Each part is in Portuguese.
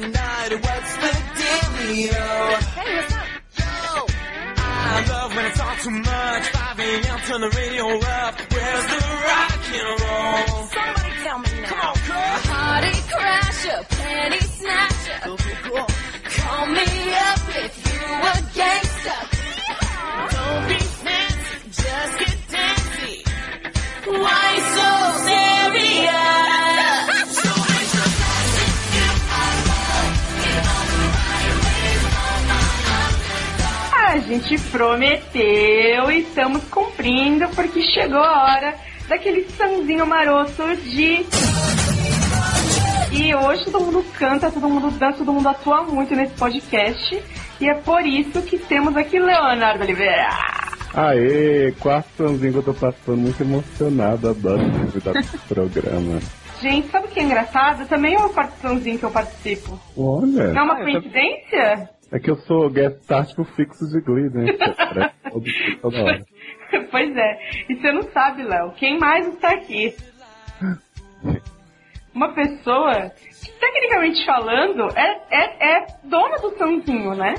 tonight. What's the dealio? Hey, what's up? Yo! I love when it's all too much. 5 a.m. Turn the radio up. Gente prometeu e estamos cumprindo porque chegou a hora daquele sanzinho maroto de. E hoje todo mundo canta, todo mundo dança, todo mundo atua muito nesse podcast. E é por isso que temos aqui Leonardo Oliveira. Aê, quarto sonzinho que eu tô passando, muito emocionado, adoro convidar desse programa. Gente, sabe o que é engraçado? Também é uma participaçãozinho que eu participo. Olha, Não é uma Ah, coincidência? É que eu sou guest star tipo fixo de Glee, né? Toda hora. pois é. E você não sabe, Léo, quem mais está aqui? Uma pessoa que, tecnicamente falando, é, é, é dona do sanzinho, né?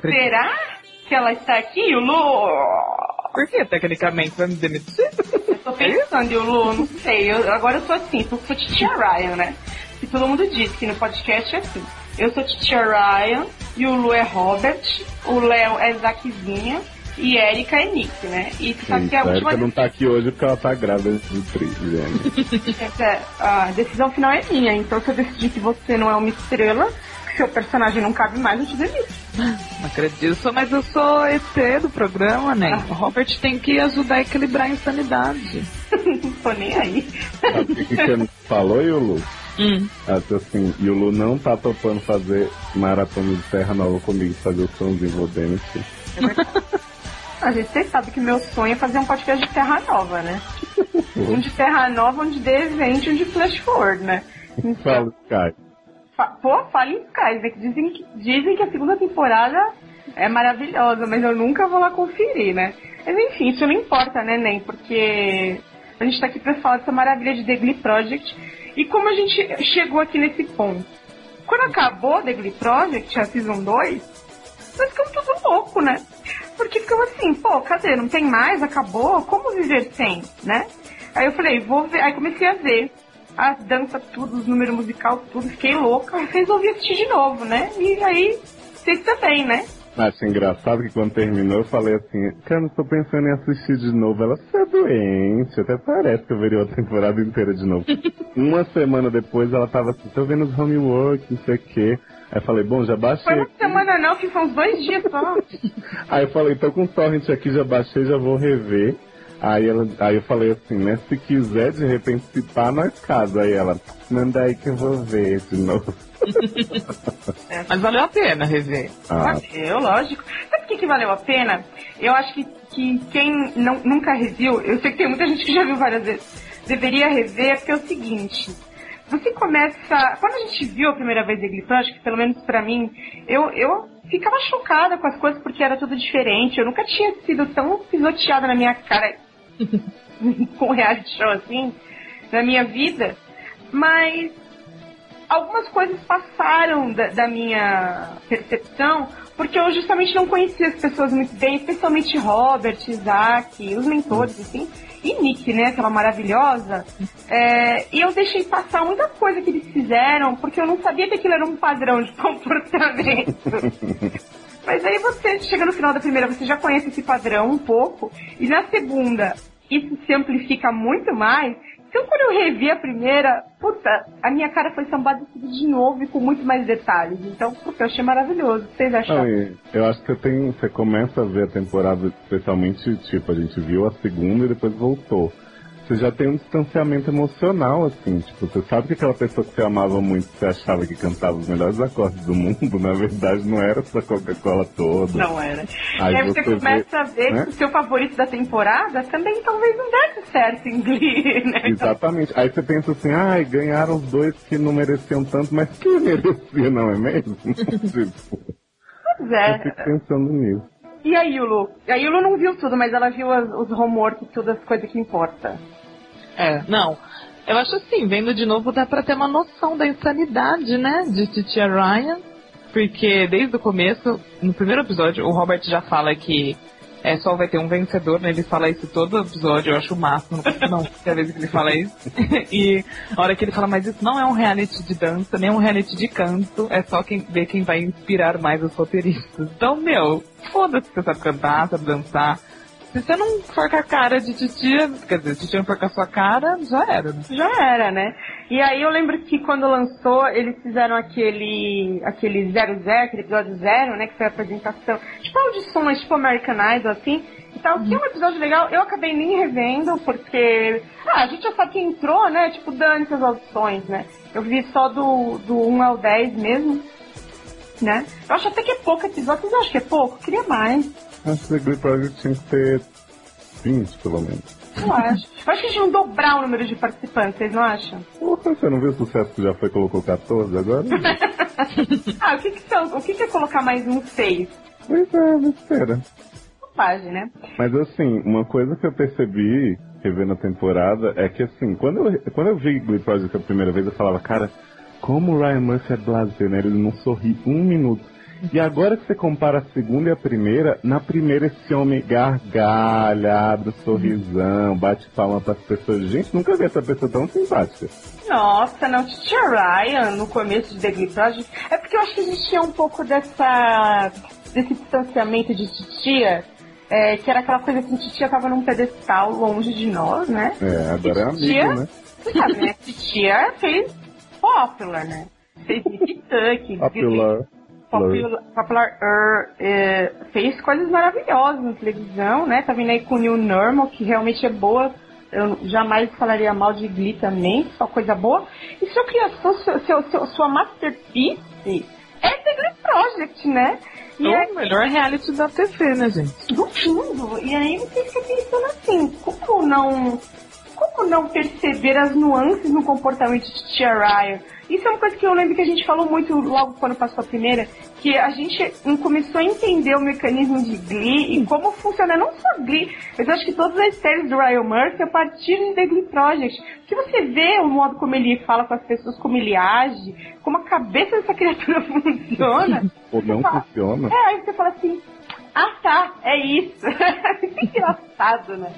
Será que ela está aqui, Lu? Por que tecnicamente vai me demitir? Eu tô pensando, e o Lu, não sei. Eu, agora eu sou assim, sou, sou Titia Ryan, né? Que todo mundo diz que no podcast é assim. Eu sou Titia Ryan e o Lu é Robert, o Léo é Zaquezinha e Erika é Nick, né? E tu sabe Sim, que é a a última Erika não tá aqui hoje porque ela tá grávida de. É, a decisão final é minha, então se eu decidir que você não é uma estrela, que seu personagem não cabe mais, eu te demito. Não acredito, mas eu sou ET do programa, né? O Robert tem que ajudar a equilibrar a insanidade. não tô nem aí. Sabe o que que você falou, Yulu? Hum. Ela disse assim, Yulu não tá topando fazer maratona de Terra Nova comigo, fazer o somzinho vou demitir. A gente sabem que meu sonho é fazer um podcast de Terra Nova, né? Um de Terra Nova, um de The Event e um de Flash Forward, né? Então, Fala, Sky. fa- pô, fala em Sky, né? Que dizem, que dizem que a segunda temporada é maravilhosa, mas eu nunca vou lá conferir, né? Mas enfim, isso não importa, né, Nem? Porque a gente tá aqui pra falar dessa maravilha de The Glee Project. E como a gente chegou aqui nesse ponto? Quando acabou The Glee Project, a Season 2, nós ficamos tudo louco, né? Porque ficamos assim, pô, cadê? Não tem mais? Acabou? Como viver sem, né? Aí eu falei, vou ver. Aí comecei a ver as danças, tudo, os números musicais, tudo. Fiquei louca. Resolvi assistir de novo, né? E aí, vocês também, né? Acho engraçado que quando terminou eu falei assim, cara, não tô pensando em assistir de novo. Ela, você é doente, até parece que eu veria a temporada inteira de novo. Uma semana depois ela tava assim, tô vendo os homework, não sei o quê. Aí eu falei, bom, já Foi baixei. uma semana não, que são uns dois dias só. Aí eu falei, tô com o torrent aqui, já baixei, já vou rever. Aí, ela, aí eu falei assim, né, se quiser de repente citar, nós casa. Aí ela, manda aí que eu vou ver de novo. Mas valeu a pena rever. Ah, Valeu, lógico. Sabe por que, que valeu a pena? Eu acho que, que quem não, nunca reviu, eu sei que tem muita gente que já viu várias vezes, deveria rever, porque é o seguinte. Você começa. Quando a gente viu a primeira vez The Glee Project, pelo menos pra mim, eu, eu ficava chocada com as coisas porque era tudo diferente. Eu nunca tinha sido tão pisoteada na minha cara com reality show assim, na minha vida. Mas algumas coisas passaram da, da minha percepção, porque eu justamente não conhecia as pessoas muito bem, especialmente Robert, Isaac, os mentores, assim, e Nick, né, aquela maravilhosa. É, e eu deixei passar muita coisa que eles fizeram, porque eu não sabia que aquilo era um padrão de comportamento. Mas aí você chega no final da primeira, você já conhece esse padrão um pouco, e na segunda isso se amplifica muito mais. Então quando eu revi a primeira, puta, a minha cara foi sambada de novo e com muito mais detalhes. Então, puta, eu achei maravilhoso. Vocês acharam? eu acho que tem. Você começa a ver a temporada, especialmente, tipo, a gente viu a segunda e depois voltou. Você já tem um distanciamento emocional, assim, tipo, você sabe que aquela pessoa que você amava muito, que você achava que cantava os melhores acordes do mundo, na verdade não era essa Coca-Cola toda. Não era. Aí e aí você, você começa a ver né? que o seu favorito da temporada também talvez não desse certo em Glee, né? Exatamente. Aí você pensa assim, ai, ganharam os dois que não mereciam tanto, mas que merecia, não é mesmo? tipo, pois eu é. fico pensando nisso. E a Yulu? A Yulu não viu tudo, mas ela viu as- os homework e todas as coisas que importam. É, não. Eu acho assim, vendo de novo dá pra ter uma noção da insanidade, né? De Titia Ryan. Porque desde o começo, no primeiro episódio, o Robert já fala que é, só vai ter um vencedor, né? Ele fala isso todo episódio, eu acho o máximo. Não, é a vez que ele fala isso. e a hora que ele fala, mas isso não é um reality de dança, nem um reality de canto, é só quem ver quem vai inspirar mais os roteiristas. Então, meu, foda-se que você sabe cantar, sabe dançar. Se você não for com a cara de titia, quer dizer, titia não for com a sua cara, já era, né? Já era, né? E aí eu lembro que quando lançou, eles fizeram aquele aquele zero zero, aquele episódio zero, né? Que foi a apresentação, tipo audições, tipo American Idol, assim. E tal, que é um episódio legal, eu acabei nem revendo, porque. Ah, a gente já sabe quem entrou, né? Tipo, dane as audições, né? Eu vi só do, do 1 ao 10 mesmo, né? Eu acho até que é pouco episódio, vocês acham que é pouco? Eu queria mais. Acho que o Glee Project tinha que ter 20, pelo menos. Eu acho. Eu acho que a gente não dobrar o número de participantes, vocês não acham? Porra, você não viu o sucesso que já foi colocou 14 agora? ah, o que que são? O que que é colocar mais um 6? pois é, besteira. Bobagem, né? Mas assim, uma coisa que eu percebi revendo a temporada é que assim, quando eu, quando eu vi Glee Project a primeira vez, eu falava, cara, como o Ryan Murphy é blasé, né? Ele não sorri um minuto. E agora que você compara a segunda e a primeira, na primeira esse homem gargalha, abre um sorrisão, bate palma para as pessoas. Gente, nunca vi essa pessoa tão simpática. Nossa, não, Tia Ryan, no começo de The Glee Project, é porque eu acho que existia um pouco dessa, desse distanciamento de titia, é, que era aquela coisa que titia tava num pedestal longe de nós, né? É, agora é Titia- amigo, né? Você sabe, né? Titia fez Popular, né? Fez Tuck, Popular. Popular, Popular er, é, fez coisas maravilhosas na televisão, né? Tá vindo aí com o New Normal, que realmente é boa. Eu jamais falaria mal de Glee também, só coisa boa. E sua criação, seu, seu, seu- sua masterpiece é The Glee Project, né? E É o melhor reality da TV, né, gente? no fundo, e aí você fica pensando assim, como não. Como não perceber as nuances no comportamento de Tia Ryan? Isso é uma coisa que eu lembro que a gente falou muito logo quando passou a primeira, que a gente começou a entender o mecanismo de Glee e como funciona não só Glee, mas eu acho que todas as séries do Ryan Murphy a partir de The Glee Project. Que você vê o modo como ele fala com as pessoas, como ele age, como a cabeça dessa criatura funciona. Ou não fala- funciona. É, aí você fala assim, ah tá, é isso. que engraçado, né?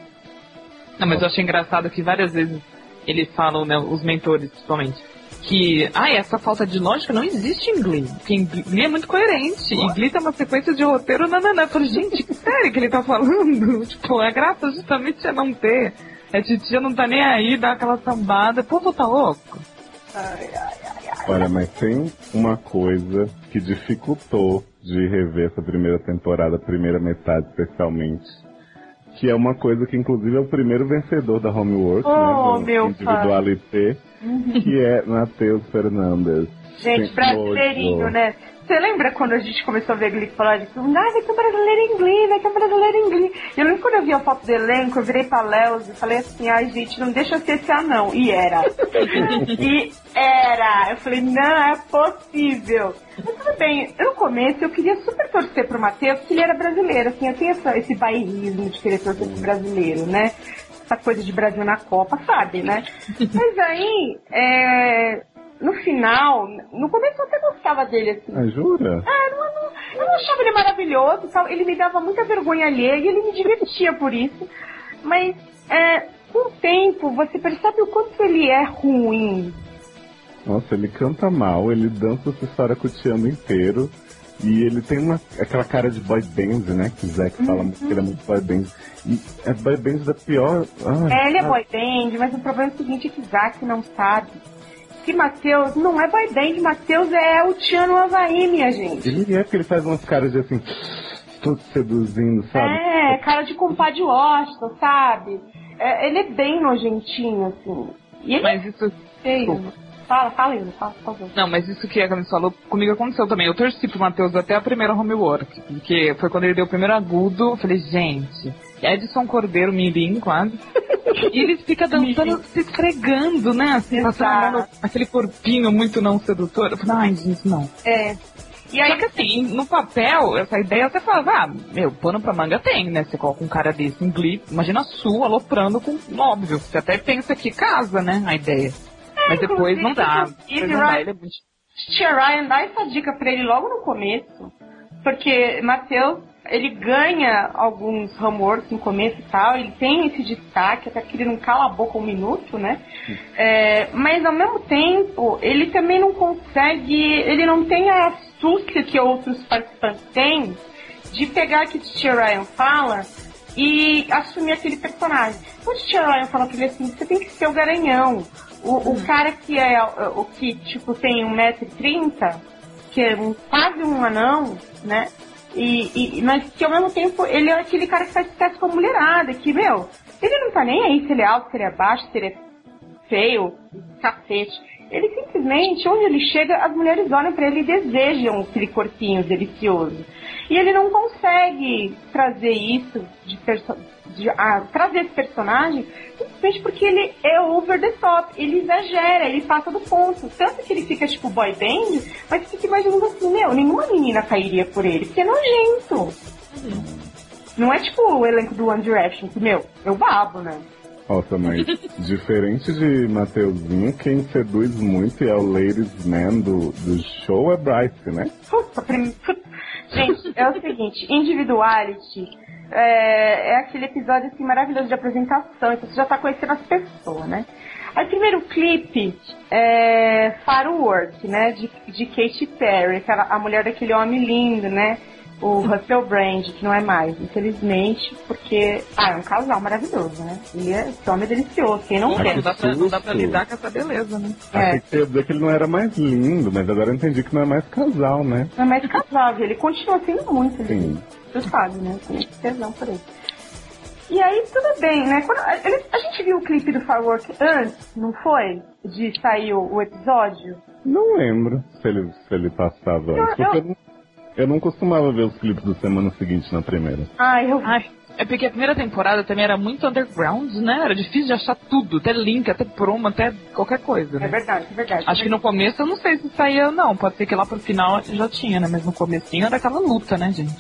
Não, mas eu achei engraçado que várias vezes eles falam, né, os mentores principalmente, que, ah, essa falta de lógica não existe em Glee. Porque em Glee é muito coerente. E Glee tem uma sequência de roteiro nananã. Eu falei, gente, que sério que ele tá falando? Tipo, a graça justamente é não ter. A titia não tá nem aí, dá aquela sambada. O povo tá louco. Olha, mas tem uma coisa que dificultou de rever essa primeira temporada, a primeira metade especialmente. Que é uma coisa que inclusive é o primeiro vencedor da Homework, Oh, né? Do meu individualité, que é Matheus Fernandes. Gente, brasileirinho, né? Você lembra quando a gente começou a ver Glee falar de ah, vai ter um brasileiro em Glee, vai ter um brasileiro em Glee. E eu lembro quando eu vi a foto do elenco, eu virei pra Léo e falei assim, ai gente, não deixa eu ser esse anão. E era. e era. Eu falei, não é possível. Mas tudo bem, no começo eu queria super torcer pro Matheus, porque ele era brasileiro, assim, eu tenho essa, esse bairrismo de querer torcer pro brasileiro, né? Essa coisa de Brasil na Copa, sabe, né? Mas aí, é, no final, no começo eu até gostava dele, assim. Ah, jura? Ah, não, não, eu não achava ele maravilhoso, tal. ele me dava muita vergonha alheia e ele me divertia por isso. Mas é, com o tempo você percebe o quanto ele é ruim. Nossa, ele canta mal, ele dança essa história o ano inteiro. E ele tem uma, aquela cara de boy band, né? Que o Zac fala muito que ele é muito boy band. E é boy band da pior. Ai, É, ele é ah, boy band, mas o problema é o seguinte, é que Zack não sabe. Que Matheus não é boy band, Matheus é o Tiano Havaí, minha gente. Ele é porque ele faz umas caras de assim, todo seduzindo, sabe? É, cara de compadre Washington, sabe? É, ele é bem nojentinho, assim. E ele Mas isso. é feio. Fala, fala ainda, fala, por favor. Não, mas isso que a Camis falou, comigo aconteceu também. Eu torci pro Matheus até a primeira homework. Porque foi quando ele deu o primeiro agudo. Eu falei, gente, Edson Cordeiro Mirim, quase. E ele fica dançando, se esfregando, né? Assim, passando aquele corpinho muito não sedutor. Eu falei, ai, gente, não. É. E aí, Só que assim, no papel, essa ideia você falava, ah, meu, pano pra manga tem, né? Você coloca um cara desse em Glee, imagina a sua aloprando com. Óbvio, você até pensa que casa, né? A ideia. Mas depois não dá. inclusive, Depois não dá, Ryan- ele é muito. Tia Ryan dá essa dica pra ele logo no começo, porque Matheus, ele ganha alguns homeworks no começo e tal, ele tem esse destaque, até que ele não cala a boca um minuto, né? É, mas ao mesmo tempo, ele também não consegue, ele não tem a astúcia que outros participantes têm de pegar o que Tia Ryan fala e assumir aquele personagem. O Tia Ryan fala pra ele assim, você tem que ser o garanhão. O, o cara que é o que, tipo, tem 1,30m, que é um, quase um anão, né? E, e- mas que ao mesmo tempo ele é aquele cara que faz sucesso com a mulherada, que, meu, ele não tá nem aí se ele é alto, se ele é baixo, se ele é feio, cacete. Ele simplesmente, onde ele chega, as mulheres olham pra ele e desejam aquele corpinho delicioso. E ele não consegue trazer isso de, de ah, trazer esse personagem simplesmente porque ele é over the top, ele exagera, ele passa do ponto. Tanto que ele fica tipo boy band, mas fica imaginando assim, meu, nenhuma menina cairia por ele, porque é nojento. Não é tipo o elenco do One Direction, que, meu, eu babo, né? Nossa, mas diferente de Mateuzinho, quem seduz muito e é o ladies man do, do show é Bryce, né? Puta. Gente, é o seguinte, Individuality é, é aquele episódio assim, maravilhoso de apresentação, então você já tá conhecendo as pessoas, né? Aí primeiro clipe é Firework, né? De, de Katy Perry, aquela, a mulher daquele homem lindo, né? O Russell Brand, que não é mais, infelizmente, porque. Ah, é um casal maravilhoso, né? Ele é, esse homem é delicioso, quem não Ah, quer? Não dá, pra, não dá pra lidar com essa beleza, né? É. Achei que você ia dizer que ele não era mais lindo, mas agora eu entendi que não é mais casal, né? Não é mais casal, ele continua sendo muito lindo. Sim. Você sabe, né? Tem tesão por ele. E aí, tudo bem, né? Quando, a, ele- a gente viu o clipe do Firework antes, não foi? De sair o, o episódio? Não lembro se ele, se ele passava Eu- antes, porque eu- eu, não, eu não costumava ver os clipes da semana seguinte na primeira. Ai, eu Ai, é porque a primeira temporada também era muito underground, né? Era difícil de achar tudo, até link, até promo, até qualquer coisa, É né? verdade, é verdade. Acho que no começo eu não sei se saía, não. Pode ser que lá pro final já tinha, né? Mas no comecinho era aquela luta, né, gente?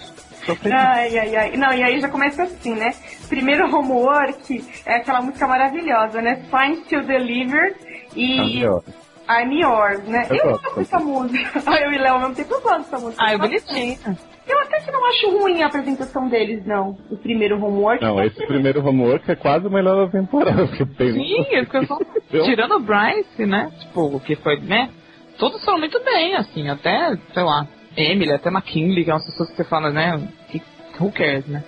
Ai, ai, ai. Não, e aí já começa assim, né? Primeiro homework é aquela música maravilhosa, né? Signs to Deliver e Ah, ó. I'm Yours, né? Eu Eu, gosto gosto dessa música. Eu e Léo ao mesmo tempo eu gosto dessa música. Ah, é Nossa, bonitinho. Eu até que não acho ruim a apresentação deles, não. O primeiro homework. Não, esse primeiro homework é quase o melhor da temporada, tem Sim, é que eu só... Tirando o Bryce, né? Tipo, o que foi, né? Todos foram muito bem, assim, até, sei lá, Emily, até McKinley, que é umas pessoas que você fala, né? Que, who cares, né?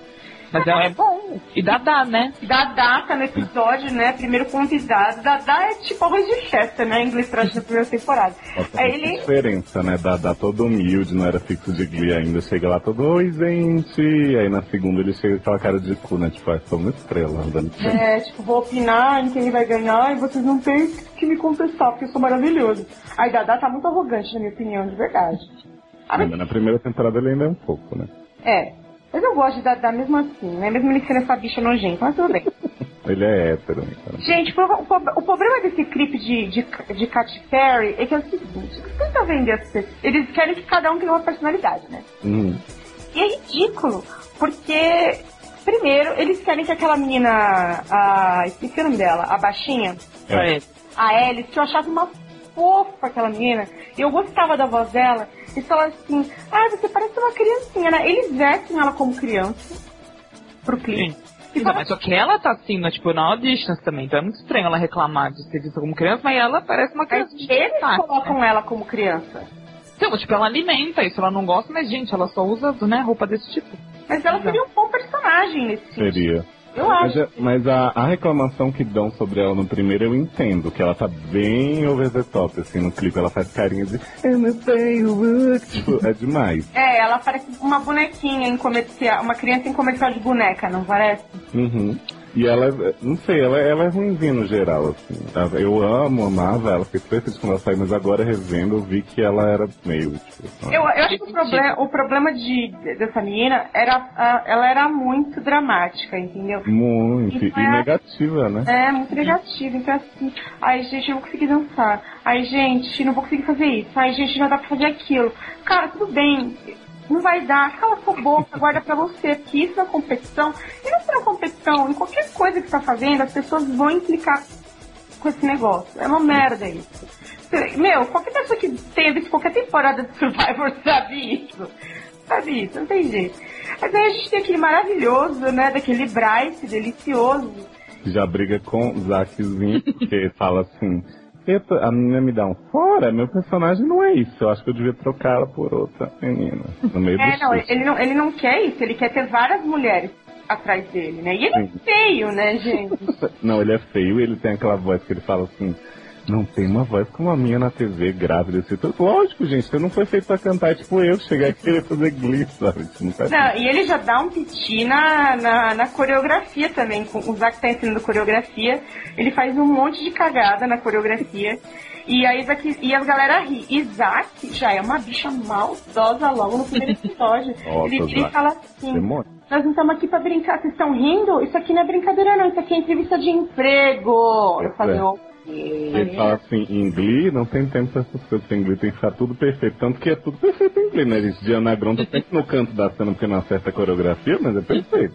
Mas é, é bom. E Dadá, né? Dadá tá no episódio, né? Primeiro convidado. Dadá é tipo arroz de festa, né? Inglês trash da primeira temporada. Nossa, Aí muita ele. diferença, né? Da, da todo humilde, não era fixo de Glee ainda. Chega lá todo, oi, gente. Aí na segunda ele chega com aquela cara de cu, né? Tipo, ah, sou uma estrela, andando É, tipo, vou opinar em quem vai ganhar e vocês não têm que me contestar, porque eu sou maravilhoso. Aí Dadá tá muito arrogante, na minha opinião, de verdade. Ah, mas- na primeira temporada ele ainda é um pouco, né? é. Mas eu gosto de Dadá mesmo assim, né? Mesmo ele sendo essa bicha nojenta, mas tudo bem. Ele é hétero, né, cara? Gente, o, o- o problema desse clipe de, de, de Katy Perry é que é o seguinte, eles tentam vender as pessoas. Eles querem que cada um tenha uma personalidade, né? Uhum. E é ridículo, porque, primeiro, eles querem que aquela menina, a, esqueci o nome dela, a baixinha, É. a Alice, que eu achava uma fofa aquela menina, e eu gostava da voz dela, eles falaram assim, ah, você parece uma criancinha, né? Eles vestem ela como criança pro clipe. E Não, fala, mas só que ela tá assim, né, tipo, na auditions também. Então é muito estranho ela reclamar de ser vista como criança, mas ela parece uma mas criança de eles destaque, colocam né? ela como criança. Então, tipo, ela alimenta isso, ela não gosta, mas, gente, ela só usa, né, roupa desse tipo. Mas ela seria um bom personagem nesse sentido. Eu Mas, acho. é- mas a, a reclamação que dão sobre ela no primeiro eu entendo, que ela tá bem over the top, assim, no clipe. Ela faz carinha de Eu não tenho look. Tipo, é demais. É, ela parece uma bonequinha em comercial, uma criança em comercial de boneca, não parece? Uhum. E ela, não sei, ela, ela é ruimzinha no geral, assim. Eu amo, amava ela, fiquei super feliz quando ela saiu, mas agora revendo eu vi que ela era meio, tipo... Eu, eu acho que o problema, o problema de, dessa menina era, ela era muito dramática, entendeu? Muito, e Isso é- negativa, né? É, muito negativa. Então, assim, ai, gente, eu não vou conseguir dançar. Ai, gente, não vou conseguir fazer isso. Ai, gente, não dá pra fazer aquilo. Cara, tudo bem. Não vai dar. Cala sua boca, guarda pra você. Porque isso na competição. E não só na competição, em qualquer coisa que você tá fazendo, as pessoas vão implicar com esse negócio. É uma merda isso. Meu, qualquer pessoa que visto qualquer temporada de Survivor sabe isso. Sabe isso, não tem jeito. Mas aí a gente tem aquele maravilhoso, né? Daquele Bryce delicioso. Já briga com o Zackzinho, porque fala assim... "Eita, A menina me dá um fora, meu personagem não é isso. Eu acho que eu devia trocar ela por outra menina. No meio É, do não, ele não, ele não quer isso, ele quer ter várias mulheres atrás dele, né? E ele Sim. é feio, né, gente? Não, ele é feio e ele tem aquela voz que ele fala assim. Não tem uma voz como a minha na TV, grávida. Assim. Então, Lógico, gente, você não foi feito pra cantar tipo eu, chegar aqui e querer fazer glee, sabe? Não faz Não, e ele já dá um piti na, na, na coreografia também. Com o Zack tá ensinando coreografia, ele faz um monte de cagada na coreografia. E aí Zack, e as galera ri. Zack já é uma bicha maldosa logo no primeiro episódio. Nossa, ele vira e fala assim. Demônio. Nós não estamos aqui pra brincar, vocês estão rindo? Isso aqui não é brincadeira não, isso aqui é entrevista de emprego. Eu falei, É. "Ô, Ele fala assim, em Glee não tem tempo pra essas coisas, em Glee tem que ficar tudo perfeito. Tanto que é tudo perfeito em Glee, né, gente? Diana Gron tá sempre no canto da cena porque não acerta a coreografia, mas é perfeito.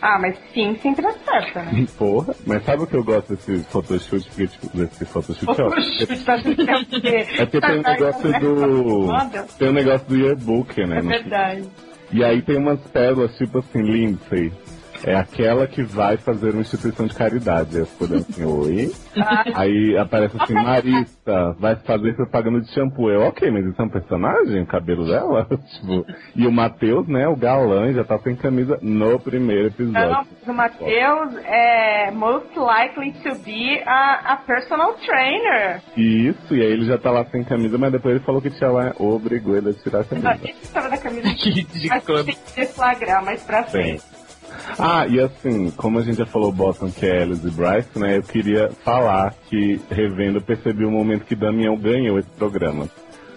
Ah, mas sim, sempre acerta, né? Porra, mas sabe o que eu gosto desse photoshoot? Porque, tipo, desse photoshoot, ó. Poxa, tá. É porque tem um negócio do. Tem um negócio do yearbook, né? É verdade. E aí tem umas pérolas, tipo assim, Lindsay. É aquela que vai fazer uma instituição de caridade. Aí eu fico olhando assim, oi. Aí aparece assim, Marista, vai fazer propaganda de shampoo. Eu, ok, mas isso é um personagem? O cabelo dela? tipo, e o Matheus, né, o galã, já tá sem camisa no primeiro Não, episódio. o Matheus é most likely to be a, a personal trainer. Isso, e aí ele já tá lá sem camisa, mas depois ele falou que tinha lá, obrigou ele a tirar a Não, camisa. Essa história da camisa Que a ridículo. gente tem que deflagrar mais pra Sim. Ah, e assim, como a gente já falou Bottom, que é Alice e Bryce, né? Eu queria falar que, revendo, eu percebi o momento que Damião ganhou esse programa.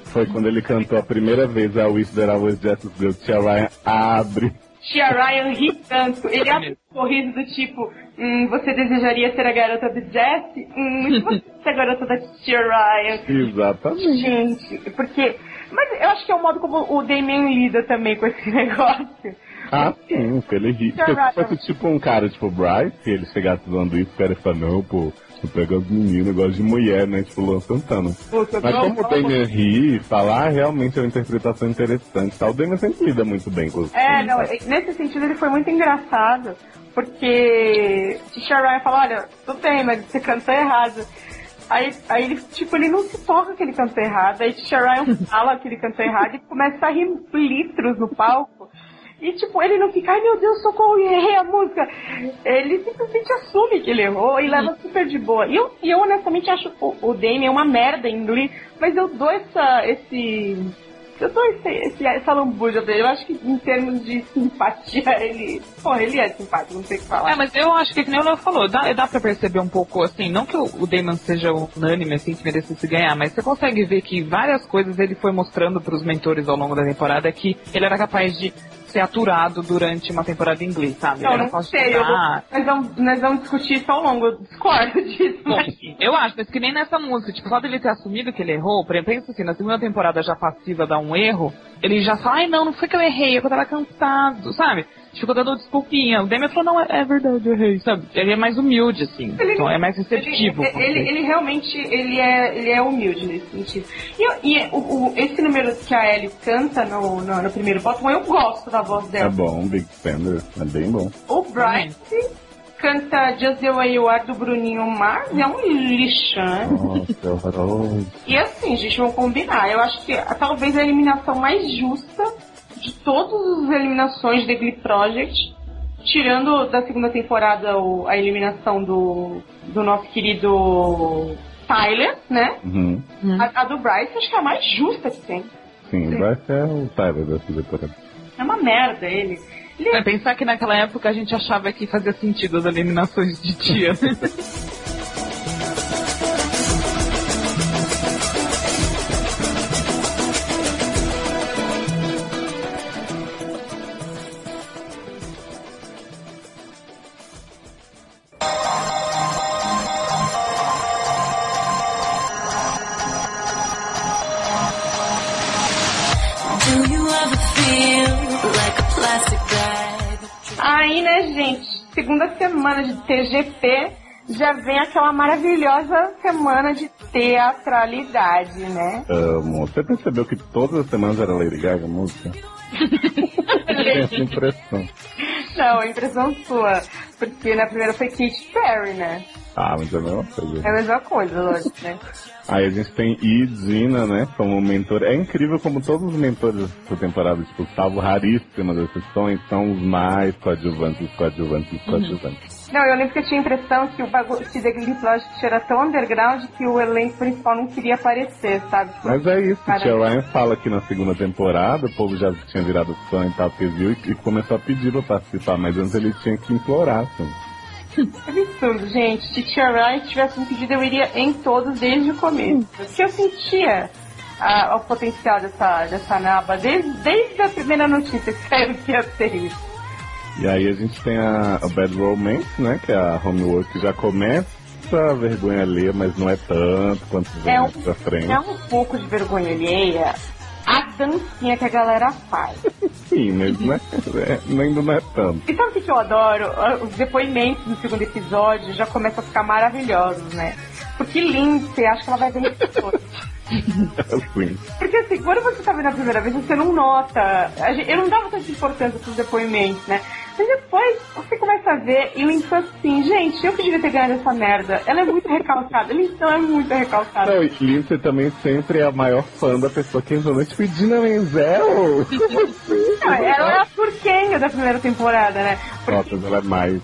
Foi quando ele cantou a primeira vez a Wish That I Was Just As Good. Tia Ryan abre. Tia Ryan ri tanto. Ele abre um sorriso do tipo, hum, você desejaria ser a garota do Jesse? Hum, e você ser a garota da Tia Ryan? Exatamente. Gente, porque... Mas eu acho que é o modo como o Damien lida também com esse negócio. Ah, sim, porque ele ri. Fosse tipo um cara tipo Bryce, ele chegasse usando isso, o cara ia falar, não, pô, as meninas, eu gosto de mulher, né? Tipo, Luan Santana. Puta, Mas não, como o Damian ri e fala, ah, realmente é uma interpretação interessante. Tal. O Damian sempre lida muito bem com os É, não, nesse sentido ele foi muito engraçado, porque Tisha Ryan fala, olha, tudo bem, mas você cantou errado. Aí, aí ele, tipo, ele não se toca que ele cantou errado, aí Tisha Ryan fala que ele cantou errado e começa a rir litros no palco. E tipo, ele não fica, ai meu Deus, socorro, errei a música. Ele simplesmente assume que ele errou e leva super de boa. E eu, eu honestamente acho o, o Damien uma merda em Glee, mas eu dou essa, esse, eu dou esse, esse, essa lambuja dele. Eu acho que em termos de simpatia, ele. Porra, ele é simpático, não sei o que falar. É, mas eu acho que, que nem o Léo falou, dá, dá pra perceber um pouco, assim, não que o, o Damon seja unânime, assim, que merecesse ganhar, mas você consegue ver que várias coisas ele foi mostrando pros mentores ao longo da temporada que ele era capaz de ser aturado durante uma temporada em inglês, sabe? não, era não capaz de sei. Eu, cantar. nós, vamos, nós vamos discutir isso ao longo. Eu discordo disso. Bom, Mas... eu acho, mas que nem nessa música, tipo, só dele ter assumido que ele errou, por exemplo, pensa assim, na segunda temporada já passiva dá um erro, ele já fala, ai não, não foi que eu errei, é que eu tava cansado, sabe? Ficou dando desculpinha. O Demian falou, não, é, é verdade, eu errei, sabe? Ele é mais humilde, assim, Ele- então é mais receptivo. Ele, ele, ele realmente ele é, ele é humilde nesse sentido. E, e o, o- esse número que a Ellie canta no, no, no primeiro bottom, eu gosto da voz É dela. bom, Big Spender, é bem bom. O Bryce canta Just the Way You Are do Bruninho Mars é um lixão. Nossa, horroroso. E assim, gente, vamos combinar. Eu acho que talvez a eliminação mais justa de todas as eliminações de Glee Project, tirando da segunda temporada o- a eliminação do, do nosso querido Tyler, né? Uhum. A, a do Bryce acho que é a mais justa que tem. Sim, vai ser o Tyler dessa temporada. É uma merda ele. ele É pensar que naquela época a gente achava que fazia sentido as eliminações de tia. segunda semana de TGP, já vem aquela maravilhosa semana de teatralidade, né? Amo. Você percebeu que todas as semanas era Lady Gaga a música? Tenho essa impressão. Não, impressão sua. Porque na primeira foi Katy Perry, né? Ah, mas é a mesma coisa. É a mesma coisa, lógico, né? Aí a gente tem Idina, né, como mentor. É incrível como todos os mentores dessa temporada, tipo, salvo raríssimas exceções, são os mais coadjuvantes, coadjuvantes, coadjuvantes. Não, eu lembro que eu tinha a impressão que o bagulho que The Glee Project era tão underground que o elenco principal não queria aparecer, sabe? Tipo, Mas é isso, Cara. Tia Ryan fala que na segunda temporada o povo já tinha virado fã e tal, viu e, e começou a pedir pra participar, mas antes ele tinha que implorar, assim. É absurdo, gente. Se Tia Ryan tivesse me pedido, eu iria em todos desde o começo. Porque eu sentia a- o potencial dessa, dessa naba desde, desde a primeira notícia que saiu que ia ter isso. E aí a gente tem a, a Bad Romance, né, que é a homework que já começa a vergonha alheia, mas não é tanto quanto vem É um, pra frente. é um pouco de vergonha alheia a dancinha que a galera faz. Sim, mas né, é, ainda não é tanto. E sabe o que eu adoro? Ah, Os depoimentos no segundo episódio já começam a ficar maravilhosos, né? Porque Lindsay, acho que ela vai todos. Assim. Porque assim, quando você tá vendo a primeira vez, você não nota. Eu não dava tanta importância pros depoimentos, né? Depois você começa a ver e Lindsay assim, gente, eu que devia ter ganhado essa merda. Ela é muito recalcada. Lindsay é muito recalcada. Não, e Lindsay também sempre é a maior fã da pessoa que entrou tipo, Dina Menzel! Não, ela é a turquenha da primeira temporada, né? Nossa, ela é mais.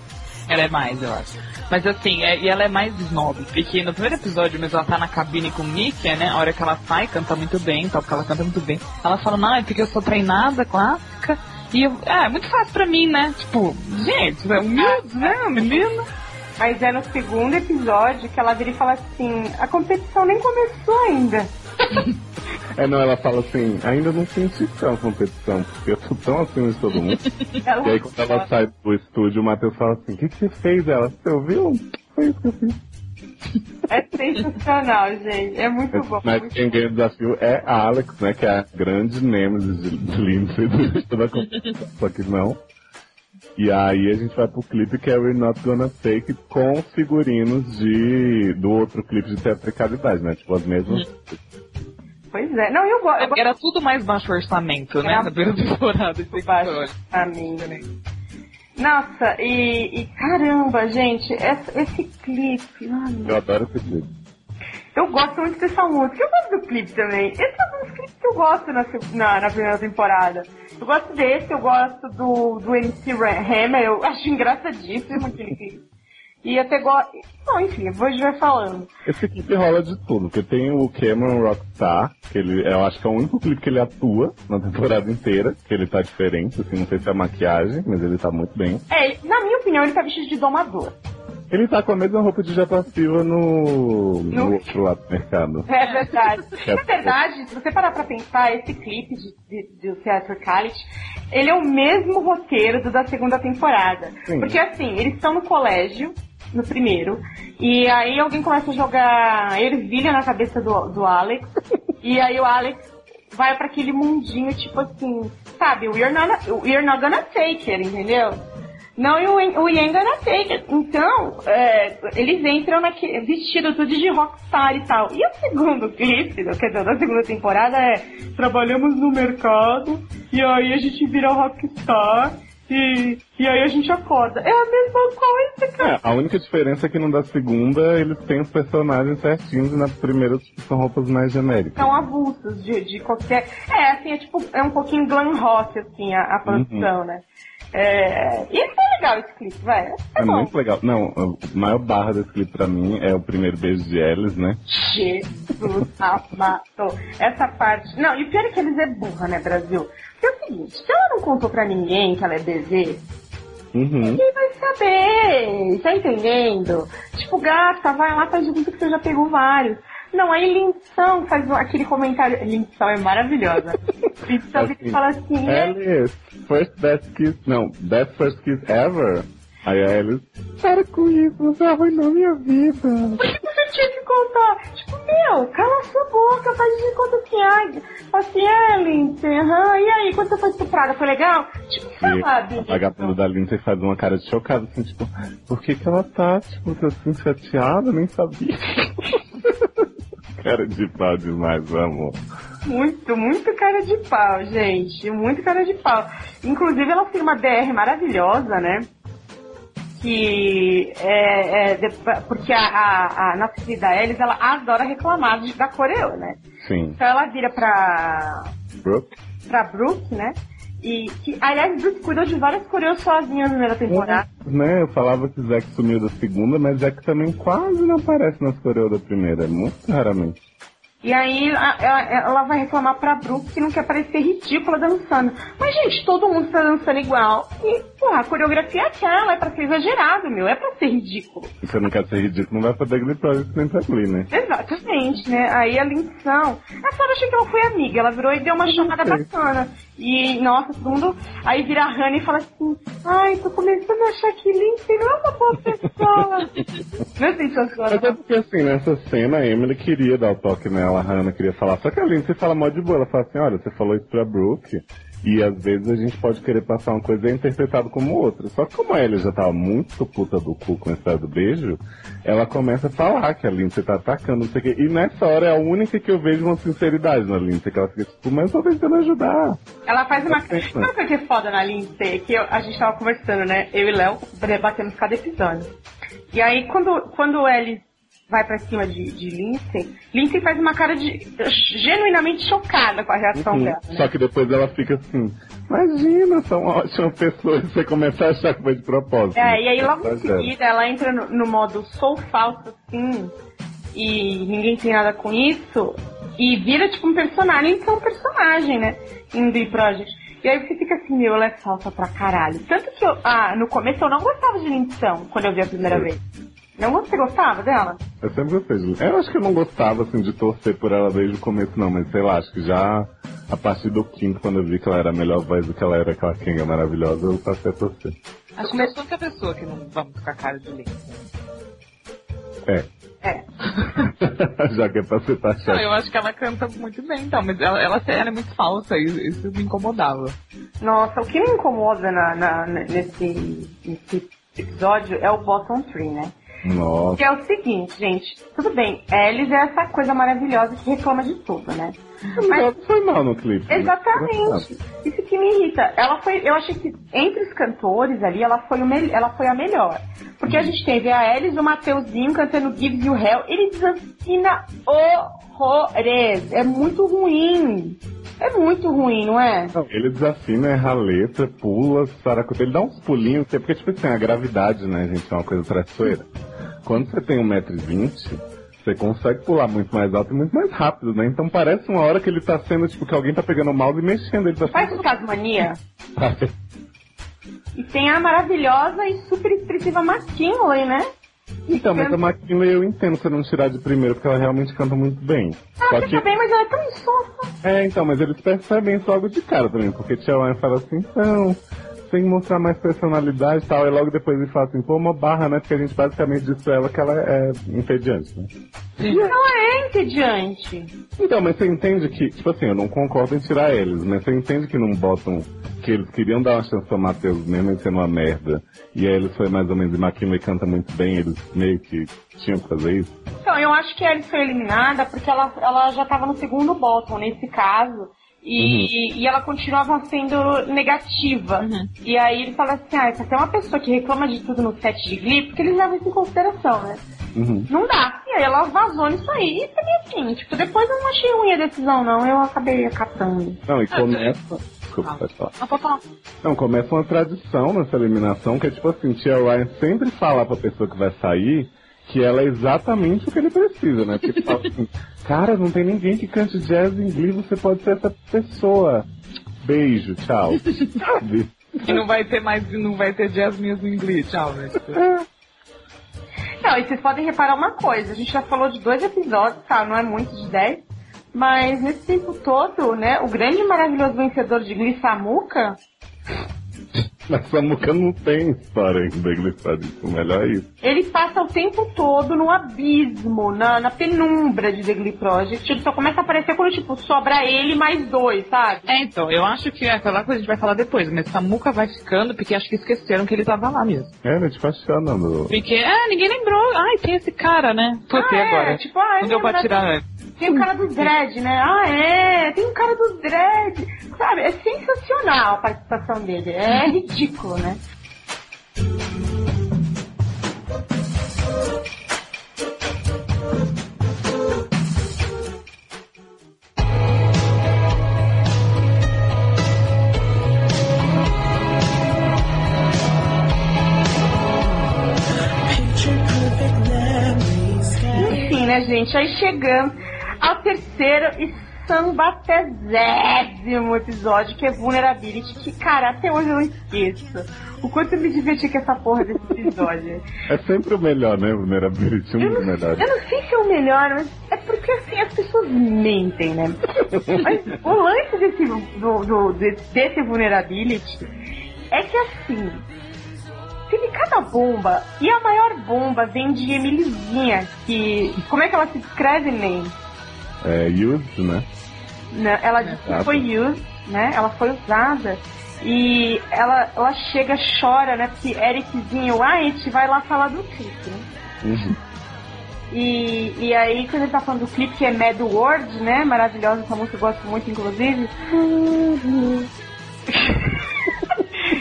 Ela é mais, eu acho. Mas assim, é- e ela é mais snob, porque no primeiro episódio mesmo ela tá na cabine com o Mickey, né? A hora que ela sai, canta muito bem, tal, porque ela canta muito bem. Ela fala, não, é porque eu sou treinada, clássica. E eu, é, é muito fácil pra mim, né? Tipo, gente, é humilde, né, menina? Mas é no segundo episódio que ela vira e fala assim, a competição nem começou ainda. É, não, ela fala assim, ainda não senti que é uma competição, porque eu tô tão acima de todo mundo. Ela- E aí quando ela sai do estúdio, o Matheus fala assim, o que, que você fez? Ela, você ouviu? Foi isso que eu fiz. É sensacional, gente. É muito bom. Mas muito quem ganha o desafio é a Alex, né? Que é a grande nêmesis de de Lindsay do da competição. Só que não. E aí a gente vai pro clipe que é We're Not Gonna Take com figurinos de do outro clipe de teatricalidade, né? Tipo as mesmas. Pois é. Não, eu gosto. Eu Era tudo mais baixo orçamento, né? Era Na primeira temporada. esse baixo pra mim. Nossa, e, e caramba, gente, essa- esse clipe. meu Eu adoro esse clipe. Eu gosto muito dessa música. Eu gosto do clipe também. Esse é um dos clipes que eu gosto na, na, na primeira temporada. Eu gosto desse, eu gosto do, do MC Hammer. Eu acho engraçadíssimo aquele clipe. E até gosto. Não, enfim, gente vai falando. Esse clipe rola de tudo, porque tem o Cameron Rockstar, que ele, eu acho que é o único clipe que ele atua na temporada inteira, que ele tá diferente, assim, não sei se é a maquiagem, mas ele tá muito bem. É, na minha opinião, ele tá vestido de domador. Ele tá com a mesma roupa de Japa Silva no, no No- outro lado do mercado. É verdade. É Na verdade, se você parar pra pensar, esse clipe de, de, do Theatricality, ele é o mesmo roteiro do da segunda temporada. Sim. Porque assim, eles estão no colégio, no primeiro, e aí alguém começa a jogar ervilha na cabeça do, do Alex, e aí o Alex vai pra aquele mundinho, tipo assim, sabe, we're not, we're not gonna take it, entendeu? Não, e o, o gonna take it. Então, é, eles entram naquele, vestido tudo de rockstar e tal. E o segundo clipe, quer dizer, da segunda temporada é trabalhamos no mercado e aí a gente vira rockstar e, e aí a gente acorda. É a mesma coisa, cara. É, a única diferença é que no da segunda eles têm os personagens certinhos e na primeira são roupas mais genéricas. São avulsos de, de qualquer. É, assim, é tipo, é um pouquinho glam rock, assim, a, a produção, né? É, e é legal esse clipe, vai. É, É muito legal. Não, a maior barra desse clipe pra mim é o primeiro beijo de Alice, né? Jesus amado. Essa parte. Não, e o pior é que eles é burra, né, Brasil? Porque Porque é o seguinte, se ela não contou pra ninguém que ela é BZ, Uhum. ninguém vai saber, tá entendendo? Tipo, gata, vai lá, faz de conta que você já pegou vários. Não, aí Linção faz aquele comentário. Linção é maravilhosa. Linção Assim, fala assim, é, Alice, first best kiss. Não, best first kiss ever. Aí a Alice, para com isso, você arruinou minha vida. por que você tinha que contar? Tipo, meu, cala sua boca, faz de conta que ai. Fala assim, é, Lindsay, aham, e aí, quando você foi estuprada, foi legal? Tipo, sabe? a vagabunda da Lindsay faz uma cara de chocada, assim, tipo, por que que ela tá, tipo, assim, chateada? Nem sabia. cara de pau demais, amor. Muito, muito cara de pau, gente. Muito cara de pau. Inclusive, ela tem uma DR maravilhosa, né? Que é. é porque a, a, a querida Elis, ela adora reclamar da coreo, né? Sim. Então ela vira pra. Brooke? pra Brooke, né? E que, aliás, Brooke cuidou de várias coreos sozinha na primeira temporada. Né, eu falava que Zack sumiu da segunda, mas Zack também quase não aparece nas coreos da primeira, muito raramente. E aí a- ela, ela vai reclamar pra Brooke que não quer parecer ridícula dançando. Mas, gente, todo mundo tá dançando igual. E, porra, a coreografia é aquela, é pra ser exagerado, meu. É pra ser ridículo. Se você não quer ser ridículo, não vai The Glee Project nem pra Glee, né? Exatamente, né? Aí a Linção. A Sarah achei que ela foi amiga, ela virou e deu uma chamada bacana. E, nossa, todo mundo. Aí vira a Hannah e fala assim: Ai, tô começando a achar que Lindsay não é uma boa pessoa. não é sensacional. Mas é porque assim, nessa cena a Emily queria dar o toque nela, a Hannah queria falar. Só que a Lindsay fala mó de boa, ela fala assim, olha, você falou isso pra Brooke. E às vezes a gente pode querer passar uma coisa e é interpretado como outra. Só que como a Ellie já tava muito puta do cu com a história do beijo, ela começa a falar que a Lindsay tá atacando, não sei o quê. E nessa hora é a única que eu vejo uma sinceridade na Lindsay, que ela fica tipo, mas eu tô tentando ajudar. Ela faz uma. Tá pensando. Sabe o que é foda na Lindsay? Que eu- a gente tava conversando, né? Eu e Léo debatemos cada episódio. E aí, quando, quando o Ellie vai pra cima de, de Lindsay, Lindsay faz uma cara de. genuinamente chocada com a reação Uhum. dela. né? Só que depois ela fica assim, imagina, são ótimas pessoas. Você começa a achar que foi de propósito. É, e aí logo em Exagero. seguida ela entra no, no modo sou falso assim, e ninguém tem nada com isso, e vira tipo um personagem, então é um personagem, né? Em The Project. E aí você fica assim, meu, ela é falsa pra caralho. Tanto que eu, ah, no começo eu não gostava de Lindsay quando eu vi a primeira Sim. vez. Não você gostava dela? Eu sempre gostei de Eu acho que eu não gostava, assim, de torcer por ela desde o começo, não. Mas sei lá, acho que já a partir do quinto, quando eu vi que ela era a melhor voz do que ela era aquela Kenga maravilhosa, eu passei a torcer. Acho que é a única pessoa que não vamos com a cara de Link. É. É. já que é pra ser Não, taxado. eu acho que ela canta muito bem, então, mas ela, ela, ela é muito falsa, isso, isso me incomodava. Nossa, o que me incomoda na, na- nesse, nesse episódio é o bottom tree, né? Nossa. Que é o seguinte, gente, tudo bem, Alice é essa coisa maravilhosa que reclama de tudo, né? Mas, Ela foi mal no clipe. né? exatamente. Isso que me irrita. Ela foi, eu achei que entre os cantores ali, ela foi, o mel- ela foi a melhor. Porque a gente teve a Alice, o Mateuzinho cantando Gives You Hell. Ele desafina horrores. É muito ruim. É muito ruim, não é? Não, ele desafina, erra a letra, pula, saracuta. Ele dá uns pulinhos, porque, tipo assim, a gravidade, né, gente, é uma coisa traiçoeira. Quando você tem 1,20m, você consegue pular muito mais alto e muito mais rápido, né? Então parece uma hora que ele tá sendo, tipo, que alguém tá pegando o mouse e mexendo. Ele tá Faz o Casmania. E tem a maravilhosa e super expressiva McKinley, né? Então, mas a McKinley eu entendo você não tirar de primeiro, porque ela realmente canta muito bem. Ela Só canta que. bem, mas ela é tão insossa. É, então, mas eles percebem isso logo de cara também, porque Tia Ryan fala assim, então, tem que mostrar mais personalidade e tal, e logo depois ele fala assim, pô, uma barra, né? Porque a gente basicamente disse pra ela que ela é entediante, né? Ela é entediante. Então, mas você entende que, tipo assim, eu não concordo em tirar eles, mas você entende que não botam, que eles queriam dar uma chance pro Matheus mesmo ele sendo uma merda, e aí eles foi mais ou menos, e canta muito bem, eles meio que tinham que fazer isso? Então, eu acho que a Alice foi eliminada porque ela, ela já estava no segundo bottom, nesse caso. E, e ela continuava sendo negativa. E aí ele fala assim, ah, essa é uma pessoa que reclama de tudo no set de Glee, porque eles levam isso em consideração, né? Uhum. Não dá. E aí ela vazou nisso aí. E mim assim, tipo, depois eu não achei ruim a decisão, não. Eu acabei acatando. Não, e começa... Desculpa, pode falar. Ah, pode falar. Não, começa uma tradição nessa eliminação, que é tipo assim, Tia Ryan sempre fala pra pessoa que vai sair que ela é exatamente o que ele precisa, né? Porque fala assim, cara, não tem ninguém que cante jazz em Glee, você pode ser essa pessoa. beijo, tchau. Sabe? E não vai ter mais, não vai ter Jasmine em Glee, tchau, né? Tipo, Não, e vocês podem reparar uma coisa, a gente já falou de dois episódios, tá? Não é muito de dez. Mas nesse tempo todo, né, o grande e maravilhoso vencedor de Glee, Samuka, Mas Samuca não tem história ainda engraçado isso. O melhor é isso. ele passa o tempo todo no abismo, na, na penumbra de The Glee Project. Ele só começa a aparecer quando, tipo, sobra ele mais dois, sabe? É, então, eu acho que é aquela coisa que a gente vai falar depois, mas Samuca vai ficando porque acho que esqueceram que ele tava lá mesmo. É, né? Tipo, achando. Porque, é, ninguém lembrou. Ai, tem esse cara, né? Putei Ah, é, agora. tipo, ah, não deu pra tirar antes. Tem o cara do dread, né? Ah, é, tem o cara do dread. Sabe, é sensacional a participação dele. É ridículo, né? Enfim, né, gente? Aí chegamos terceiro e sambatezésimo episódio, que é Vulnerability, que, cara, até hoje eu não esqueço. O quanto eu me diverti com essa porra desse episódio. É sempre o melhor, né? Vulnerability, um Eu não, eu não sei se é o melhor, mas é porque assim as pessoas mentem, né? Mas o lance desse, do, do- de- desse vulnerability é que assim. Teve cada bomba, e a maior bomba vem de Emilizinha, que. Como é que ela se descreve, nem? É, used, né? Né? Ela disse que foi used, né? Ela foi usada. E ela, ela chega, chora, né? Porque Ericzinho, ah, a gente vai lá falar do clipe, né? Uhum. E, e aí, quando ele tá falando do clipe que é Mad World, né? Maravilhosa, essa música eu gosto muito, inclusive.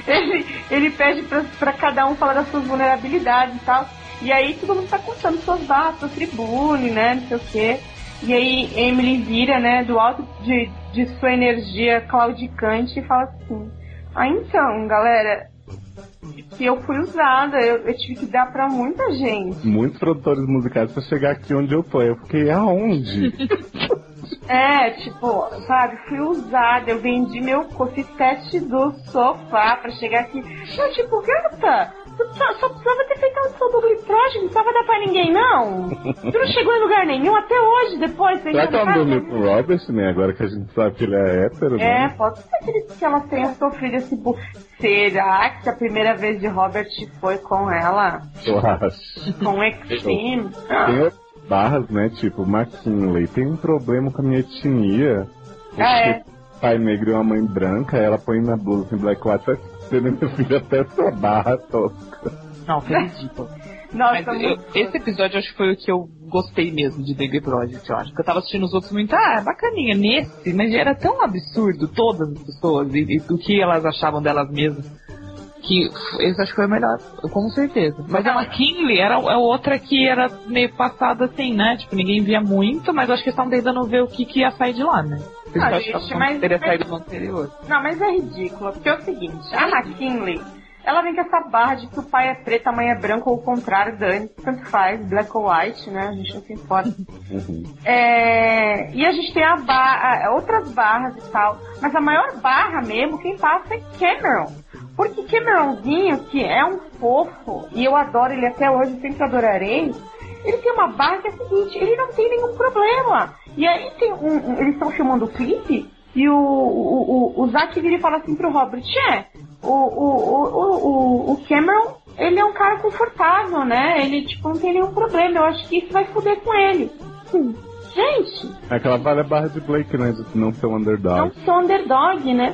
ele, ele pede pra, pra cada um falar das suas vulnerabilidades e tal. E aí todo mundo tá contando suas barras, sua tribune, né? Não sei o quê. E aí Emily vira, né, do alto de, de sua energia claudicante e fala assim: Ah, então, galera, que eu fui usada, eu, eu tive que dar pra muita gente. Muitos produtores musicais pra chegar aqui onde eu tô. Eu fiquei, aonde? É, tipo, sabe, fui usada, eu vendi meu corpo, fiz teste do sofá pra chegar aqui. Não, tipo, gata, só, só precisava ter feito a audição do Project, não precisava dar pra ninguém, não. Tu não chegou em lugar nenhum até hoje, depois. Será que ela dormiu com o Robert, né? Agora que a gente sabe que ele é hétero, É, né? pode ser que, ele- que elas tenham sofrido esse bu... Será que a primeira vez de Robert foi com ela? Eu acho. Com o Extreme? Tem outras barras, né? Tipo, McKinley, tem um problema com a minha etnia. Ah, é. Pai negro e uma mãe branca, ela põe na blusa em black white, vai ser minha filha até barra tosca. Não, foi ridículo. Nossa, Mas eu- esse episódio acho que foi o que eu gostei mesmo de The Project, eu acho. Porque eu tava assistindo os outros muito, ah, é bacaninha. Nesse, mas era tão absurdo, todas as pessoas, e, e do que elas achavam delas mesmas, que esse acho que foi o melhor, com certeza. Mas a McKinley era a outra que era meio passada assim, né? Tipo, ninguém via muito, mas acho que eles estavam tentando ver o que, que ia sair de lá, né? Isso Ah, que acho que mas- teria mas- saído no anterior. Não, mas é ridículo, porque é o seguinte, a McKinley, ela vem com essa barra de que o pai é preto, a mãe é branca, ou o contrário, Dani, tanto faz, black ou white, né, a gente não se importa. Uhum. É, e a gente tem a barra, outras barras e tal, mas a maior barra mesmo, quem passa é Cameron. Porque Cameronzinho, que é um fofo, e eu adoro ele até hoje, sempre adorarei, ele tem uma barra que é a seguinte, ele não tem nenhum problema. E aí tem um, um- eles estão filmando o clipe, e o, o, o, o Zack vira e fala assim pro Robert, é, o, o, o, o, o Cameron, ele é um cara confortável, né? Ele, tipo, não tem nenhum problema, eu acho que isso vai foder com ele. Hum, Gente, É aquela barra de Blake, né? De não ser um não underdog. sou underdog, né?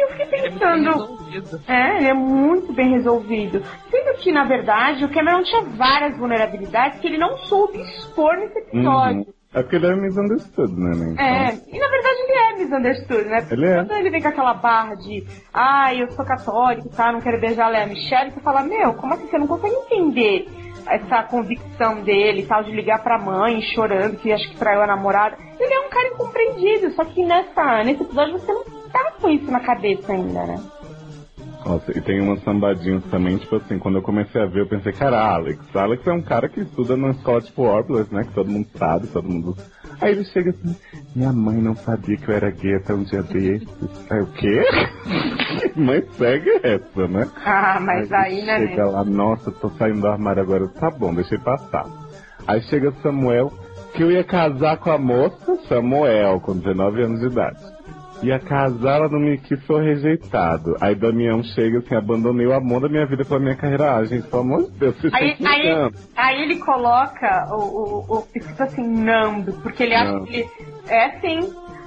E eu fiquei Ele é pensando... resolvido. É, ele é muito bem resolvido. Sendo que, na verdade, o Cameron tinha várias vulnerabilidades que ele não soube expor nesse episódio. Uhum. É porque ele é misunderstood, né? né? Então, É, e na verdade ele é misunderstood, né? Ele é. Quando ele vem com aquela barra de, ah, eu sou católico, tá, não quero beijar a Lea Michelle, você fala, meu, como assim, você não consegue entender essa convicção dele e tal, de ligar pra mãe chorando, que acho que traiu a namorada. Ele é um cara incompreendido, só que nessa, nesse episódio você não tá com isso na cabeça ainda, né? Nossa, e tem umas sambadinhas também, tipo assim, quando eu comecei a ver, eu pensei, cara, Alex, Alex é um cara que estuda na escola tipo Orblers, né? Que todo mundo sabe, todo mundo Aí ele chega assim, minha mãe não sabia que eu era gay até um dia desses. Aí o quê? Mãe é essa, né? Ah, mas aí, né? Chega lá, nossa, tô saindo do armário agora. Tá bom, deixei passar. Aí chega Samuel, que eu ia casar com a moça, Samuel, com 19 anos de idade. Ia casar, ela não me quis, foi rejeitado. Aí Damião chega assim, abandonei o amor da minha vida pela minha carreira. Ah, gente, pelo amor de Deus, vocês Aí, estão aí, aí ele coloca o, o, o escrito assim, Nando, porque ele acha Nando. que ele. É sim.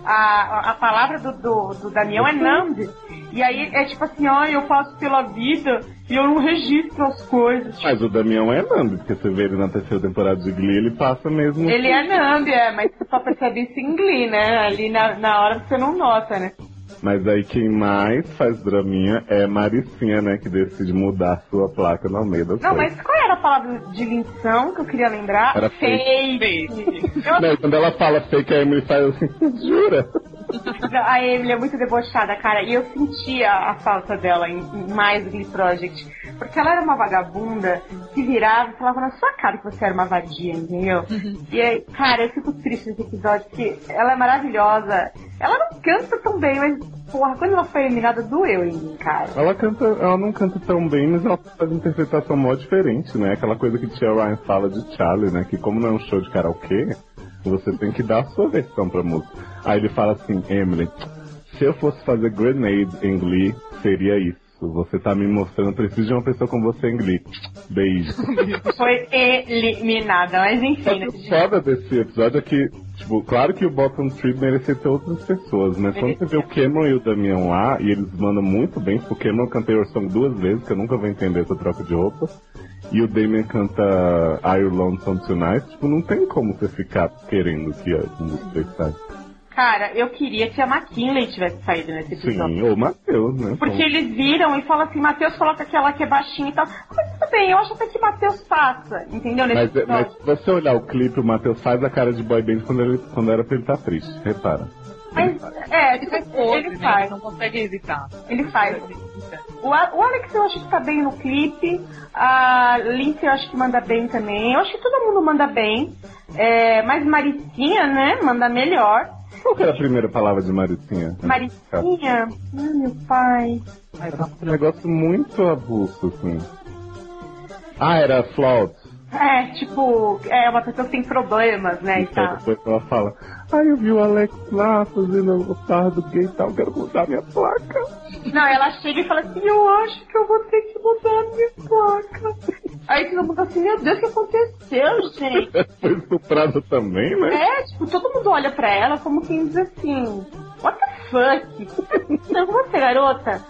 A, a palavra do, do, do Damião é Nando. E aí é tipo assim, ó, eu passo pela vida e eu não registro as coisas. Mas o Damião é Nando, porque você vê ele na terceira temporada de Glee, ele passa mesmo. Ele é Nando, é, mas você só percebe isso em Glee, né? Ali na, na hora você não nota, né? Mas aí quem mais faz draminha é Maricinha, né? Que decide mudar sua placa no meio da Não, mas qual era a palavra de lição que eu queria lembrar? Era fake. Eu Não, quando ela fala fake, a Emily faz assim, jura? A Emily é muito debochada, cara, e eu sentia a falta dela em, mais Glee Project. Porque ela era uma vagabunda que virava e falava na sua cara que você era uma vadia, entendeu? E aí, cara, eu fico triste nesse episódio, porque ela é maravilhosa. Ela não canta tão bem, mas, porra, quando ela foi eliminada, doeu em mim, cara. Ela canta, ela não canta tão bem, mas ela faz uma interpretação mó diferente, né? Aquela coisa que Tia Ryan fala de Charlie, né? Que como não é um show de karaokê, você tem que dar a sua versão pra música. Aí ele fala assim, Emily, se eu fosse fazer Grenade em Glee, seria isso. Você tá me mostrando, preciso de uma pessoa como você em Glee. Beijo. Foi eliminada, mas enfim, que né? o foda desse episódio é que, tipo, claro que o Bottom Tree merecia ter outras pessoas, mas quando você vê o Cameron e o Damião lá, e eles mandam muito bem, tipo, o Cameron canta Your Song duas vezes, que eu nunca vou entender essa troca de roupa, e o Damien canta You Lonesome Tonight, tipo, não tem como você ficar querendo que a música saia. Cara, eu queria que a McKinley tivesse saído nesse episódio. Sim, ou Matheus, né? Porque eles viram e falam assim, Matheus coloca aquela que é baixinha e tal. Mas tudo bem, eu acho até que Matheus passa, entendeu? Nesse Mas, episódio. mas se você olhar o clipe, o Matheus faz a cara de boy band quando, ele, quando era pra ele estar triste, repara. Mas, é, tipo, ele né? faz, Não consegue evitar. ele faz. O, o Alex eu acho que tá bem no clipe, a Lindsay eu acho que manda bem também, eu acho que todo mundo manda bem, é, mas Maricinha, né, manda melhor. Qual que era a primeira palavra de Maricinha? Maricinha, ai meu pai. Um negócio muito avulso, assim. Ah, era flawed. É, tipo, é uma pessoa que tem problemas, né, e Então, tal. depois ela fala, ah, eu vi o Alex lá fazendo o fardo gay e tal, quero mudar minha placa. Não, ela chega e fala assim, eu acho que eu vou ter que mudar a minha placa. Aí todo mundo assim, meu Deus, o que aconteceu, gente? Foi estuprada também, né? É, tipo, todo mundo olha pra ela como quem diz assim, what the fuck? Não, você, garota?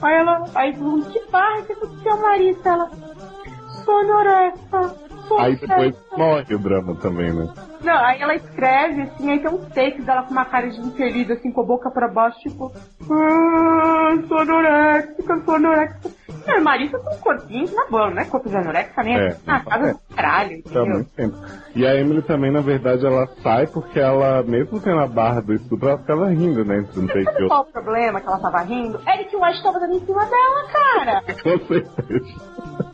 Aí ela, aí todo mundo, que barra que aconteceu, Marissa? Ela, sou anorexia. sou Aí depois sexta." morre o drama também, né? Não, aí ela escreve, assim, aí tem um take dela com uma cara de infeliz, assim, com a boca pra baixo, tipo, ah, sou anorexica, sou anorexica. Não, Marissa tem um corpinho, na boa, não é corpo de anorexica, nem É, na casa é. do caralho, Tá entendeu? muito tempo. E a Emily também, na verdade, ela sai porque ela, mesmo tendo a barra do estupro, ela ficava rindo, né? Entre um take Sabe outro. qual o problema que ela tava rindo? Eric White tava dando em cima dela, cara. Com certeza.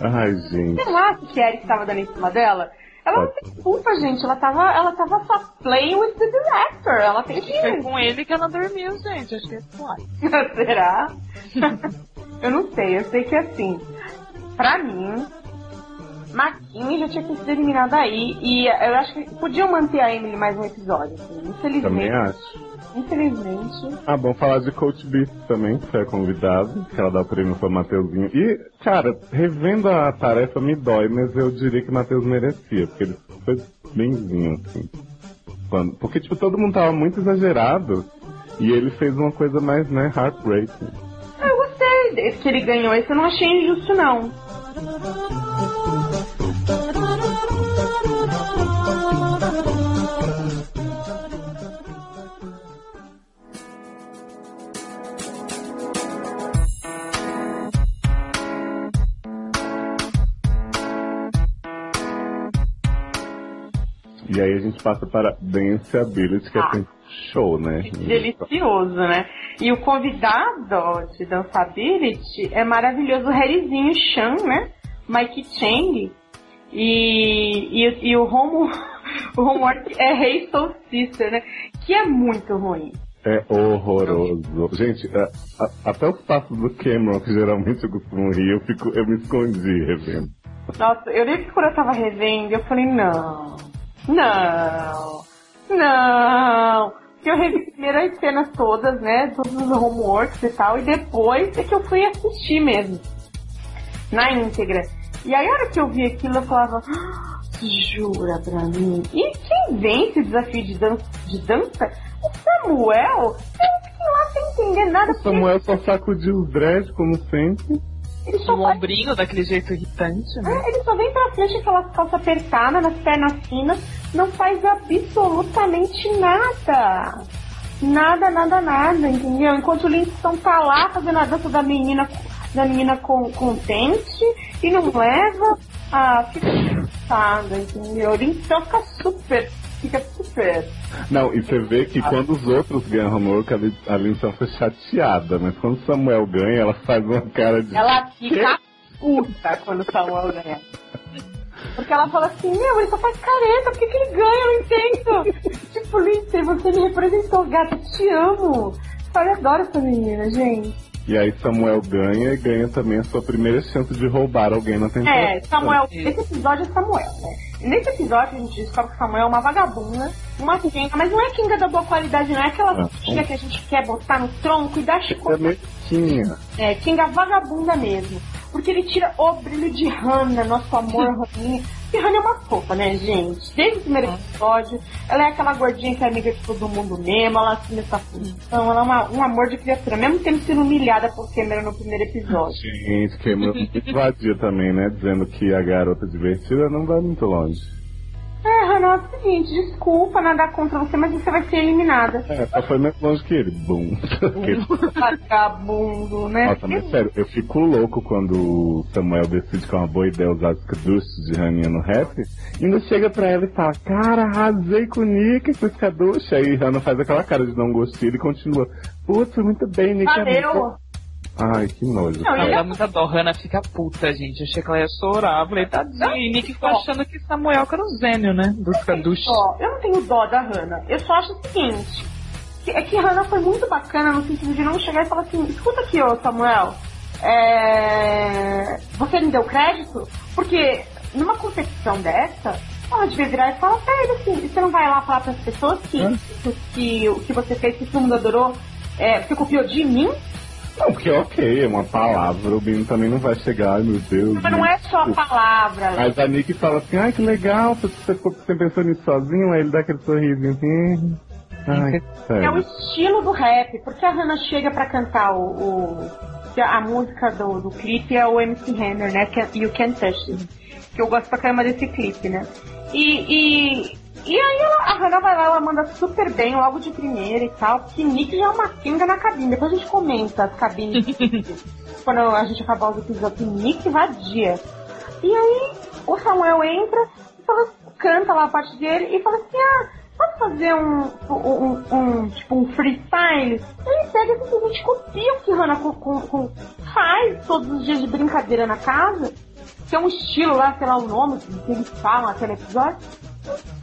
Ai, gente. Você não acha que Eric tava dando em cima dela? Ela não tem culpa, gente. Ela tava, ela tava só playing with the director. Ela tem que... Foi com ele que ela dormiu, gente. Acho que é suave. Será? eu não sei, eu sei que assim, pra mim, Maquin já tinha que ser eliminada aí. E eu acho que podiam manter a Emily mais um episódio. Assim. Também Infelizmente. acho. Infelizmente. Ah, bom falar de Coach Beast também, que foi a convidada, que ela dá o prêmio pra Mateuzinho. E, cara, revendo a tarefa me dói, mas eu diria que Matheus merecia, porque ele foi benzinho, assim. Quando- porque, tipo, todo mundo tava muito exagerado, e ele fez uma coisa mais, né, heartbreaking. Ah, Eu gostei desse que ele ganhou. Esse eu não achei injusto, não. Passa para Dance Ability, que é Ah. assim, show, né? Delicioso, né? E o convidado de Dançability é maravilhoso, o Harryzinho Chan, né? Mike Chang. E, e, e o Romo o homework é Hey Soul Sister, né? Que é muito ruim. É horroroso. Gente, a- a- até os passos do Cameron, que geralmente eu costumo rir, eu, fico, eu me escondi revendo. Nossa, eu lembro que quando eu tava revendo, eu falei, não, não, não. Que eu revi primeiro as cenas todas, né? Todos os homeworks e tal, e depois é que eu fui assistir mesmo. Na íntegra. E aí a hora que eu vi aquilo, eu falava, "Ah, jura pra mim? E quem vence o desafio de dança? De dança? O Samuel? Eu fiquei lá sem entender nada. O Samuel só sacudiu os dreads, como sempre. Ele E o ombrinho daquele jeito irritante, né? É, ele só vem pra frente aquelas calças apertadas, nas pernas finas, não faz absolutamente nada. Nada, nada, nada, entendeu? Enquanto o Lindsay tá lá fazendo a dança da menina, da menina com, contente e não leva, ah, fica cansada, entendeu? O Lindsay fica super, fica Não, e você vê que quando os outros ganham homework, a a Lindsay fica chateada, mas quando o Samuel ganha, ela faz uma cara de. Ela fica puta quando o Samuel ganha. Porque ela fala assim, meu, ele só faz careta, por que, que ele ganha? Eu não entendo. tipo, Lindsay, você me representou, gata, te amo. Eu adoro essa menina, gente. E aí Samuel ganha e ganha também a sua primeira chance de roubar alguém na temporada. É, Samuel, esse episódio é Samuel, né? Nesse episódio a gente descobre que Samuel é uma vagabunda, uma kinga, mas não é kinga da boa qualidade, não é aquela Ah, kinga que a gente quer botar no tronco e dar É chicote. É, kinga vagabunda mesmo. Porque ele tira o brilho de Hannah, nosso amor, Hannah. E Hannah é uma fofa, né, gente? Desde o primeiro episódio, ela é aquela gordinha que é amiga de todo mundo mesmo, ela assume essa função, ela é uma- um amor de criatura, mesmo tendo sido humilhada por Cameron no primeiro episódio. Gente, Cameron muito vadia também, né? Dizendo que a garota divertida não vai muito longe. É, Hannah, é o seguinte, desculpa nadar contra você, mas você vai ser eliminada. É, só foi mais longe que ele. Bum. Vagabundo, né? Nossa, mas sério, eu fico louco quando o Samuel decide que é uma boa ideia usar os caduchos de Raninha no rap. E ainda chega pra ela e fala, cara, arrasei com o Nick com esse caducho. Aí Hannah faz aquela cara de não gostar e continua. Putz, muito bem, Nick. é muito bom." Valeu! Ai, que nojo. Não, Não, e dá muita dó. Hannah fica puta, gente. Eu achei que ela ia chorar. Eu Falei, tadinho. E Nick ficou achando que Samuel que era o Zênio, né? Dos caduchos. Ó, eu não tenho dó da Hannah. Eu só acho o seguinte. que- É que Hannah foi muito bacana no sentido de não chegar e falar assim, escuta aqui, ô Samuel. É... Você me deu crédito? Porque numa competição dessa, ela devia virar e falar pra ele assim, você não vai lá falar pras pessoas que, que, que o que você fez, que todo mundo adorou, é, você copiou de mim? Não, porque ok, é uma palavra, o menino também não vai chegar, ai meu Deus. Mas não é só a palavra. Mas a Nick fala assim, ai que legal, você ficou pensou nisso sozinho, aí ele dá aquele sorrisinho assim. Ai, É o estilo do rap, porque a Hannah chega pra cantar o, o- a música do, do clipe é o MC Hammer, né? É You Can't Touch It. Que eu gosto pra caramba desse clipe, né? E, e, e aí ela- a Hannah vai lá, ela manda super bem logo de primeira e tal, porque Nick já é uma kinga na cabine. Depois a gente comenta as cabines quando a gente acabar os episódios. Nick vadia. E aí o Samuel entra e fala, canta lá a parte dele e fala assim, ah, posso fazer um, um, um, tipo um freestyle? Ele pega e simplesmente copia o que Hannah co- co- co- faz todos os dias de brincadeira na casa, que é um estilo lá, sei lá o nome que eles falam naquele episódio.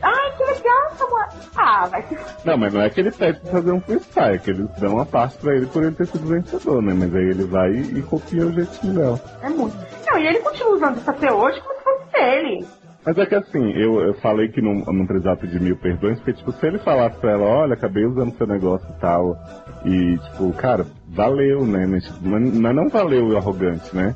Ai, que legal, Samuel. Ah, vai se Não, mas não é que ele pede pra fazer um freestyle, é que eles dão uma parte pra ele por ele ter sido vencedor, né? Mas aí ele vai e, e copia o jeitinho dela. É muito. Não, e ele continua usando isso até hoje como se fosse dele. Mas é que assim, eu, eu falei que não, não precisava pedir mil perdões, porque tipo, se ele falasse pra ela, olha, acabei usando seu negócio e tal, e tipo, cara, valeu, né? Mas, mas mas não valeu o arrogante, né?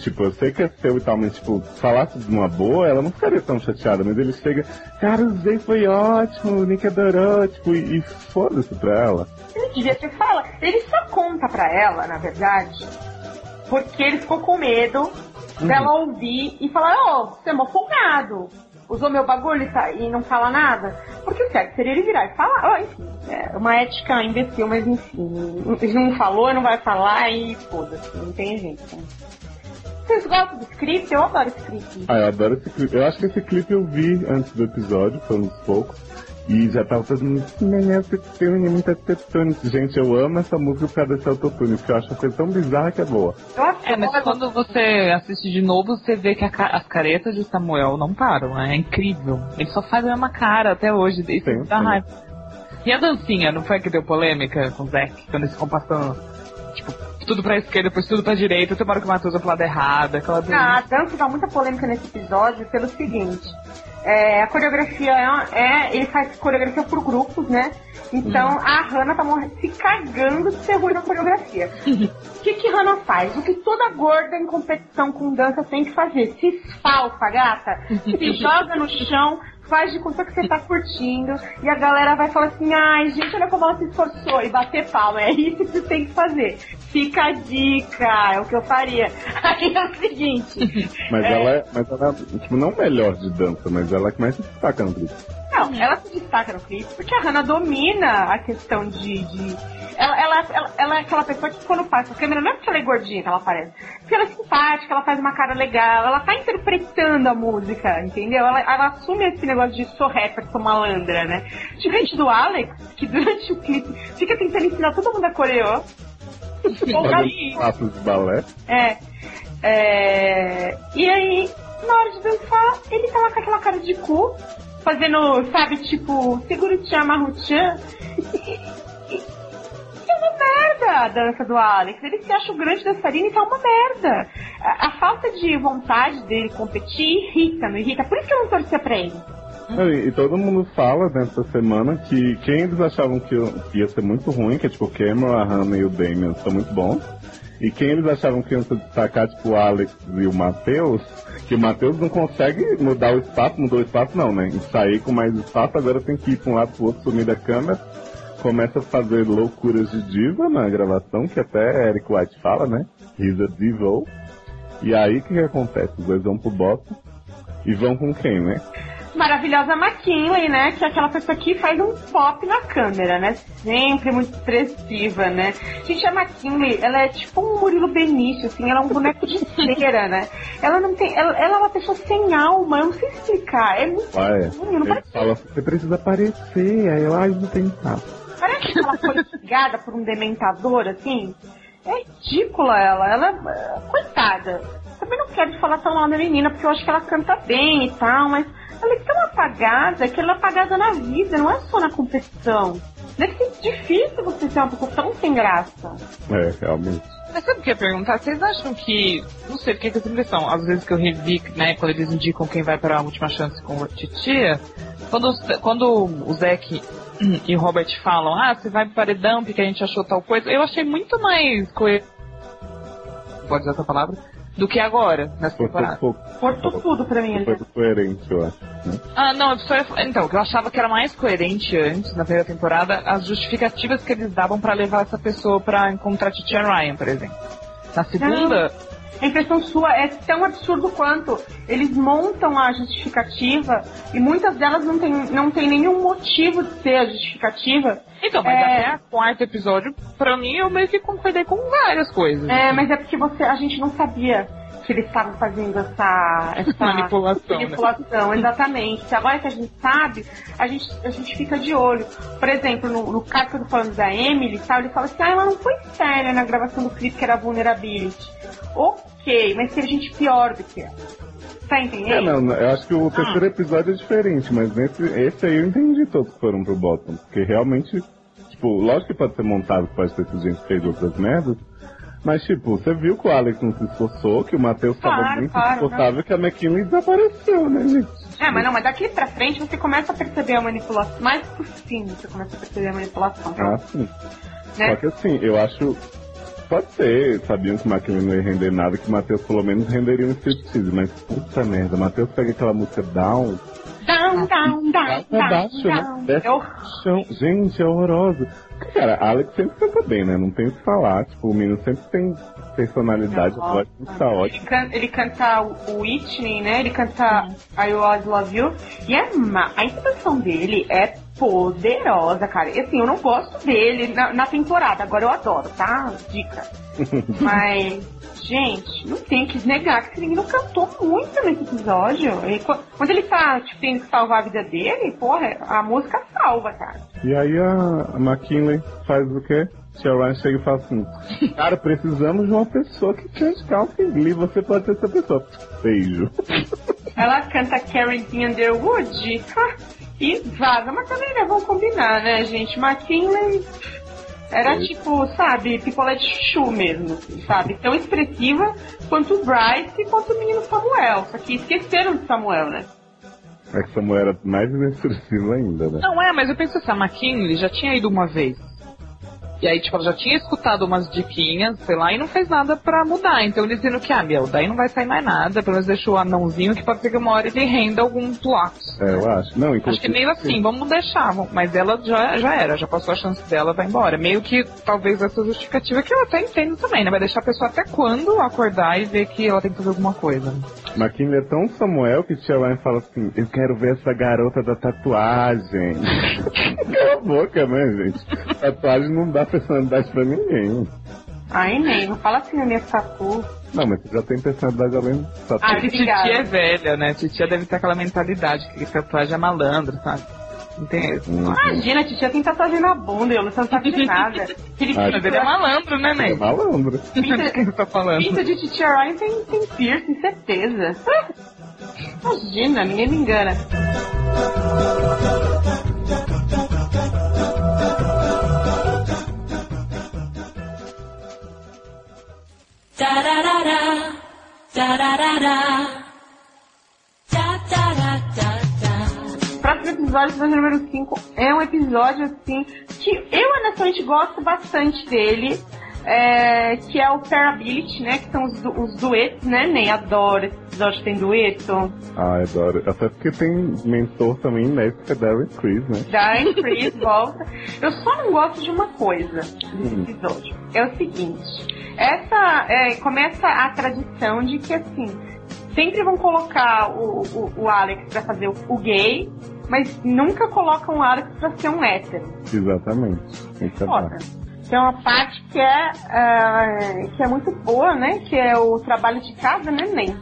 Tipo, eu sei que é seu e tal, mas tipo, se falasse de uma boa, ela não ficaria tão chateada, mas ele chega, cara, usei, foi ótimo, o Nick adorou, tipo, e, e foda-se pra ela. Ele devia ter falado. Ele só conta pra ela, na verdade, porque ele ficou com medo dela ouvir e falar, ô, você é mó folgado. Usou meu bagulho e, tá- e não fala nada. Porque o certo seria ele virar e falar. Ó, enfim, é uma ética imbecil, mas enfim. Ele não falou, não vai falar e foda-se, não tem jeito. Vocês gostam do script? Eu adoro script. Ah, eu adoro esse clipe. Eu acho que esse clipe eu vi antes do episódio, foi uns poucos. E já tava todo mundo, menina, tetune, muita tetune. Gente, eu amo essa música por causa desse autotune, porque eu acho uma coisa tão bizarra que é boa. É, mas quando você assiste de novo, você vê que a ca- as caretas de Samuel não param, né? É incrível. Ele só faz a mesma cara até hoje, isso Sim, dá raiva. E a dancinha, não foi que deu polêmica com o Zack? Quando eles ficam passando, tipo, tudo pra esquerda, depois tudo pra direita, hora que o Matheus vai pro lado errado, aquela Ah, a dança dá muita polêmica nesse episódio pelo seguinte. é, a coreografia é, é- Ele faz coreografia por grupos, né? Então a Hannah tá morrendo, se cagando de ser ruim na coreografia. O que que Hannah faz? O que toda gorda em competição com dança tem que fazer? Se esfalfa, gata. Se joga no chão, faz de conta que você tá curtindo. E a galera vai falar assim, ai gente, olha como ela se esforçou. E bater palma. É isso que você tem que fazer. Fica a dica, é o que eu faria. Aí é o seguinte. Mas É. ela é, mas ela é, tipo, não melhor de dança, mas ela é que mais se destaca no grupo. Não, ela se destaca no clipe porque a Hannah domina a questão de. de- Ela, ela, ela, ela é aquela pessoa que quando passa a câmera, não é porque ela é gordinha que ela aparece. Porque ela é simpática, ela faz uma cara legal, ela tá interpretando a música, entendeu? Ela, ela assume esse negócio de sou rapper, sou malandra, né? Diferente do Alex, que durante o clipe fica tentando ensinar todo mundo a coreô. Fazendo passos de balé. É. É, E aí, na hora de dançar, ele tá lá com aquela cara de cu, fazendo, sabe, tipo, seguro-tchan, marro-tchan. E é uma merda a dança do Alex. Ele se acha o grande dançarino e tá uma merda. A, a falta de vontade dele competir irrita, não irrita? Por isso que eu não torcia pra ele. E, e todo mundo fala nessa semana que quem eles achavam que ia, que ia ser muito ruim, que é tipo o Cameron, a Hannah e o Damian são muito bons. E quem eles achavam que iam se destacar, tipo o Alex e o Matheus, que o Matheus não consegue mudar o espaço, mudou o espaço não, né? E sair com mais espaço, agora tem que ir pra um lado pro outro, sumir da câmera. Começa a fazer loucuras de diva na gravação, que até Eric White fala, né? He's a divo. E aí o que, que acontece? Os dois vão pro bottom e vão com quem, né? Maravilhosa McKinley, né? Que é aquela pessoa que faz um pop na câmera, né? Sempre muito expressiva, né? Gente, a McKinley, ela é tipo um Murilo Benício, assim, ela é um boneco de cera, né? Ela não tem. Ela, ela é uma pessoa sem alma, eu não sei explicar. É muito é. ruim, não parece, fala, você precisa aparecer, aí ela, não tem papo. parece que ela foi pegada por um dementador, assim. É ridícula ela, ela é coitada. Também não quero falar tão mal da menina, porque eu acho que ela canta bem e tal, mas ela é tão apagada que ela é apagada na vida, não é só na competição. Deve ser difícil você ser uma pessoa tão sem graça. É, realmente. Mas sabe o que eu ia perguntar? Vocês acham que. Não sei, porque que essa impressão. Às vezes que eu revi, né, quando eles indicam quem vai para a última chance com a Titia, quando, quando o Zack e o Robert falam, ah, você vai pro paredão porque a gente achou tal coisa, eu achei muito mais coerente. Pode usar essa palavra? Do que agora, nessa Foi temporada. pouco, Cortou tudo pra mim foi coerente, eu acho. Né? Ah, não, eu só ia- então, que eu achava que era mais coerente antes, na primeira temporada, as justificativas que eles davam pra levar essa pessoa pra encontrar a Titia Ryan, por exemplo. Na segunda, A impressão sua é tão absurdo quanto eles montam a justificativa e muitas delas não tem, não tem nenhum motivo de ser a justificativa. Então, mas É. até o quarto episódio, pra mim, eu meio que concordei com várias coisas. É, mas é porque você, a gente não sabia que eles estavam fazendo essa, essa Manipulação, né? manipulação, exatamente. Agora que a gente sabe, a gente, a gente fica de olho. Por exemplo, no, no caso que eu tô falando da Emily, tal, ele fala assim, ah, ela não foi séria na gravação do clipe que era vulnerability. Ok, mas teve gente pior do que ela. Tá É, entendendo? não, não, eu acho que o terceiro episódio é diferente, mas nesse, esse aí eu entendi todos que foram pro bottom. Porque realmente, tipo, lógico que pode ser montado, pode ter gente que fez outras merdas. Mas, tipo, você viu que o Alex não se esforçou, que o Matheus estava Claro, muito claro, insuportável, que a McKinley desapareceu, né, gente? É, mas não, mas daqui pra frente você começa a perceber a manipulação. Mais por fim você começa a perceber a manipulação. Ah, sim. né? Só que assim, eu acho. Pode ser, sabiam que o McKinley não ia render nada, que o Matheus pelo menos renderia um striptease, mas puta merda, o Matheus pega aquela música down, Down, down, down, pra down, né? down. Desce Eu, pro chão. Gente, é horroroso. Cara, Alex sempre canta bem, né? Não tem o que falar. Tipo, o menino sempre tem personalidade, a voz muito tá ele, ótima. ele canta o Whitney, né? Ele canta I Always Love You. E é ma- a interpretação dele é poderosa, cara. E assim, eu não gosto dele na, na temporada. Agora eu adoro, tá? Dica. Mas, gente, não tem que negar que esse menino cantou muito nesse episódio. E qu- quando ele tá, tipo, tendo que salvar a vida dele, porra, a música salva, cara. E aí a, McKinley faz o quê? Tia Ryan chega e fala assim: Cara, precisamos de uma pessoa que cante Country Glee. Você pode ser essa pessoa. Beijo. Ela canta Carrington Underwood e vaza, mas também né, vamos combinar, né, gente? McKinley era tipo, sabe, picolé de chuchu mesmo, assim, sabe? Tão expressiva quanto o Bryce e quanto o menino Samuel. Só que esqueceram de Samuel, né? É que Samuel era mais inexpressivo ainda, né? Não é, mas eu penso assim, a McKinley já tinha ido uma vez. E aí, tipo, ela já tinha escutado umas diquinhas, sei lá, e não fez nada pra mudar. Então eles viram que, ah, meu, daí não vai sair mais nada, pelo menos deixou o anãozinho que pode ser que uma hora ele renda algum plot. É, eu acho. Não, Acho inclusive. que meio assim, vamos deixar, mas ela já, já era, já passou a chance dela, vai embora. Meio que talvez essa justificativa que eu até entendo também, né? Vai deixar a pessoa até quando acordar e ver que ela tem que fazer alguma coisa. McKinley é tão Samuel que Tia Ryan fala assim: Eu quero ver essa garota da tatuagem. Cala a boca, né, gente? Tatuagem não dá personalidade pra ninguém. Ai, nem, não fala assim na minha tatu. Não, mas você já tem personalidade além de Ah, tatuagem. Porque obrigada. titia é velha, né? Titia deve ter aquela mentalidade que tatuagem é malandro, sabe? Não tem isso. Hum, Imagina, a titia tem tatuagem na bunda, eu não sabe de nada. Ah, Mas ele é malandro, né, é Ney? malandro. De quem você tá falando? Pinta de titia Ryan tem, tem piercing, certeza. Imagina, ninguém me engana. Da da da da. próximo episódio, episódio número 5, é um episódio assim que eu honestamente gosto bastante dele. É, que é o Parability, né? Que são os, os duetos, né? Nem adoro esse episódio tem dueto. Ah, adoro. Até porque tem mentor também inédito que é Darren Criss, né? Darren Criss volta. Eu só não gosto de uma coisa desse episódio. É o seguinte. Essa é, começa a tradição de que assim sempre vão colocar o, o, o Alex pra fazer o, o gay, mas nunca colocam o Alex pra ser um hétero. Exatamente. Isso é Foda. Tem uma parte que é, ah, que é muito boa, né? Que é o trabalho de casa, né, nem?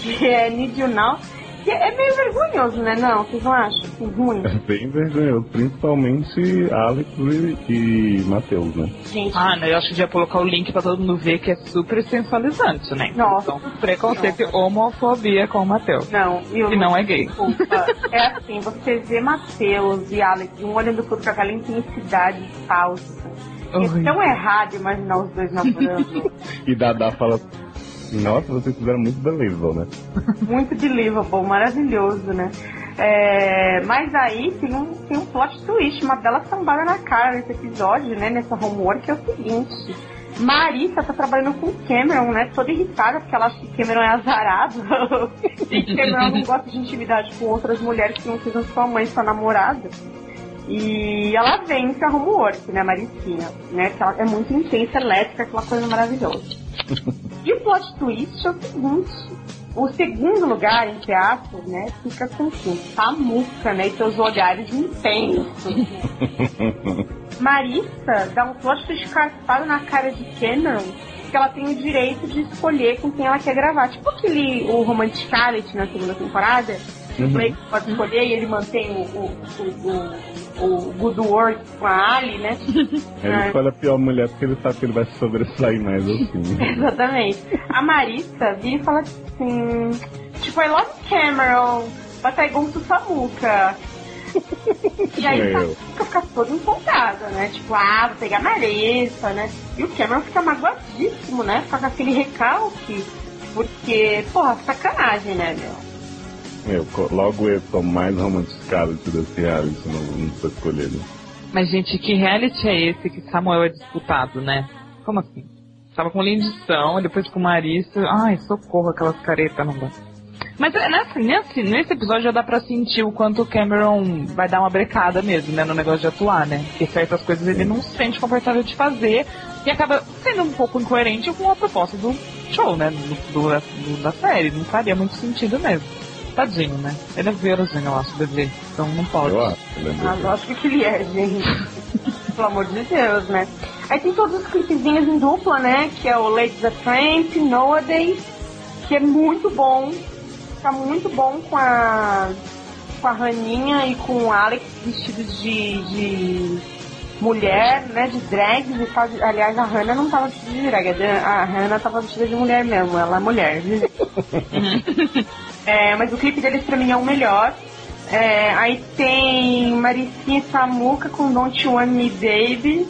Que é Need You Now. Que é meio vergonhoso, né? Não, vocês não acham? Assim, ruim? É bem vergonhoso, principalmente Alex e, e Matheus, né? Gente, Ah, né? Eu acho que devia colocar o link pra todo mundo ver que é super sensualizante, né? Nossa. Então, preconceito e homofobia com o Matheus. não. E eu Que não é gay. Desculpa. É assim, você vê Matheus e Alex, um olhando pro outro com aquela intensidade falsa. É tão errado imaginar os dois namorando. E Dada fala, nossa, vocês fizeram muito believable, né? Muito believable, maravilhoso, né? É, mas aí tem um, tem um plot twist, uma bela sambada na cara nesse episódio, né? Nessa homework, é o seguinte. Marissa tá trabalhando com Cameron, né? Toda irritada porque ela acha que Cameron é azarado. e Cameron não gosta de intimidade com outras mulheres que não sejam sua mãe, sua namorada. E ela vence a homework, né, Maricinha? Né? Que ela é muito intensa, elétrica, aquela coisa maravilhosa. E o plot twist é o seguinte. O segundo lugar, entre aspas, né, fica com quem? Samuca, né? E seus olhares intensos. Marissa dá um plot twist carpado na cara de Cameron que ela tem o direito de escolher com quem ela quer gravar. Tipo aquele o Romanticality na segunda temporada. O Blake pode escolher e ele mantém o, o, o, o, o Good Work com a Ali, né? Ele Ah. escolhe a pior mulher porque ele sabe que ele vai se sobressair mais assim. Exatamente. A Marissa vira e fala assim: Tipo, I love Cameron, but I go to Samuca. E aí Meu. Samuca fica toda empolgada, né? Tipo, ah, vou pegar a Marissa, né? E o Cameron fica magoadíssimo, né? Fica com aquele recalque. Porque, porra, sacanagem, né, meu? Logo eu sou mais romanticado desse reality, não, não tô escolhendo. Mas, gente, que reality é esse que Samuel é disputado, né? Como assim? Tava com lindição, depois com Marissa. Ai, socorro, aquelas caretas, não dá. Mas é, nesse, nesse, nesse episódio já dá pra sentir o quanto o Cameron vai dar uma brecada mesmo, né? No negócio de atuar, né? Porque certas coisas ele não se sente confortável de fazer e acaba sendo um pouco incoerente com a proposta do show, né? Do- do- da série. Não faria muito sentido mesmo. Tadinho, né? Ele é veirozinho, eu acho, bebê. Então não pode. Eu acho, ele é Ah, lógico que ele é, gente. Pelo amor de Deus, né? Aí tem todos os clipezinhos em dupla, né? Que é o Late the Tramp, Nowadays, que é muito bom. Tá muito bom com a com a Raninha e com o Alex vestidos de, de mulher, né, de drags e tal. Aliás, a Hannah não tava vestida de drag, a Hannah tava vestida de mulher mesmo, ela é mulher. É, mas o clipe deles pra mim é o melhor. É, aí tem Maricinha e Samuca com Don't You Want Me Baby.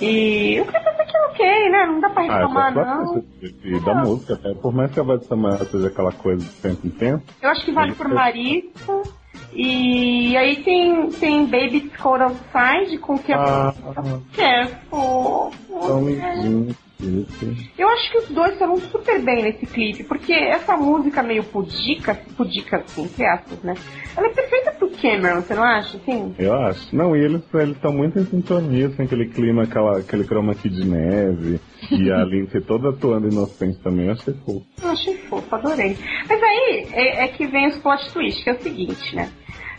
E o clipe até que é ok, né? Não dá pra Ah, reclamar, gosto não. de- da música, até. Por mais que a voz de Samuel seja aquela coisa de tempo em tempo. Eu acho que vale por Marissa. E aí tem, tem Baby Cold Outside com que Ah, que é fofo. tão lindinho. Eu acho que os dois foram super bem nesse clipe, porque essa música meio pudica, pudica assim, entre aspas, né? Ela é perfeita pro Cameron, você não acha? Assim, Eu acho. Não, e eles estão muito em sintonia, assim, aquele clima, aquela, aquele chroma aqui de neve. e a Lindsay toda atuando inocente também, eu achei fofo. eu achei fofo, adorei. Mas aí é, é que vem os plot twists, que é o seguinte, né?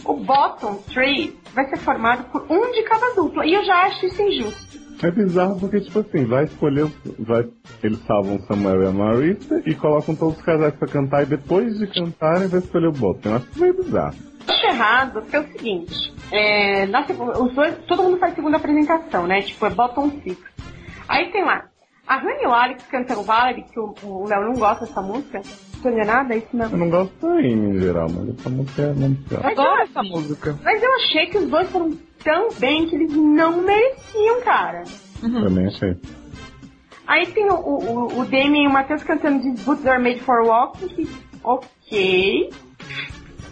O bottom three vai ser formado por um de cada dupla, e eu já acho isso injusto. É bizarro porque, tipo assim, vai escolher, vai, eles salvam Samuel e a Marissa e colocam todos os casais pra cantar e depois de cantarem vai escolher o Bottom. Eu acho meio bizarro. Acho errado, porque é o seguinte, é, na os dois, todo mundo faz segunda apresentação, né? Tipo, é bottom six. Aí tem lá, a Rani e o Alex cantando Valerie, que o o Léo não gosta dessa música. Tô enganada, é isso Eu mesmo. não gosto aí em geral, mas essa música é muito Eu legal. adoro essa música. Mas eu achei que os dois foram tão bem que eles não mereciam, cara. Também achei. Aí tem o, o, o Damien e o Matheus cantando These Boots Are Made for Walking, que ok.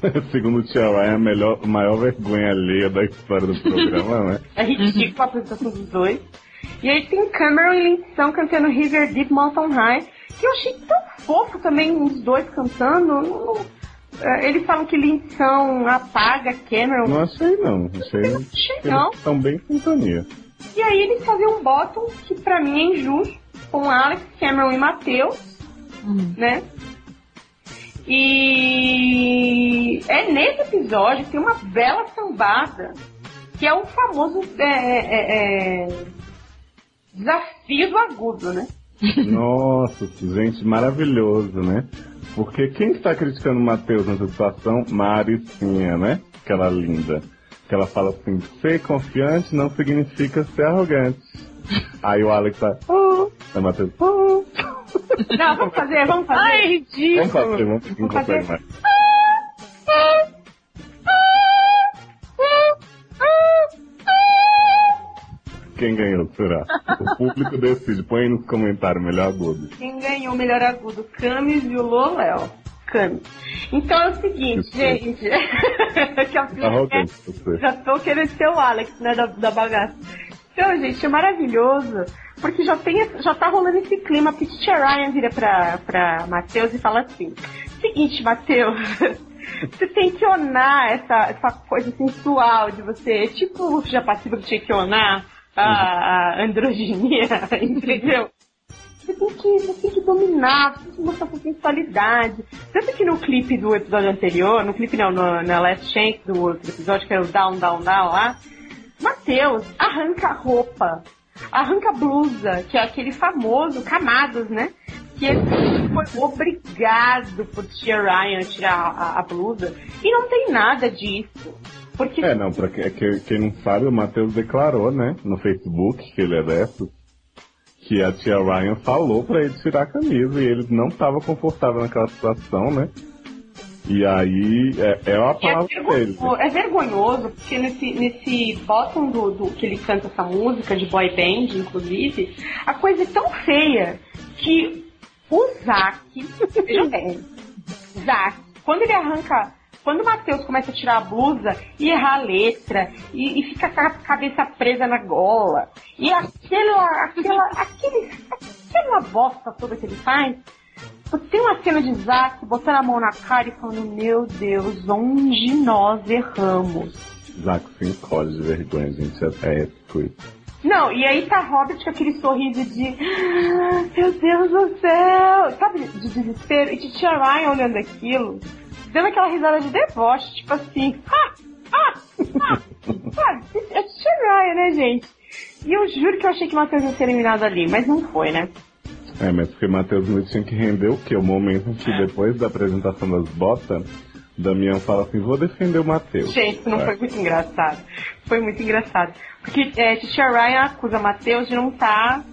Segundo o Tia Ryan, a melhor, a maior vergonha alheia da história do programa, né? É ridículo a apresentação dos dois. E aí tem Cameron e Lindsay cantando River Deep Mountain High, que eu achei tão fofo também os dois cantando. Não- não- é, Eles falam que Lindsay apaga Cameron. Não achei não. Achei achei que não. estão bem em sintonia. E aí eles faziam um bottom que pra mim é injusto, com Alex, Cameron e Matheus, né? E é nesse episódio que tem uma bela sambada, que é o famoso é, é, é, desafio do agudo, né? Nossa, gente, maravilhoso, né? Porque quem está criticando o Matheus nessa situação? Maricinha, né? Aquela linda. Que ela fala assim, ser confiante não significa ser arrogante. Aí o Alex tá, oh, aí o Matheus, oh. Não, vamos fazer, vamos fazer. Ai, ridículo. Vamos fazer, vamos Vamos fazer. consegue mais. Quem ganhou, será? O público decide. Põe aí nos comentários, melhor agudo. Quem ganhou o melhor agudo? Camis e o Loléo. Camis. Então é o seguinte, Isso. gente. que a Arrogante, você. Já tô querendo ser o Alex, né, da, da bagaça. Então, gente, é maravilhoso, porque já, tem, já tá rolando esse clima, Tia Ryan vira pra, pra Matheus e fala assim, seguinte, Matheus, você tem que onar essa, essa coisa sensual de você, tipo já passiva que tinha que onar a, a androginia, entendeu? Você tem, que, você tem que dominar, você tem que mostrar sua sensualidade. Tanto que no clipe do episódio anterior, no clipe não, no, na Last Shank do outro episódio, que é o Down, Down, Down lá, Matheus arranca a roupa, arranca a blusa, que é aquele famoso Camados, né? Que ele foi obrigado por Tia Ryan a tirar a, a blusa. E não tem nada disso. Porque É, não, pra que- que- quem não sabe, o Matheus declarou, né, no Facebook, que ele é dessas, que a tia Ryan falou pra ele tirar a camisa e ele não estava confortável naquela situação, né? E aí é, é uma E é, palavra dele. vergonhoso, é vergonhoso, porque nesse, nesse bottom do, do que ele canta essa música, de boy band, inclusive, a coisa é tão feia que o Zac, veja bem, Zac, quando ele arranca, quando o Matheus começa a tirar a blusa e errar a letra, e, e fica com a cabeça presa na gola, e aquela, aquela, aquele, aquela bosta toda que ele faz, tem uma cena de Zack botando a mão na cara e falando, meu Deus, onde nós erramos? Zac se encolhe de vergonha, gente. É isso. Não, e aí tá Robert com aquele sorriso de "Ah, meu Deus do céu, sabe, de desespero, e Tia Ryan olhando aquilo, dando aquela risada de deboche, tipo assim, ah, ah, ah, sabe, é Ryan, né, gente? E eu juro que eu achei que o Matheus ia ser eliminado ali, mas não foi, né? É, mas porque Matheus Nunes tinha que render o quê? O momento em que depois da apresentação das botas, Damião fala assim, vou defender o Matheus. Gente, isso não É. foi muito engraçado. Foi muito engraçado. Porque é, Titia Ryan acusa Matheus de não estar.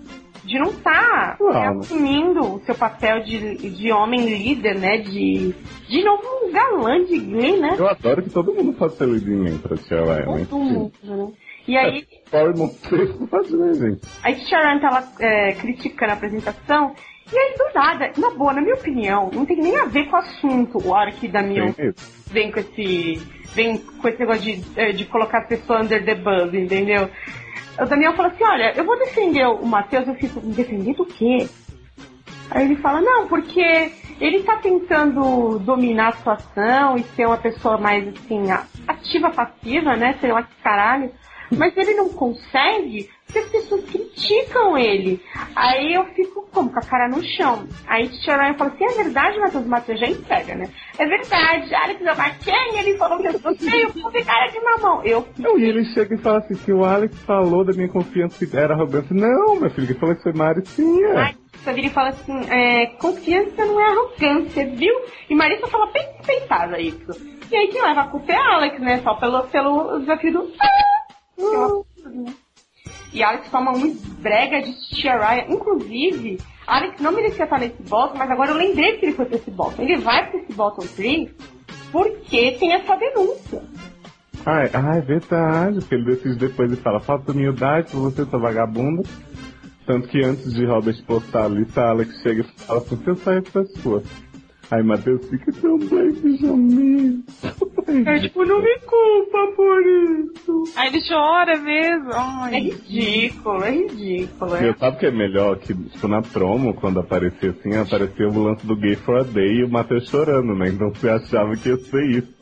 De não estar Claro. assumindo o seu papel de, de homem líder, né? De. De novo um galã de gay, né? Eu adoro que todo mundo faça mim pra Tia Ryan, né? Todo mundo, né? E aí, Pobre Monteiro, pode ver, gente. a Titia Ryan tava é, criticando a apresentação. E aí, do nada, na boa, na minha opinião, não tem nem a ver com o assunto, o hora que Damião mesmo. vem com esse. vem com esse negócio de, eh, de colocar a pessoa under the bus, entendeu? O Daniel fala assim, olha, eu vou defender o Matheus, eu fico, defender do quê? Aí ele fala, não, porque ele tá tentando dominar a situação e ser uma pessoa mais assim, ativa, passiva, né? Sei lá que caralho. Mas ele não consegue porque as pessoas criticam ele. Aí eu fico como com a cara no chão. Aí Tia Ryan fala assim, é verdade, Matheus? Matheus já entrega, né? É verdade, Alex Zabaquene, ele falou que eu sou feio, com cara de mamão. Eu Não, e ele chega e fala assim, que o Alex falou da minha confiança que era arrogância. Não, meu filho, ele falou que foi Maricinha. Ai, Você vira e fala assim, é, confiança não é arrogância, viu? E Marissa fala bem respeitada isso. E aí quem leva a culpa é Alex, né? Só pelo, pelo desafio do... Que E Alex toma um brega de Tia Ryan. Inclusive, Alex não merecia estar nesse bottom, mas agora eu lembrei que ele foi pra esse bottom. Ele vai pra esse bottom 3 porque tem essa denúncia. Ai, ai, verdade, porque ele decide depois e fala, falta humildade pra você, sua vagabunda. Tanto que antes de Robert postar a lista, Alex chega e fala assim, eu saio com as Aí Matheus fica tão bem, Benjamin. É tipo, não me culpa por isso. Aí ele chora mesmo. É Ai. ridículo, é ridículo. É. eu sabe o que é melhor? Que tipo, na promo, quando aparecia assim, aparecia o lance do Gay for a Day e o Matheus chorando, né? Então você achava que ia ser isso.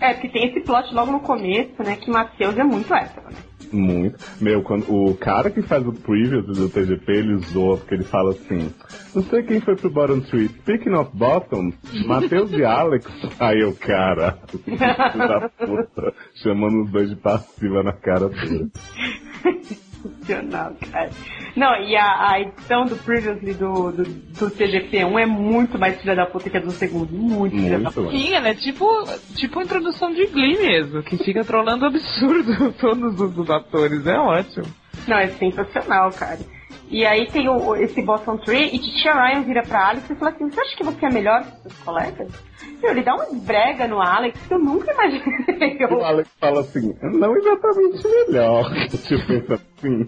É, porque tem esse plot logo no começo, né? Que Matheus é muito hétero, né? Muito. Meu, quando o cara que faz o preview do TGP, ele zoa, porque ele fala assim, não sei quem foi pro bottom three. Speaking of bottoms, Matheus e Alex. Aí o cara, da puta, chamando os dois de passiva na cara dura. Sensacional, cara. Não, e a, a edição do Previously do, do, do TGP1 é muito mais filha da puta que a do segundo. Muito, filha da Muito puta. Sim, ela é tipo, tipo a introdução de Glee mesmo, que fica trolando absurdo todos os, os atores. É ótimo. Não, é sensacional, cara. E aí tem o, esse Bottom Tree e Titia Ryan vira pra Alex e fala assim, você acha que você é melhor que seus colegas? Meu, ele dá uma brega no Alex que eu nunca imaginei. E o Alex fala assim, não exatamente melhor. Tipo, pensa assim.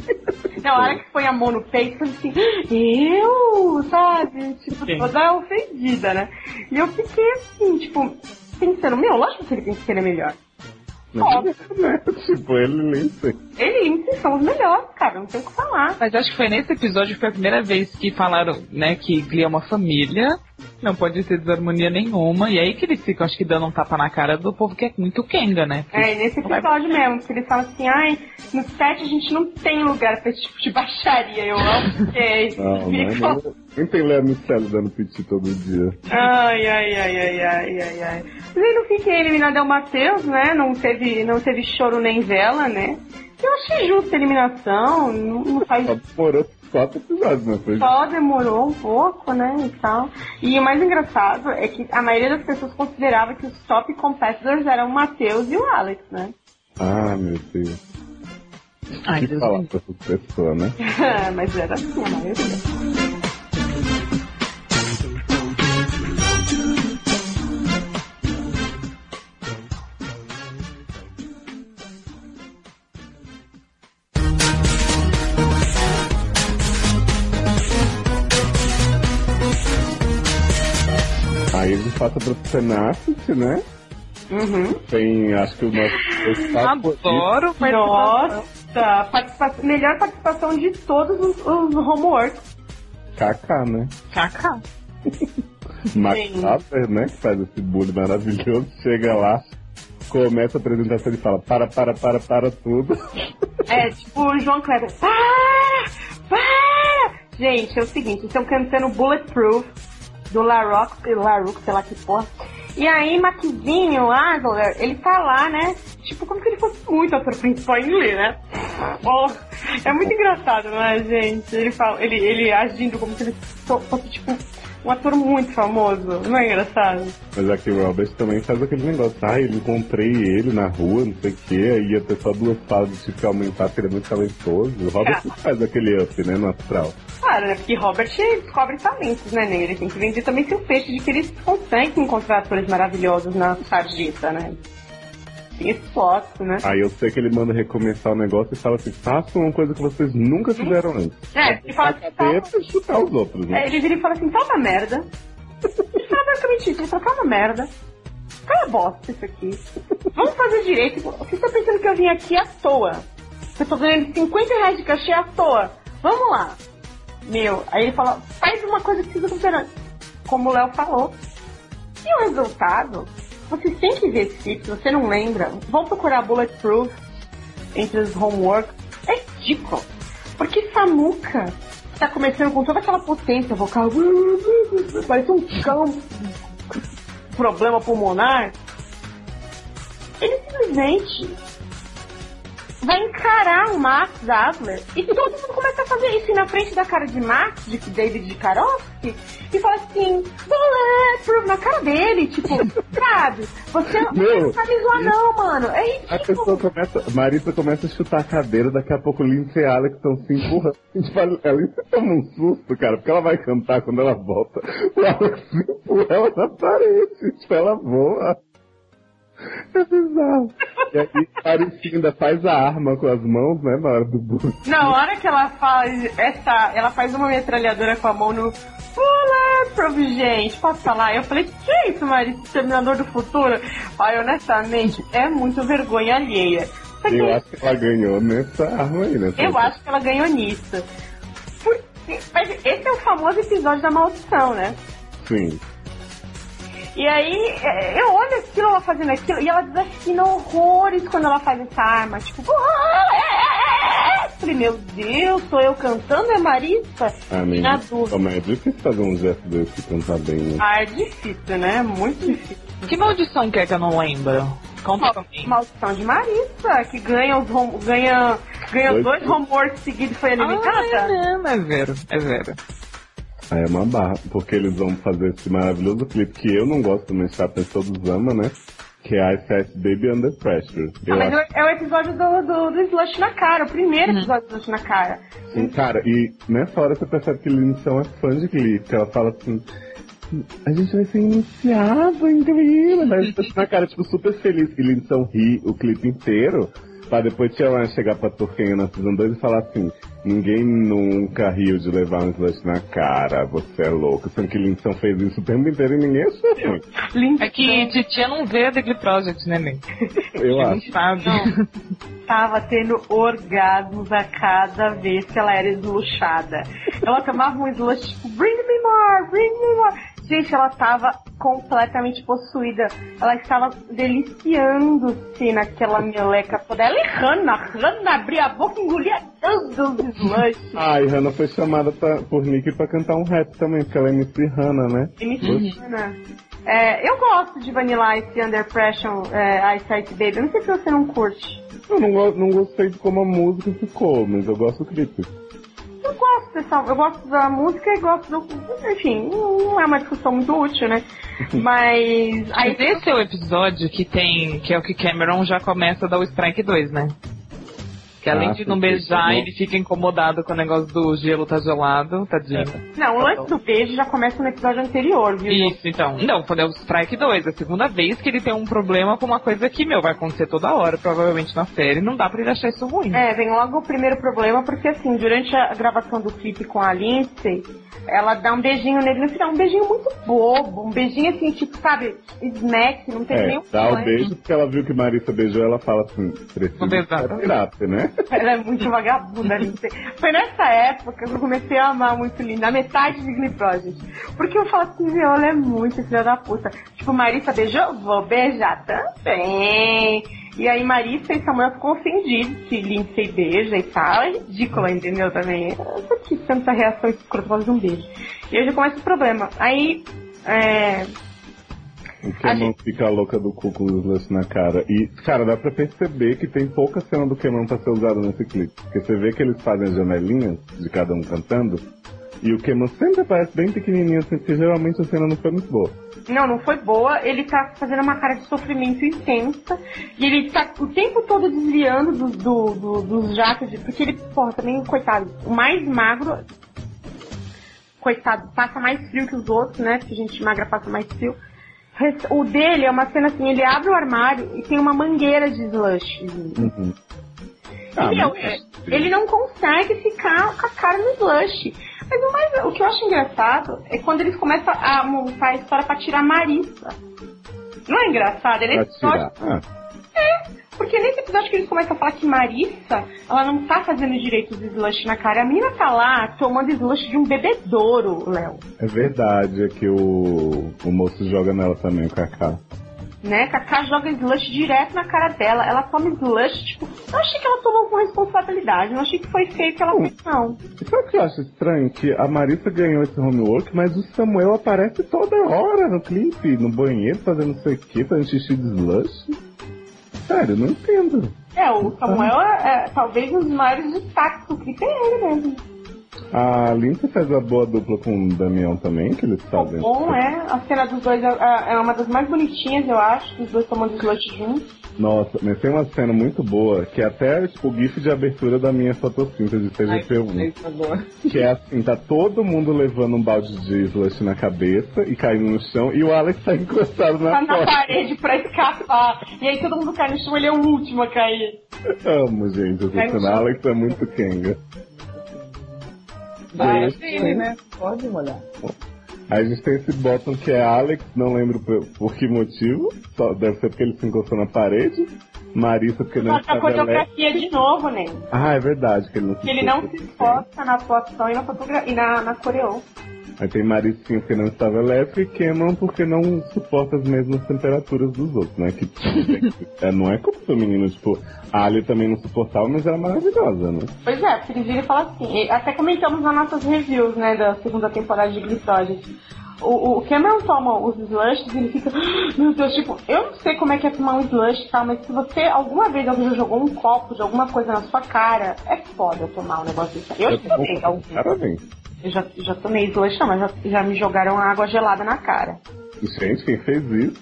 Não, a Alex põe a mão no peito e fala assim, eu, sabe? Tipo, Sim. toda ofendida, né? E eu fiquei assim, tipo, pensando, meu, lógico que ele pensa que ele é melhor. Óbvio. Né? Tipo, ele nem sei. Ele e Lindsay são os melhores, cara, não tem o que falar. Mas acho que foi nesse episódio que foi a primeira vez que falaram, né, que Glee é uma família, não pode ter desarmonia nenhuma, e aí que eles ficam, acho que dando um tapa na cara do povo que é muito Kenga, né? É, nesse episódio mesmo, que ele fala assim, ai, no set a gente não tem lugar pra esse tipo de baixaria. Eu amo porque Não, ficam- não, tem Léa Miceli dando piti todo dia? Ai, ai, ai, ai, ai, ai, ai. Mas aí no fim quem eliminado é o Matheus, né? Não teve, não teve choro nem vela, né? Eu achei justa a eliminação, não, não faz demorou quatro episódios, né? Foi só demorou um pouco, né, e tal. E o mais engraçado é que a maioria das pessoas considerava que os top competitors eram o Matheus e o Alex, né? Ah, meu Deus. Ai, que Deus falar me pra essa pessoa, né? Mas era assim a maioria. Passa pro Senacity, né? Uhum. Tem, acho que o nosso estado Adoro participação. Nossa, participa- melhor participação de todos os, os homeworks. Kaká, né? Kaká. McCafer, né? Que faz esse bullying maravilhoso, chega lá, começa a apresentação e fala: para, para, para, para tudo. É, tipo o João Kleber. Para! Para! Gente, é o seguinte, estão cantando Bulletproof do La Rock, La Rock, sei lá que porra. E aí, Maquizinho, Adler, ele tá lá, né? Tipo, como se ele fosse muito ator principal em inglês, né? Oh, é muito engraçado, não é, gente? Ele, fala, ele, ele agindo como se ele fo- fosse, tipo, um ator muito famoso. Não é engraçado? Mas aqui o Robert também faz aquele negócio, ah, eu encontrei ele na rua, não sei o que, aí ia ter só duas fases de que aumentar, porque ele é muito talentoso. O Robert Ah. faz aquele up, né, no astral. Claro, né? Porque Robert descobre talentos, né, Ney? Ele tem que vender também seu peixe de que eles conseguem encontrar atores maravilhosos na sarjeta, né? Tem esse plot, né? Aí eu sei que ele manda recomeçar o negócio e fala assim, façam uma coisa que vocês nunca fizeram antes. É, ele fala a assim, cabeça e chutar os outros, né? É, ele vira e fala assim, tá uma merda. Ele fala basicamente isso, ele fala, tá uma merda. Tá uma bosta isso aqui. Vamos fazer direito. Vocês estão pensando que eu vim aqui à toa. Eu tô ganhando 50 reais de cachê à toa. Vamos lá. Meu, aí ele fala, faz uma coisa que precisa funcionar. Como o Léo falou. E o resultado, vocês têm que ver esse clipe, se você não lembra, vão procurar Bulletproof entre os homework. É ridículo. Porque Samuka tá começando com toda aquela potência vocal. Parece um cão problema pulmonar. Ele simplesmente vai encarar o Max Adler e todo mundo começa a fazer isso e na frente da cara de Max, de David Karofsky, e fala assim, Bulletproof, na cara dele, tipo, sabe? Você Meu, não sabe zoar não, mano. É A ridículo. pessoa começa, Marisa começa a chutar a cadeira, daqui a pouco Lindsay e Alex estão se empurrando. Tipo, a Lindsay toma um susto, cara, porque ela vai cantar quando ela volta. O Alex empurra ela na parede, tipo, ela voa. É bizarro. E aí, Marisa ainda faz a arma com as mãos, né, na hora do burro. Na hora que ela faz essa, ela faz uma metralhadora com a mão no Bulletproof, gente, posso falar? Eu falei, que é isso, Marisa, Terminador do Futuro? Ai, honestamente, é muito vergonha alheia. Só que Eu acho que ela ganhou nessa arma aí, né? eu acho que ela ganhou nisso. Porque, mas esse é o famoso episódio da maldição, né? Sim. E aí, é, eu olho aquilo, ela fazendo aquilo, e ela desafina horrores quando ela faz essa arma. Tipo, "Ah, é, é, é." falei, meu Deus, sou eu cantando, é Marissa? Ah, nem Na dúvida. Como é difícil fazer um gesto desse cantar bem, né? Ah, é difícil, né? Muito difícil. Que maldição que é que eu não lembro? Conta pra mim. Maldição de Marissa, que ganha os home, ganha, ganha Dois dois homeworks seguidos foi Ah, eliminada. é mesmo, é vero, é vero. Aí é uma barra, porque eles vão fazer esse maravilhoso clipe que eu não gosto, mas Chaplin todos amam, né? Que é Ice Baby Under Pressure. Ah, mas acho é o episódio do, do, do Slush na cara, o primeiro episódio do Slush na cara. assim, cara, e nessa hora você percebe que Lindsay é fã de Glee, que ela fala assim. A gente vai ser iniciado, incrível. Mas tá na cara, tipo, super feliz que Lindsay ri o clipe inteiro. Pra depois Tia Ryan chegar pra Turquinha na Season 2 e falar assim: Ninguém nunca riu de levar um slush na cara, você é louco. Sendo que Lindsay fez isso o tempo inteiro e ninguém achou ruim. É que Titia não vê The Glee Project, né, nem? Eu Não acho. sabe. tava tendo orgasmos a cada vez que ela era esluchada. Ela tomava um slush, tipo, bring me more, bring me more. Gente, ela tava completamente possuída. Ela estava deliciando-se naquela meleca toda. Ela e Hannah, Hannah abria a boca e engolia todos os slush. Ah, e Hannah foi chamada pra, por Nick pra cantar um rap também, porque ela é MC Hannah, né? MC Hannah. É, eu gosto de Vanilla Ice Under Pressure, é, Ice Ice Baby. Eu não sei se você não curte. Eu não, não gostei de como a música ficou, mas eu gosto do clipe. Eu gosto dessa, eu gosto da música e gosto do. Enfim, não é uma discussão muito útil, né? Mas. Aí Mas esse é o episódio que tem, que é o que Cameron já começa a dar o Strike 2, né? Que além Ah, de não beijar, ele fica incomodado com o negócio do gelo tá gelado, tadinho. Não, o lance do beijo já começa no episódio anterior, viu? Isso, então. Não, quando é o Strike 2, a segunda vez que ele tem um problema com uma coisa que, meu, vai acontecer toda hora, provavelmente na série, não dá pra ele achar isso ruim. É, vem logo o primeiro problema, porque assim, durante a gravação do clipe com a Lindsay, ela dá um beijinho nele no final, um beijinho muito bobo, um beijinho assim, tipo, sabe, smack, não tem É, nenhum dá o problema. beijo porque ela viu que Marissa beijou, ela fala assim, precisa terapia, né? Ela é muito vagabunda. Foi nessa época que eu comecei a amar muito Linda, a metade de Glee Project. Porque eu falo assim, ela é muito filha da puta. Tipo, Marissa beijou? Vou beijar também. E aí Marissa e Samuel ficam ofendidos se Lindsay beija e tal. É ridícula, entendeu? Também. Tô aqui tanta reação escrota por de um beijo. E aí já começa o problema. Aí, é... O Cameron fica louca do cu com os lances na cara. E, cara, dá pra perceber que tem pouca cena do Cameron pra ser usada nesse clipe. Porque você vê que eles fazem as janelinhas de cada um cantando. E o Cameron sempre aparece bem pequenininho, assim, porque geralmente a cena não foi muito boa. Não, não foi boa. Ele tá fazendo uma cara de sofrimento intensa. E ele tá o tempo todo desviando do, do, do- dos jatos. de- Porque ele, porra, também, coitado, o mais magro. Coitado, passa mais frio que os outros, né? Porque gente magra passa mais frio. O dele é uma cena assim, ele abre o armário e tem uma mangueira de slush. Uhum. Ah, Entendeu? mas- É, Ele não consegue ficar com a cara no slush. Mas o, mais, o que eu acho engraçado é quando eles começam a montar a história pra tirar a Marissa. Não é engraçado? Ele Pra tirar. Ah, porque nesse episódio que eles começam a falar que Marissa, ela não tá fazendo direito os slush na cara. A menina tá lá tomando slush de um bebedouro, Léo. é verdade, é que o, o moço joga nela também, o Kaká. Né? Kaká joga slush direto na cara dela. Ela toma slush, tipo... Eu achei que ela tomou com responsabilidade. Não achei que foi feio que ela fez, não. Sabe o que eu acho estranho? Que a Marissa ganhou esse homework, mas o Samuel aparece toda hora no clipe, no banheiro, fazendo não sei o que, fazendo xixi de slush. Sério, não entendo. É, o Samuel é, é talvez um dos maiores destaques do clipe é ele mesmo. A Lindsay faz a boa dupla com o Damião também, que eles fazem. Bom, é. A cena dos dois é, é- uma das mais bonitinhas, eu acho. Os dois tomando slush juntos. Nossa, mas tem uma cena muito boa, que é até tipo o gif de abertura da minha fotossíntese Ai, CGP1. por favor. Que é assim, tá todo mundo levando um balde de slush na cabeça e caindo no chão, e o Alex tá encostado Tá na na porta. parede pra escapar. E aí todo mundo cai no chão, ele é o último a cair. Amo, gente, essa Cai no cena. Alex é muito Kenga. Vai, Gente, ele, né? Pode molhar. Aí a gente tem esse bottom que é Alex, não lembro por, por que motivo, só deve ser porque ele se encostou na parede. Marissa porque não Só que a estava elétrica. coreografia de novo, né? Ah, é verdade, que ele não se ele não se esforça na atuação e na fotografia e na, na coreô. Aí tem Maricinha porque não estava elétrica e Cameron porque não suporta as mesmas temperaturas dos outros, né? Que é, não é culpa do menino, tipo, a Ali também não suportava, mas era maravilhosa, né? Pois é, porque eles viram e falam assim, até comentamos nas nossas reviews, né, da segunda temporada de Glissódios. O, o Cameron toma os slushes e ele fica, "Ah, meu Deus, tipo, eu não sei como é que é tomar um slush e tal, mas se você alguma vez alguém já jogou um copo de alguma coisa na sua cara, é foda tomar um negócio desse. Eu, já tomei, algum. Eu já, já tomei slush, não, mas já, já me jogaram água gelada na cara. Gente, quem fez isso?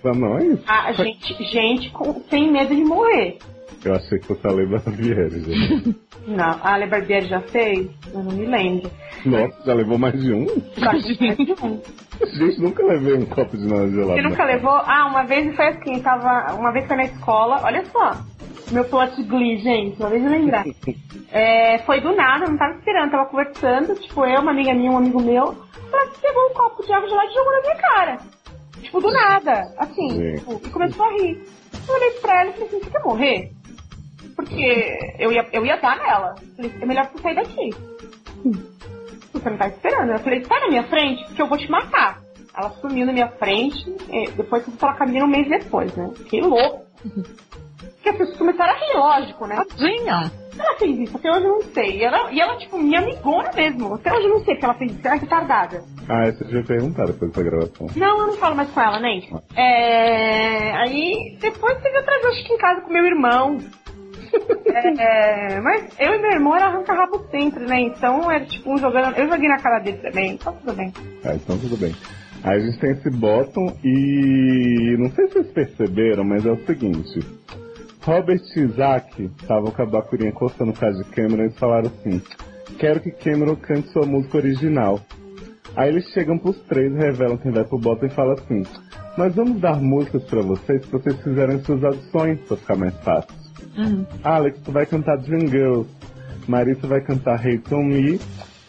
Pra nós? A gente, gente com, sem medo de morrer. Eu achei que fosse a Lei Barbieri, gente. Não, a Ale Barbieri já fez? Eu não me lembro. Nossa, já levou mais de um? Já fez um. Gente, nunca levei um copo de nada gelado. Você nunca levou? Ah, uma vez foi assim, tava. Uma vez foi na escola, olha só. Meu plot de Glee, gente, uma vez eu lembrar. É, foi do nada, não tava esperando, tava conversando, tipo, eu, uma amiga minha, um amigo meu, ela pegou um copo de água gelada e jogou na minha cara. Tipo, do nada, assim, Sim. tipo, e começou a rir. Eu olhei pra ela e falei assim, você quer morrer? Porque eu ia, eu ia dar nela. Falei, é melhor você sair daqui. Você não tá esperando. Eu falei, sai na minha frente, porque eu vou te matar. Ela sumiu na minha frente, depois que eu falar com a menina um mês depois, né? Fiquei louco. Porque as pessoas começaram a rir, lógico, né? Tadinha. Ela fez isso, até hoje eu não sei. E ela, e ela tipo, me amigona mesmo. Até hoje eu não sei que ela fez isso. Ela é retardada. Ah, essa eu já perguntar depois dessa gravação. Não, eu não falo mais com ela, nem. É, aí, depois teve outras vezes aqui em casa com meu irmão. É, mas eu e meu irmão era arranca-rabo sempre, né? Então era tipo um jogando. Eu joguei na cara dele também, então tudo bem. Ah, então tudo bem. Aí a gente tem esse bottom e não sei se vocês perceberam, mas é o seguinte. Robert e Isaac estavam com a Bacurinha encostando no caso de Cameron e falaram assim, quero que Cameron cante sua música original. Aí eles chegam pros três, revelam quem vai pro bottom e falam assim, nós vamos dar músicas pra vocês se vocês fizerem suas adições pra ficar mais fácil. Alex, tu vai cantar Dream Girls. Marissa vai cantar Hate On Me.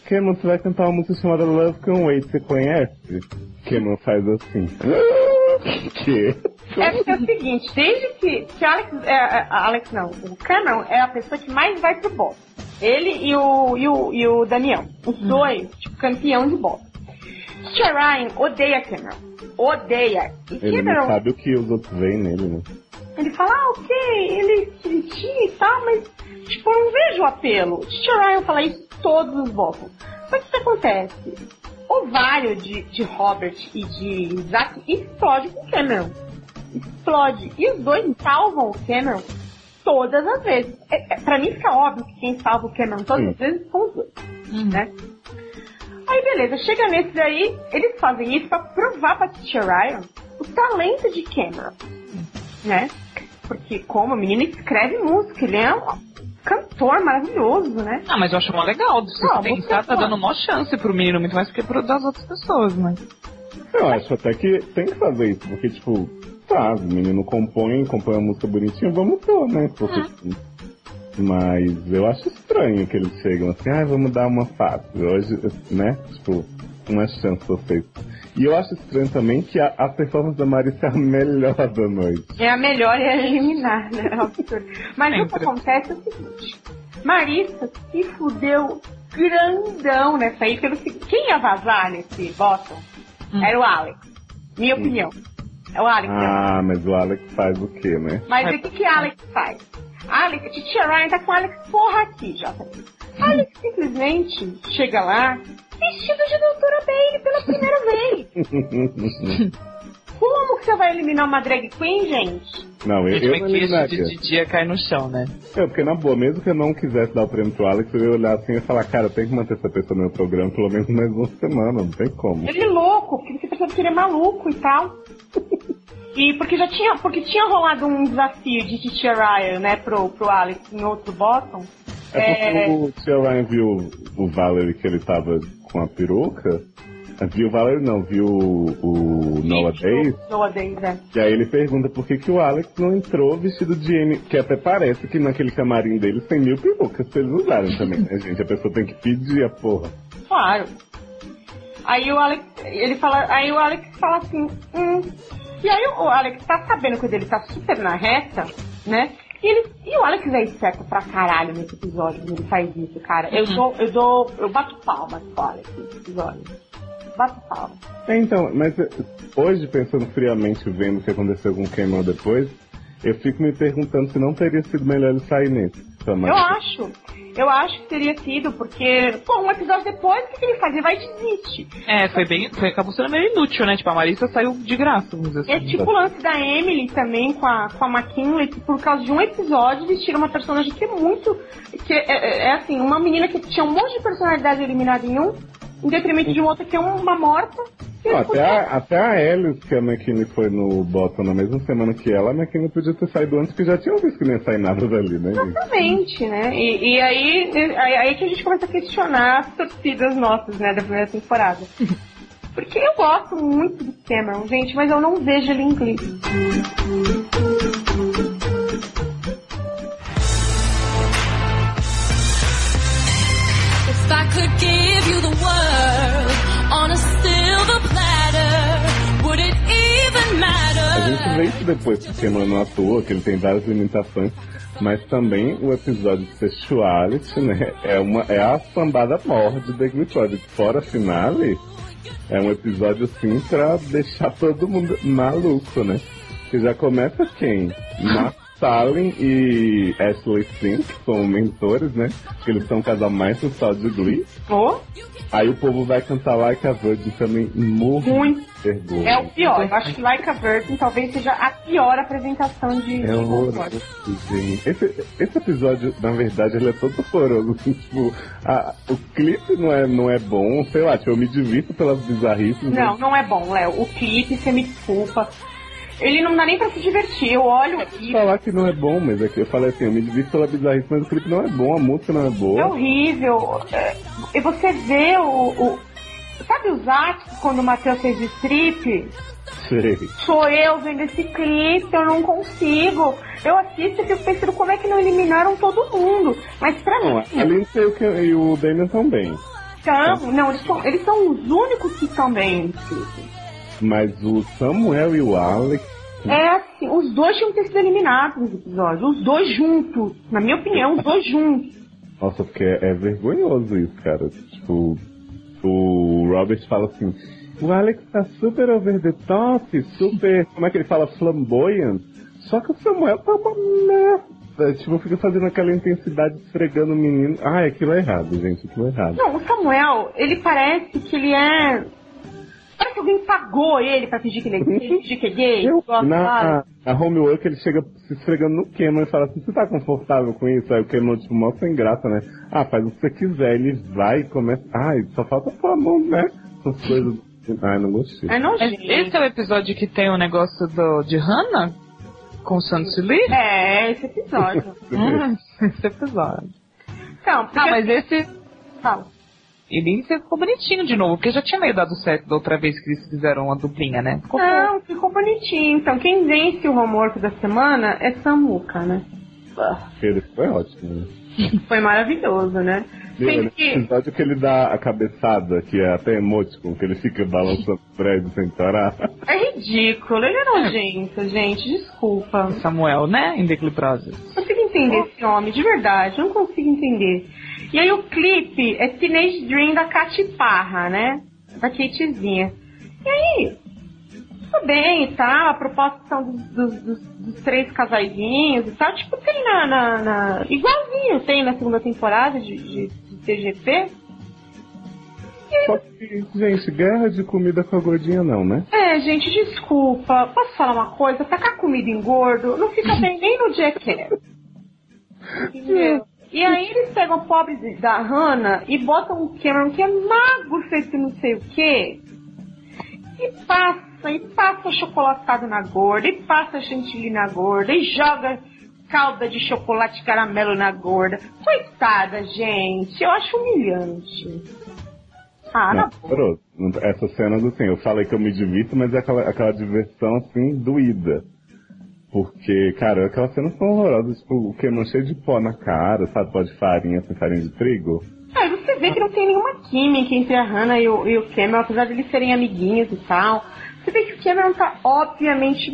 Cameron, tu vai cantar uma música chamada Love Can Wait. Você conhece? Cameron faz assim. que? É porque é o seguinte, desde que, que Alex, é, é, Alex não, o Cameron é a pessoa que mais vai pro boss. Ele e o, e o, e o Daniel. Os dois, tipo, campeão de boss. Tia Ryan odeia Cameron. Odeia. E Ele não Cameron, sabe o que os outros veem nele, né? Ele fala, ah, ok, ele critica e tal, mas, tipo, eu não vejo o apelo. Tia Ryan fala isso todos os bottoms. Só que o que acontece? O vário de, de Robert e de Isaac explode com o Cameron. Explode. E os dois salvam o Cameron todas as vezes. É, é, pra mim fica óbvio que quem salva o Cameron todas as vezes são os dois. Né? Aí beleza, chega nesse daí, eles fazem isso pra provar pra Tia Ryan o talento de Cameron, né? Porque como o menino escreve música, ele é um cantor maravilhoso, né? Ah, mas eu acho mó legal. Se Não, pensar, tá pode. dando mó chance pro menino, muito mais do que pro das outras pessoas, né? Eu acho até que tem que fazer isso, porque, tipo, tá, o menino compõe, compõe uma música bonitinha, vamos pôr, né? Porque, tipo, mas eu acho estranho que eles chegam assim, ah, vamos dar uma fase. Hoje, né? Tipo, uma chance pra vocês. E eu acho estranho também que a, a performance da Marissa é a melhor da noite. É a melhor e a eliminar, né? É absurdo. Mas o que Sempre. acontece é o seguinte: Marissa se fudeu grandão nessa aí, pelo quem ia vazar nesse bottom era o Alex. Minha opinião. É o Alex. né? Ah, mas o Alex faz o quê, né? Mas o que que Alex faz? Alex, Titia Ryan tá com Alex porra aqui, já. Alex simplesmente chega lá vestido de doutora Bailey pela primeira vez. Como que você vai eliminar uma drag queen, gente? Não, eu, eu mas não eliminaria. de dia cai no chão, né? É, porque na boa, mesmo que eu não quisesse dar o prêmio pro Alex, eu ia olhar assim e ia falar, cara, eu tenho que manter essa pessoa no meu programa pelo menos mais uma semana, não tem como. Ele é louco, porque você percebe que ele é maluco e tal. E porque já tinha, porque tinha rolado um desafio de Titia Ryan, né, pro, pro Alex em outro bottom. É porque o Tia Ryan viu o Valerie que ele tava com a peruca. Viu o Valerie não, viu o, o Noah Days. Noah Days, é. E aí ele pergunta por que, que o Alex não entrou vestido de Amy, que até parece que naquele camarim deles tem mil perucas pra eles usarem também, né, gente? A pessoa tem que pedir a porra. Claro. Aí o Alex, ele fala, aí o Alex fala assim, hum. E aí o Alex tá sabendo que o dele tá super na reta, né? E, ele, e o Alex é esperto pra caralho nesse episódio, quando ele faz isso, cara. Eu dou, eu dou, eu bato palmas pro Alex nesse episódio. Bato palmas. É, então, mas eh, hoje, pensando friamente, vendo o que aconteceu com o Cameron depois, eu fico me perguntando se não teria sido melhor ele sair nesse. Eu acho. Eu acho que teria sido, porque, pô, um episódio depois, o que, que ele faz? Ele vai e desiste. É, foi bem. Foi, acabou sendo meio inútil, né? Tipo, a Marissa saiu de graça, vamos dizer É assim. tipo o lance da Emily também com a, com a McKinley, que por causa de um episódio eles tiram uma personagem que é muito. que é, é- é assim, uma menina que tinha um monte de personalidade eliminada em um, em detrimento de outra que é uma morta. Não, até, a, até a Alice, que a McKinney foi no Boston na mesma semana que ela, a McKinney podia ter saído antes, que já tinham visto que não ia sair nada dali, né? Exatamente, né? E, e aí, aí, aí que a gente começa a questionar as torcidas nossas, né, da primeira temporada. Porque eu gosto muito do Cameron, gente, mas eu não vejo ele em Glee. I could give you the world on a silver platter, would it even A gente matter? vê isso depois que o Cameron não atua, que ele tem várias limitações, mas também o episódio de Sexuality, né, é, uma, é a sambada mor de The Glee Project. Fora a finale, é um episódio assim pra deixar todo mundo maluco, né? Que já começa quem? Matt Stalin e Ashley que são mentores, né? Que eles são o casal mais sensual de Glee. Oh, Aí o povo vai cantar Like a Virgin também morre Muito. vergonha. é o pior. Eu acho que Like a Virgin talvez seja a pior apresentação de. É horroroso, gente. Esse, esse episódio, na verdade, ele é todo horroroso. assim, tipo, a- o clipe não é, não é bom, sei lá, tipo, eu me divirto pelas bizarrices. Não, não é bom, Léo. O clipe, você me desculpa. Ele não dá nem pra se divertir. Eu olho aqui. falar que não é bom, mas é que eu falei assim, eu me divirto pela bizarrice, mas o clipe não é bom, a música não é É boa. horrível. É, E você vê o. o- sabe os atos quando o Matheus fez o strip? Sei. Sou eu vendo esse clipe, eu não consigo. Eu assisto e fico pensando como é que não eliminaram todo mundo. Mas pra Não, mim, a Lindsay e o e o Damian estão bem. são, não, eles são, eles são os únicos que estão bem nesse clipe. Mas o Samuel e o Alex, É assim, os dois tinham que ter sido eliminados nesse episódio. Os dois juntos. Na minha opinião, os dois juntos. nossa, porque é, é vergonhoso isso, cara. Tipo, o Robert fala assim, o Alex tá super over the top, super, como é que ele fala, flamboyant. Só que o Samuel tá uma merda. Tipo, fica fazendo aquela intensidade esfregando o menino. Ah, aquilo é errado, gente, aquilo é errado. Não, o Samuel, ele parece que ele é. Parece que alguém pagou ele pra fingir que ele é gay, fingir que é gay. gosta, Na, na homework ele chega se esfregando no Cameron e fala assim, você tá confortável com isso? Aí o Cameron, tipo, mó sem graça, né? Ah, faz o que você quiser. Ele vai e começa. Ai, só falta pôr a mão, né? Essas coisas. Ai, não gostei. É nojento. Esse é o episódio que tem o negócio do, de Hannah? Com o Santos Lee? É, esse episódio. Hum, esse episódio. Então, porque Ah, mas esse. Fala. Ele ficou bonitinho de novo, porque já tinha meio dado certo da outra vez que eles fizeram uma duplinha, né? Ficou. Não, ficou bonitinho. Então, quem vence o homework da semana é Samuca, né? Ele foi ótimo, né? Foi maravilhoso, né? Nesse que... episódio que ele dá a cabeçada, que é até emoticon, que ele fica balançando o prédio sem parar. É ridículo, ele é nojento, gente, desculpa. Samuel, né? Em. Não consigo entender esse homem, de verdade, não consigo entender. E aí o clipe é Teenage Dream da Katy Parra, né? Da Katezinha. E aí, tudo bem e tal, a proposta são dos, dos- dos- dos três casaizinhos e tal, tipo, tem na, na- na- Igualzinho tem na segunda temporada de, de, de TGP. Só que, gente, guerra de comida com a gordinha não, né? É, gente, desculpa. Posso falar uma coisa? Tacar comida em gordo não fica bem nem no Jackass. Entendeu? E aí eles pegam o pobre da Hannah e botam o Cameron, que é magro, feito não sei o quê, e passa, e passa chocolatado na gorda, e passa chantilly na gorda, e joga calda de chocolate caramelo na gorda. Coitada, gente, eu acho humilhante. Ah, Não, parou. Essa cena, assim, eu falei que eu me divirto, mas é aquela, aquela diversão, assim, doída. Porque, cara, aquelas cenas são horrorosas, tipo, o Cameron cheio de pó na cara, sabe, pó de farinha, assim, farinha de trigo. Aí você vê que não tem nenhuma química entre a Hannah e o, e o Cameron, apesar de eles serem amiguinhos e tal. Você vê que o Cameron tá obviamente.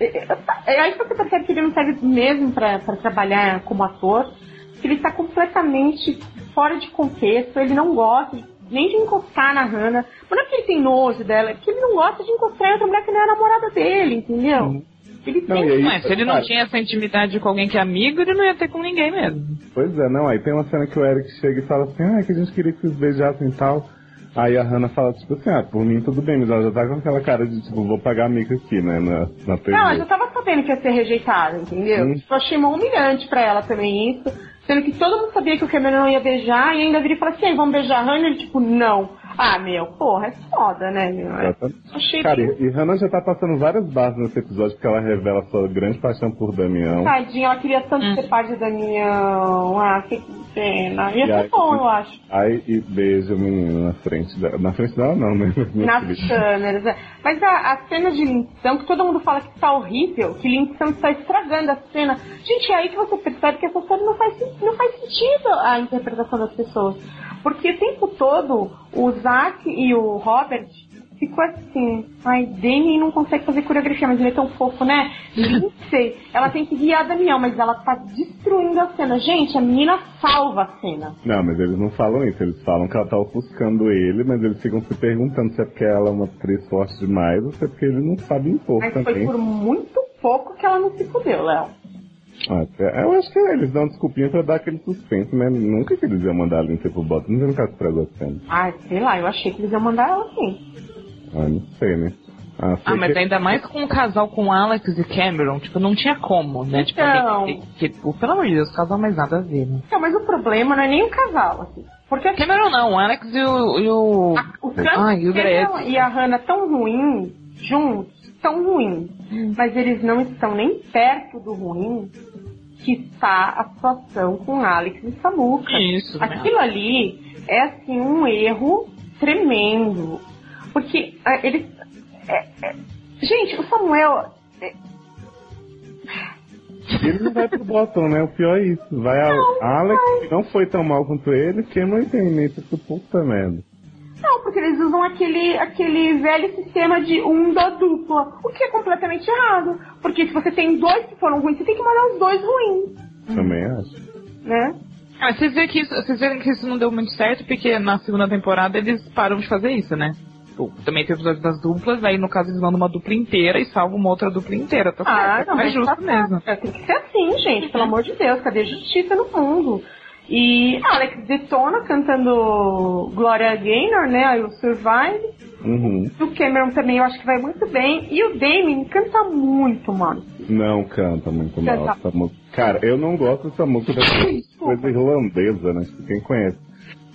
é, aí que você percebe que ele não serve mesmo pra, pra trabalhar como ator. Que ele tá completamente fora de contexto, ele não gosta de- nem de encostar na Hannah. Mas não é que ele tem nojo dela, é que ele não gosta de encostar em outra mulher que não é a namorada dele, entendeu? Ele Não, tem aí- Mas se ele não cara, tinha essa intimidade com alguém que é amigo, ele não ia ter com ninguém mesmo. Pois é, não, aí tem uma cena que o Eric chega e fala assim, ah, que a gente queria que vocês beijassem e tal. Aí a Hannah fala, tipo assim, ah, por mim tudo bem, mas ela já tá com aquela cara de, tipo, vou pagar mico aqui, né, na, na TV. Não, eu já tava sabendo que ia ser rejeitada, entendeu? Hum. Tipo, achei humilhante pra ela também isso. Sendo que todo mundo sabia que o Cameron não ia beijar e ainda vira e fala assim, "Ei, vamos beijar a Hannah? Ele tipo, não. Ah, meu, porra, é foda, né, meu? É- Cara, e, e Hannah já tá passando várias barras nesse episódio porque ela revela sua grande paixão por Damião. Tadinha, ela queria tanto Hum. ser parte da Damião. Ah, que pena. Ia E ser aí- bom, eu acho. Aí e beija o menino na frente dela. Na frente dela não, né? Nas câmeras. né? Mas a, a cena de Linção, que todo mundo fala que está horrível, que Linção está estragando a cena. Gente, é aí que você percebe que essa série não faz, não faz sentido a interpretação das pessoas. Porque o tempo todo, o Zack e o Robert ficou assim, ai, Demi não consegue fazer coreografia, mas ele é tão fofo, né? Lindsay, ela tem que guiar a Daniel, mas ela tá destruindo a cena. Gente, a menina salva a cena. Não, mas eles não falam isso. Eles falam que ela tá ofuscando ele, mas eles ficam se perguntando se é porque ela é uma atriz forte demais ou se é porque ele não sabe impor Mas foi também. por muito pouco que ela não se fudeu, Léo. Ah, é, eu acho que eles dão desculpinha pra dar aquele suspense, né? Nunca que eles iam mandar a Lindsay pro não nunca estragou a cena. Ai, sei lá, eu achei que eles iam mandar ela sim. Ah, não sei, né? Ah, Ah, mas que- ainda mais com o casal com Alex e Cameron, tipo, não tinha como, né? Tipo, Então. que, que, tipo, pelo amor de Deus, casal mais nada a ver, né? Então, mas o problema não é nem o casal, assim. Porque assim, Cameron não, o Alex e o. E o... o Trump Ai, e o Dredd. e a Hannah tão ruim juntos, tão ruim. Mas eles não estão nem perto do ruim que está a situação com Alex e Samuca. Isso, né? Aquilo ali é assim um erro tremendo. Porque ah, eles. é- é- gente, o Samuel. é- Ele não vai pro bottom, né? O pior é isso. Vai a Alex, que não foi tão mal quanto ele, Cameron tem nesse puta merda. Não, porque eles usam aquele, aquele velho sistema de um da dupla. O que é completamente errado. Porque se você tem dois que foram ruins, você tem que mandar os dois ruins, Também acho. né? Ah, vocês veem que isso, vocês veem que isso não deu muito certo, porque na segunda temporada eles param de fazer isso, né? Tipo, também tem o episódio das duplas, aí no caso eles mandam uma dupla inteira e salvam uma outra dupla inteira, tá certo? é mais mas justo tá mesmo. certo. É, Tem que ser assim, gente. Pelo amor de Deus, cadê a justiça no mundo? E Alex detona cantando Gloria Gaynor, né? Will Survive. Uhum. O Cameron também eu acho que vai muito bem. E o Damien canta muito, mano. Não canta muito mal Canta. essa música. Cara, eu não gosto dessa música dessa coisa irlandesa, né? Quem conhece.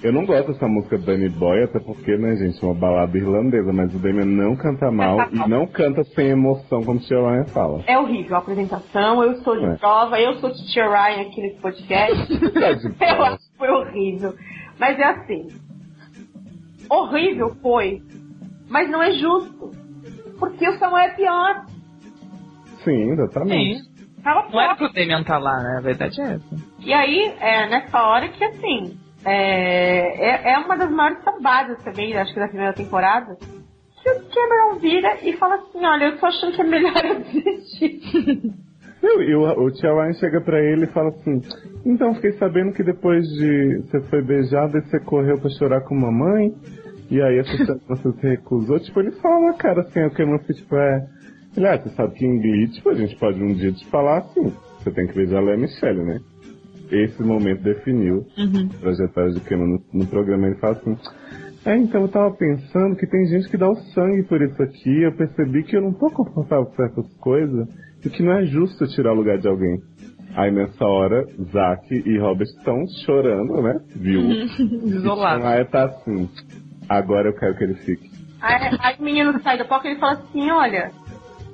Eu não gosto dessa música Danny Boy, até porque, né, gente, é uma balada irlandesa, mas o Damien não canta mal e não canta sem emoção, como o Tia Ryan fala. É horrível a apresentação, eu estou de É. prova, eu sou Tia Ryan aqui nesse podcast. Tá de Eu acho que foi horrível. Mas é assim. Horrível foi, mas não é justo. Porque o Samuel é pior. Sim, exatamente. Sim. Tava Não era pro Damian estar lá, né? A verdade é essa. E aí, é nessa hora que assim, é, é, é uma das maiores sambadas também, acho que da primeira temporada, que o Cameron vira e fala assim, olha, eu tô achando que é melhor eu desistir. E o, Tia Ryan chega pra ele e fala assim: Então, fiquei sabendo que depois de você foi beijada e você correu pra chorar com a mamãe, e aí semana você se recusou. Tipo, ele fala, cara, assim, o Cameron fica, tipo, é. Ele, ah, você sabe que em Glee, tipo, a gente pode um dia te falar assim: você tem que beijar a Lea Michelle, né? Esse momento definiu a trajetória de Cameron no, no programa. Ele fala assim. É, então eu tava pensando que tem gente que dá o sangue por isso aqui. Eu percebi que eu não tô confortável com certas coisas e que não é justo tirar o lugar de alguém. Aí nessa hora, Zack e Robert estão chorando, né? Viu? Isolado. Aí tá assim. Agora eu quero que ele fique. Aí, aí o menino sai do palco e ele fala assim, olha,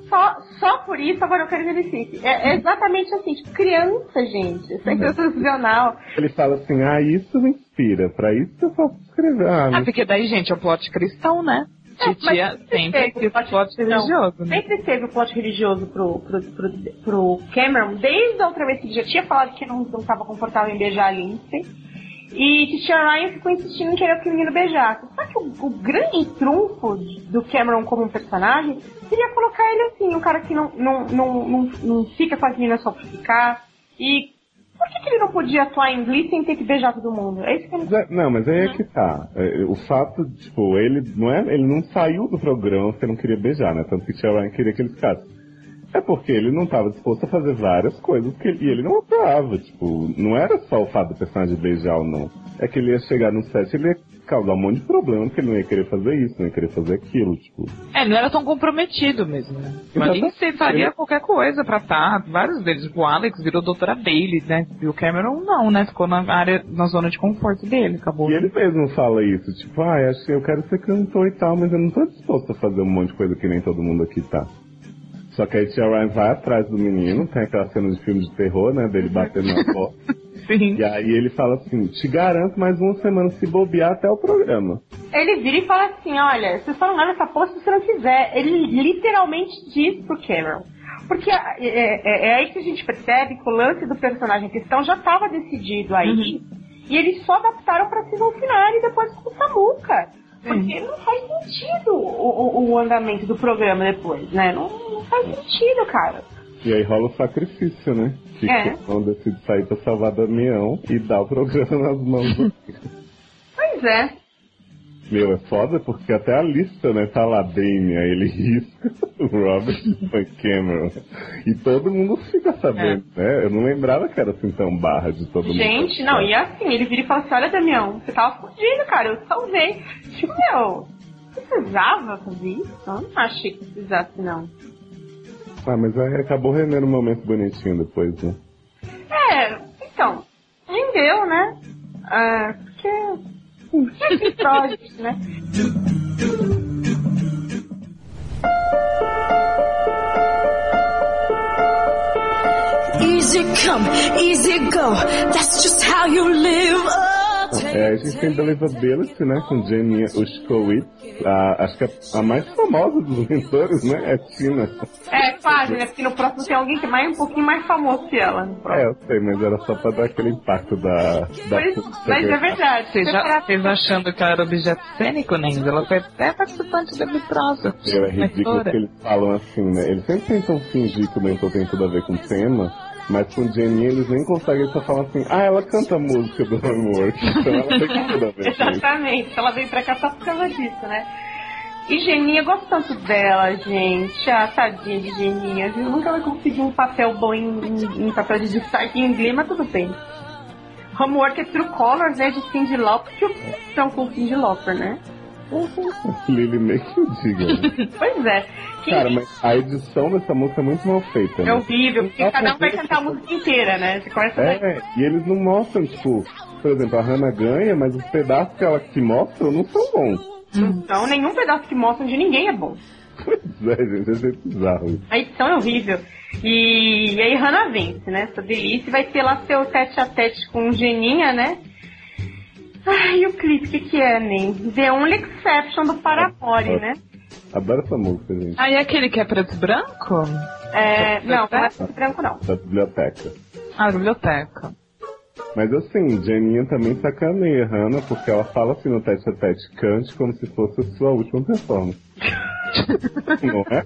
só, só por isso agora eu quero que ele fique. É, é exatamente assim, tipo, criança, gente. Isso é sensacional. Ele fala assim: Ah, isso me inspira. Pra isso eu posso escrever. Ah, Ah, porque daí, gente, é o plot cristão, né? É, Titia sempre sempre teve o plot plot religioso, né? Sempre teve o plot religioso pro, pro, pro, pro Cameron, desde a outra vez que ele já tinha falado que não estava confortável em beijar a Lindsay. E Titia Ryan ficou insistindo em querer que o menino beijasse. Só que o, o grande trunfo do Cameron como personagem seria colocar ele assim, um cara que não, não, não, não, não fica com as meninas só pra ficar. E por que, que ele não podia atuar em Glee sem ter que beijar todo mundo? É isso que eu não Mas é- Não, mas aí é que tá. É, O fato, tipo, ele não é, ele não saiu do programa porque não queria beijar, né? Tanto que Tia Ryan queria que ele ficasse. É porque ele não estava disposto a fazer várias coisas que ele, e ele não atuava, tipo, não era só o fato do personagem beijar ou não. É que ele ia chegar no set e ele ia causar um monte de problema, porque ele não ia querer fazer isso, não ia querer fazer aquilo, tipo. É, não era tão comprometido mesmo, né? Mas Exatamente. você faria qualquer coisa pra estar. Vários deles. O Alex virou doutora Bailey, né? E o Cameron não, né? Ficou na área, na zona de conforto dele, acabou. E ele mesmo fala isso, tipo, ah, acho que eu quero ser cantor e tal, mas eu não tô disposto a fazer um monte de coisa que nem todo mundo aqui tá. Só que aí Tia Ryan vai atrás do menino, tem aquela cena de filme de terror, né, dele batendo na porta. Sim. E aí ele fala assim, te garanto mais uma semana se bobear até o programa. Ele vira e fala assim, olha, você só não leva essa porra se você não quiser. Ele literalmente diz pro Cameron. Porque é, é- é aí que a gente percebe que o lance do personagem em questão já estava decidido aí. E eles só adaptaram pra season final e depois com o Samuca. Porque não faz sentido o, o- o andamento do programa depois, né? Não, não faz sentido, cara. E aí rola o sacrifício, né? Que É. então decide sair pra salvar Damião e dar o programa nas mãos Pois é. Meu, é foda porque até a lista, né, tá lá Damien, aí ele risca o Robert Cameron. E todo mundo fica sabendo, né? Eu não lembrava que era assim tão barra de todo mundo. Gente, não, e assim, ele vira e fala assim, olha, Damião, você tava fudido, cara, eu salvei. Tipo, meu, precisava fazer isso? Eu não achei que precisasse, não. Ah, mas aí acabou rendendo um momento bonitinho depois, né? É, então, rendeu, né? Ah, porque... Easy come, easy go. That's just how you live. É, a gente tem Believability, né, com Jamie Ushkowitz, a, acho que a, a mais famosa dos mentores, né, é Tina. É, quase, né? Porque no próximo tem alguém que é mais, um pouquinho mais famoso que ela. No É, eu sei, mas era só pra dar aquele impacto da... da Mas, mas é verdade. Vocês já vocês achando que ela era objeto cênico, né? Ela foi até participante da Vitrosa. É ridículo que eles falam assim, né? Eles sempre tentam fingir que o mentor tem tudo a ver com o tema, mas com Jenny eles nem conseguem só falar assim, ah, ela canta a música do Homework, então ela tem tudo a. Exatamente, ela veio pra cá só por causa disso, né? E Geninha, eu gosto tanto dela, gente. Ah, tadinha de Geninha. viu? Nunca vai conseguir um papel bom em, em- em papel de destaque em inglês, mas tudo bem. Homework é True Colors, né? De Cindy Lauper, que eu são com Cindy Lauper, né? Lili meio que eu diga. né? Pois é. Que Cara, mas a edição dessa música é muito mal feita, é né? horrível, porque cada um vai cantar a música inteira, né? Você começa É, e eles não mostram, tipo, por exemplo, a Hannah ganha, mas os pedaços que ela que mostram não são bons. Então, nenhum pedaço que mostram de ninguém é bom. Pois é, gente, é bizarro. A edição é horrível. E, e aí Hannah vence, né? Essa delícia. Vai ter lá seu tete a tete com Geninha, né? Ai, e o clipe, o que, que é, nem? The Only Exception do Paramore, né? Adoro essa música, gente. Ah, e aquele que é preto e branco? É, não, não é preto e branco, não. Da biblioteca. Ah, biblioteca. Mas assim, Janinha também sacaneia Hannah, porque ela fala assim no tete a tete, cante como se fosse a sua última performance. não é?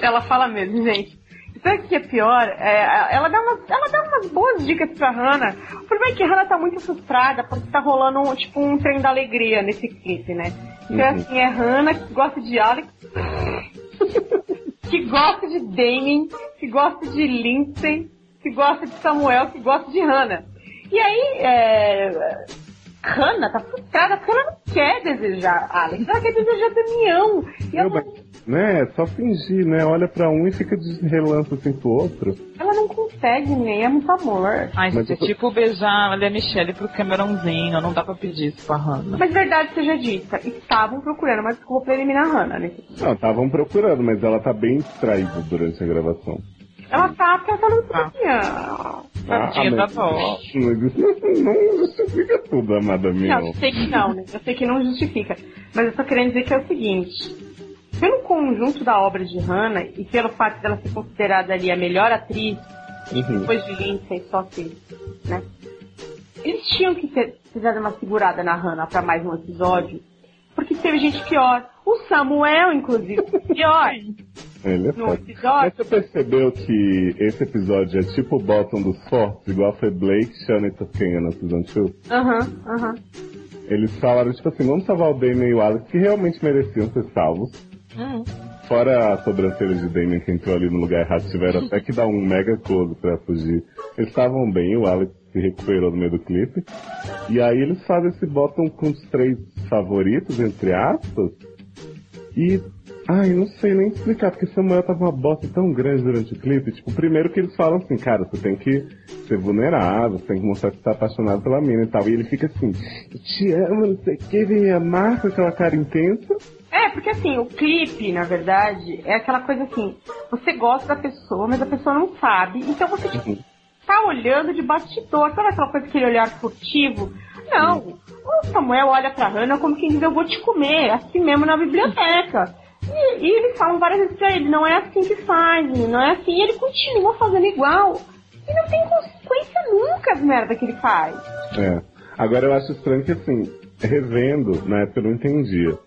Ela fala mesmo, gente. Sabe o que é pior? É, ela, dá umas, ela dá umas boas dicas pra Hannah. O problema é que a Hannah tá muito frustrada porque tá rolando um, tipo um trem da alegria nesse clipe, né? Então, Uhum. assim, é Hannah que gosta de Alex, que gosta de Damien, que gosta de Lindsay, que gosta de Samuel, que gosta de Hannah. E aí, é, Hannah tá frustrada porque ela não quer desejar Alex, ela quer desejar Damião. E ela, mas, né, é só fingir, né? Olha pra um e fica de relance assim pro outro. ela não consegue, nem é muito amor. Ai, Mas gente, é tô- tipo beijar a Michelle pro Cameronzinho, não dá pra pedir isso pra Hannah. Mas verdade seja dita, estavam procurando uma desculpa pra eliminar a Hannah nesse Não, estavam procurando, mas ela tá bem distraída durante a gravação. Ela tá porque ela tá no Ah. Tadinha da mas- dó. Não, justifica tudo, amada minha. Não, eu sei que não, né? Eu sei que não justifica. Mas eu tô querendo dizer que é o seguinte. Pelo conjunto da obra de Hannah e pelo fato dela ser considerada ali a melhor atriz, Uhum. depois de Lindsay, só que, né? Eles tinham que ter uma segurada na Hannah pra mais um episódio, porque teve gente pior. O Samuel, inclusive, pior Ele é no foda. episódio. Mas você percebeu que esse episódio é tipo o bottom dos fortes, igual foi Blake, Shannon e Turquinha na Season 2? Aham, aham. Eles falaram, tipo assim, vamos salvar o Damien e o Alex, que realmente mereciam ser salvos. Hum. Fora a sobrancelha de Damien que entrou ali no lugar errado, tiveram até que dar um mega close pra fugir. Eles estavam bem, o Alex se recuperou no meio do clipe. E aí eles fazem esse bottom com os três favoritos, entre aspas. E. Ai, não sei nem explicar, porque Samuel tava uma bosta tão grande durante o clipe. Tipo, primeiro que eles falam assim, cara, você tem que ser vulnerável, você tem que mostrar que você tá apaixonado pela mina e tal. E ele fica assim, te amo, não sei o que, vem me amar com aquela cara intensa. É, porque assim, o clipe, na verdade, é aquela coisa assim, você gosta da pessoa, mas a pessoa não sabe, então você tipo, tá olhando de bastidor, sabe aquela coisa, aquele olhar furtivo? Não, o Samuel olha pra Hannah como quem diz, eu vou te comer, assim mesmo na biblioteca. E, e eles falam várias vezes pra ele, não é assim que faz, não é assim, e ele continua fazendo igual. E não tem consequência nunca as merda que ele faz. É. Agora eu acho estranho que assim, revendo, na época eu não entendia.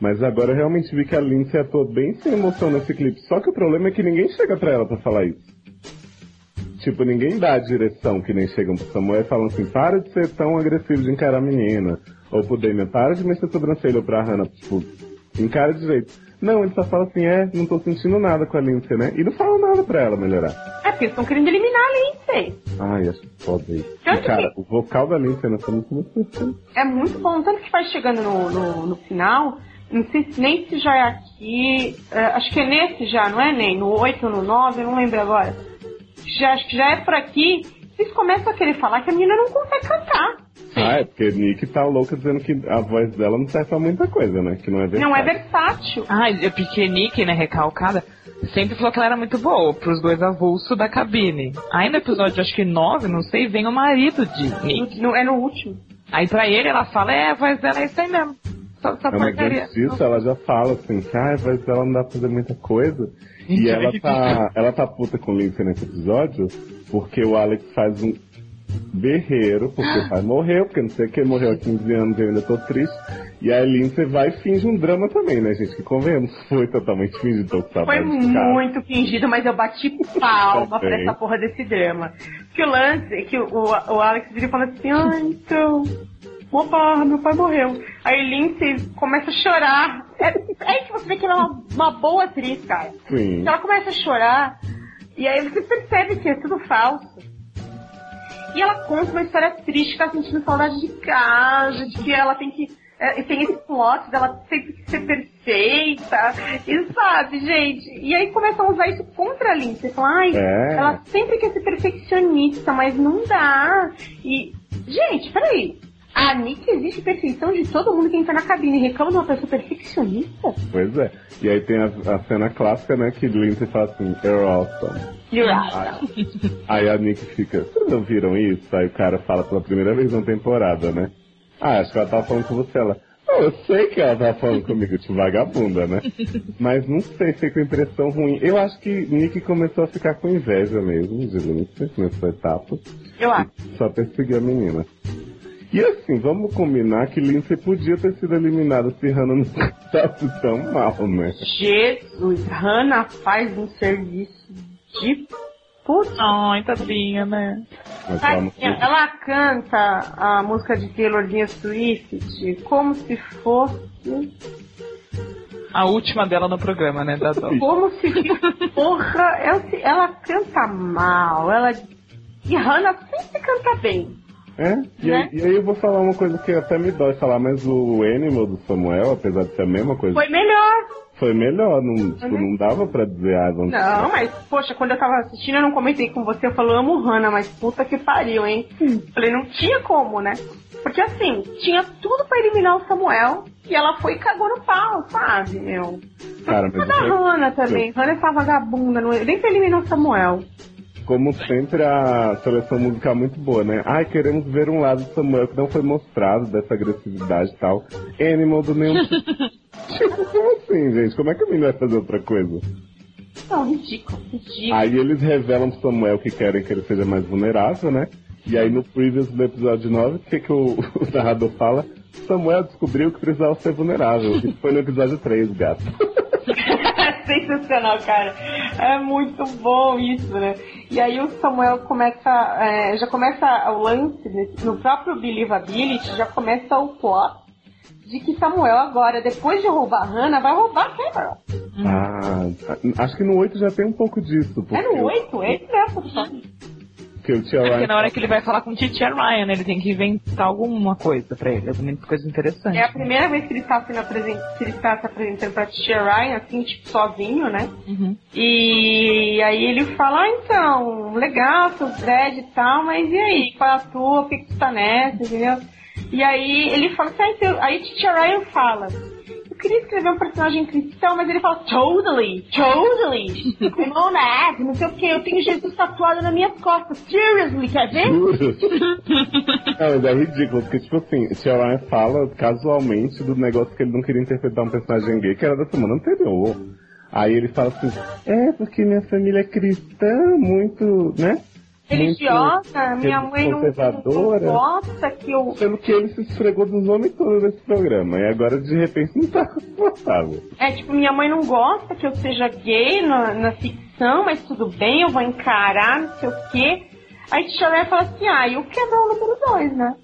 Mas agora eu realmente vi que a Lindsay atua bem sem emoção nesse clipe. Só que o problema é que ninguém chega pra ela pra falar isso. Tipo, ninguém dá a direção que nem chegam pro Samuel e falam assim, para de ser tão agressivo de encarar a menina. Ou pro Damien, para de mexer sobrancelha ou pra Hannah, tipo, encara direito. Não, ele só fala assim, é, não tô sentindo nada com a Lindsay, né? E não fala nada pra ela melhorar. É porque eles estão querendo eliminar a Lindsay. Ai, acho foda isso. E, cara, que- o vocal da Lindsay nessa música é muito perfeito. É muito bom, tanto que vai chegando no, no, no final, não sei se nem se já é aqui, é, acho que é nesse já, não é nem? No 8 ou no 9, eu não lembro agora. Já, acho que já é por aqui, eles começam a querer falar que a menina não consegue cantar. Ah, é porque Nick tá louca dizendo que a voz dela não serve pra muita coisa, né? Que não é verdade. Não é versátil. Ai, eu porque Nick, né, recalcada, sempre falou que ela era muito boa pros dois avulsos da cabine. Aí no episódio, acho que 9, não sei, vem o marido de Nick. No- é no último. Aí pra ele, ela fala, é, a voz dela é isso aí mesmo. Só essa É, mas porcaria. disso, ela já fala assim, que ah, a voz dela não dá pra fazer muita coisa. E ela tá, ela tá puta com o Lindsay nesse episódio, porque o Alex faz um berreiro, porque o pai morreu, porque não sei o que, morreu há 15 anos e eu ainda tô triste. E a Lindsay vai e finge um drama também, né, gente? Que convenhamos, foi totalmente fingido, tô com Foi muito fingido, mas eu bati palma pra essa porra desse drama. Que o lance é que o, o, o Alex vira e fala assim, ah, então. Opa, meu pai morreu. Aí Lindsay começa a chorar. É, é aí que você vê que ela é uma, uma boa atriz, cara. Sim. Ela começa a chorar. E aí você percebe que é tudo falso. E ela conta uma história triste, que tá sentindo saudade de casa, de que ela tem que. é, tem esse plot dela sempre que ser perfeita, e sabe, gente? E aí começam a usar isso contra a Lindsay. Falam, ai, É. ela sempre quer ser perfeccionista, mas não dá. E, gente, peraí. A Nick existe perfeição de todo mundo que entra na cabine e reclama de uma pessoa perfeccionista? Pois é. E aí tem a, a cena clássica, né, que Lindsay fala assim, you're awesome. You're Aí, aí a Nick fica, vocês não viram isso? Aí o cara fala pela primeira vez na temporada, né? Ah, acho que ela tava falando com você. Ela, oh, eu sei que ela tava falando comigo, tipo, vagabunda, né? Mas não sei, fiquei com impressão ruim. Eu acho que Nick começou a ficar com inveja mesmo de Lindsay nessa etapa. Eu acho. Só perseguir a menina. E assim, vamos combinar que Lindsay podia ter sido eliminada se Hannah não estava tão mal, né? Jesus, Hannah faz um serviço de puta. Ai, tadinha, né? Ela Tadinha, Ela canta a música de Taylorzinha Swift como se fosse. A última dela no programa, né, da Dó. Como se. Porra, ela, se- ela canta mal. Ela. E Hannah sempre canta bem. É? E, aí, Né? e aí eu vou falar uma coisa que até me dói falar, mas o Animal do Samuel, apesar de ser a mesma coisa, Foi melhor. foi melhor. Não, tipo, Uhum. não dava pra dizer, ah, vamos Não, mas, poxa, quando eu tava assistindo, eu não comentei com você, eu falo, amo Hannah, mas puta que pariu, hein? Falei, não tinha como, né? Porque assim, tinha tudo pra eliminar o Samuel e ela foi e cagou no pau, sabe, meu? Cara, mas da eu- Hannah também. Hannah tá vagabunda, não... nem pra eliminar o Samuel. Como sempre, a seleção musical é muito boa, né? Ai, queremos ver um lado do Samuel que não foi mostrado, dessa agressividade e tal. Animal do nenhum. tipo, como assim, gente? Como é que a menina vai fazer outra coisa? Não, ridículo, ridículo. Aí eles revelam pro Samuel que querem que ele seja mais vulnerável, né? E aí no previous do episódio 9, o que, que o, o narrador fala? Samuel descobriu que precisava ser vulnerável. Isso foi no episódio 3, gato. É sensacional, cara. É muito bom isso, né? E aí o Samuel começa, é, já começa o lance no próprio Believability, já começa o plot de que Samuel agora, depois de roubar a Hannah, vai roubar a Cameron. Ah, acho que no 8 já tem um pouco disso. É no 8? É esse Porque o Tia Ryan porque na hora que ele vai falar com o Titia Ryan, ele tem que inventar alguma coisa pra ele, alguma coisa interessante. É a primeira vez que ele está sendo apresen- que ele está se apresentando pra Tia Ryan, assim, tipo, sozinho, né? Uhum. E aí ele fala, ah, então, legal, seu dread e tal, mas e aí, qual é a tua, o que, que tu tá nessa, entendeu? E aí ele fala assim, ah, então, aí Tia Ryan fala, queria escrever um personagem cristão, mas ele fala, totally, totally, I'm on that, não sei o que, eu tenho Jesus tatuado nas minhas costas, seriously, quer ver? Juro. Não, mas é ridículo, porque, tipo assim, o Tia Ryan fala casualmente do negócio que ele não queria interpretar um personagem gay, que era da semana anterior. Aí ele fala assim, é porque minha família é cristã, muito, né? Religiosa, minha mãe não, não gosta que eu Pelo que ele se esfregou dos homens todos nesse programa. E agora, de repente, não tá confortável. É, tipo, minha mãe não gosta que eu seja gay na, na ficção, mas tudo bem, eu vou encarar, não sei o quê. Aí Tia Ryan fala assim, ah, e o quebrou o número 2, né?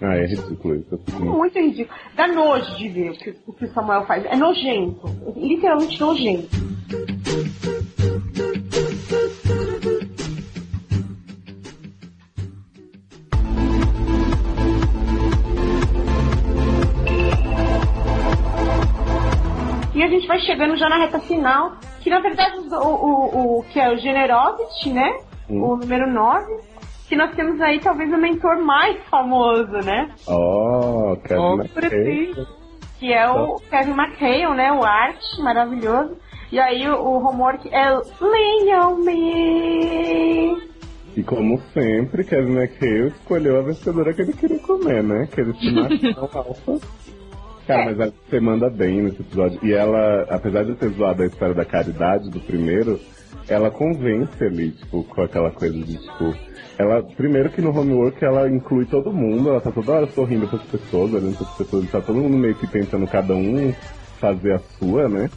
Ah, é ridículo isso. eu fico É muito- ridículo. Dá nojo de ver o que o, que o Samuel faz. É nojento. É literalmente nojento. Vai chegando já na reta final, que na verdade o, o, o que é o Generosity, né? Hum. O número 9, que nós temos aí talvez o mentor mais famoso, né? Oh, Kevin Oh, McKay. que é o Kevin McHale, né? O arte maravilhoso. E aí o, o homework é Leon Me. E como sempre, Kevin McHale escolheu a vencedora que ele queria comer, né? Que ele se matou alfa. Cara, É. mas ela você manda bem nesse episódio. E ela, apesar de ter zoado a história da caridade do primeiro, ela convence ali, tipo, com aquela coisa de, tipo... Ela, primeiro que no homework ela inclui todo mundo, ela tá toda hora sorrindo pras pessoas, olhando pras pessoas, tá todo mundo meio que tentando cada um fazer a sua, né?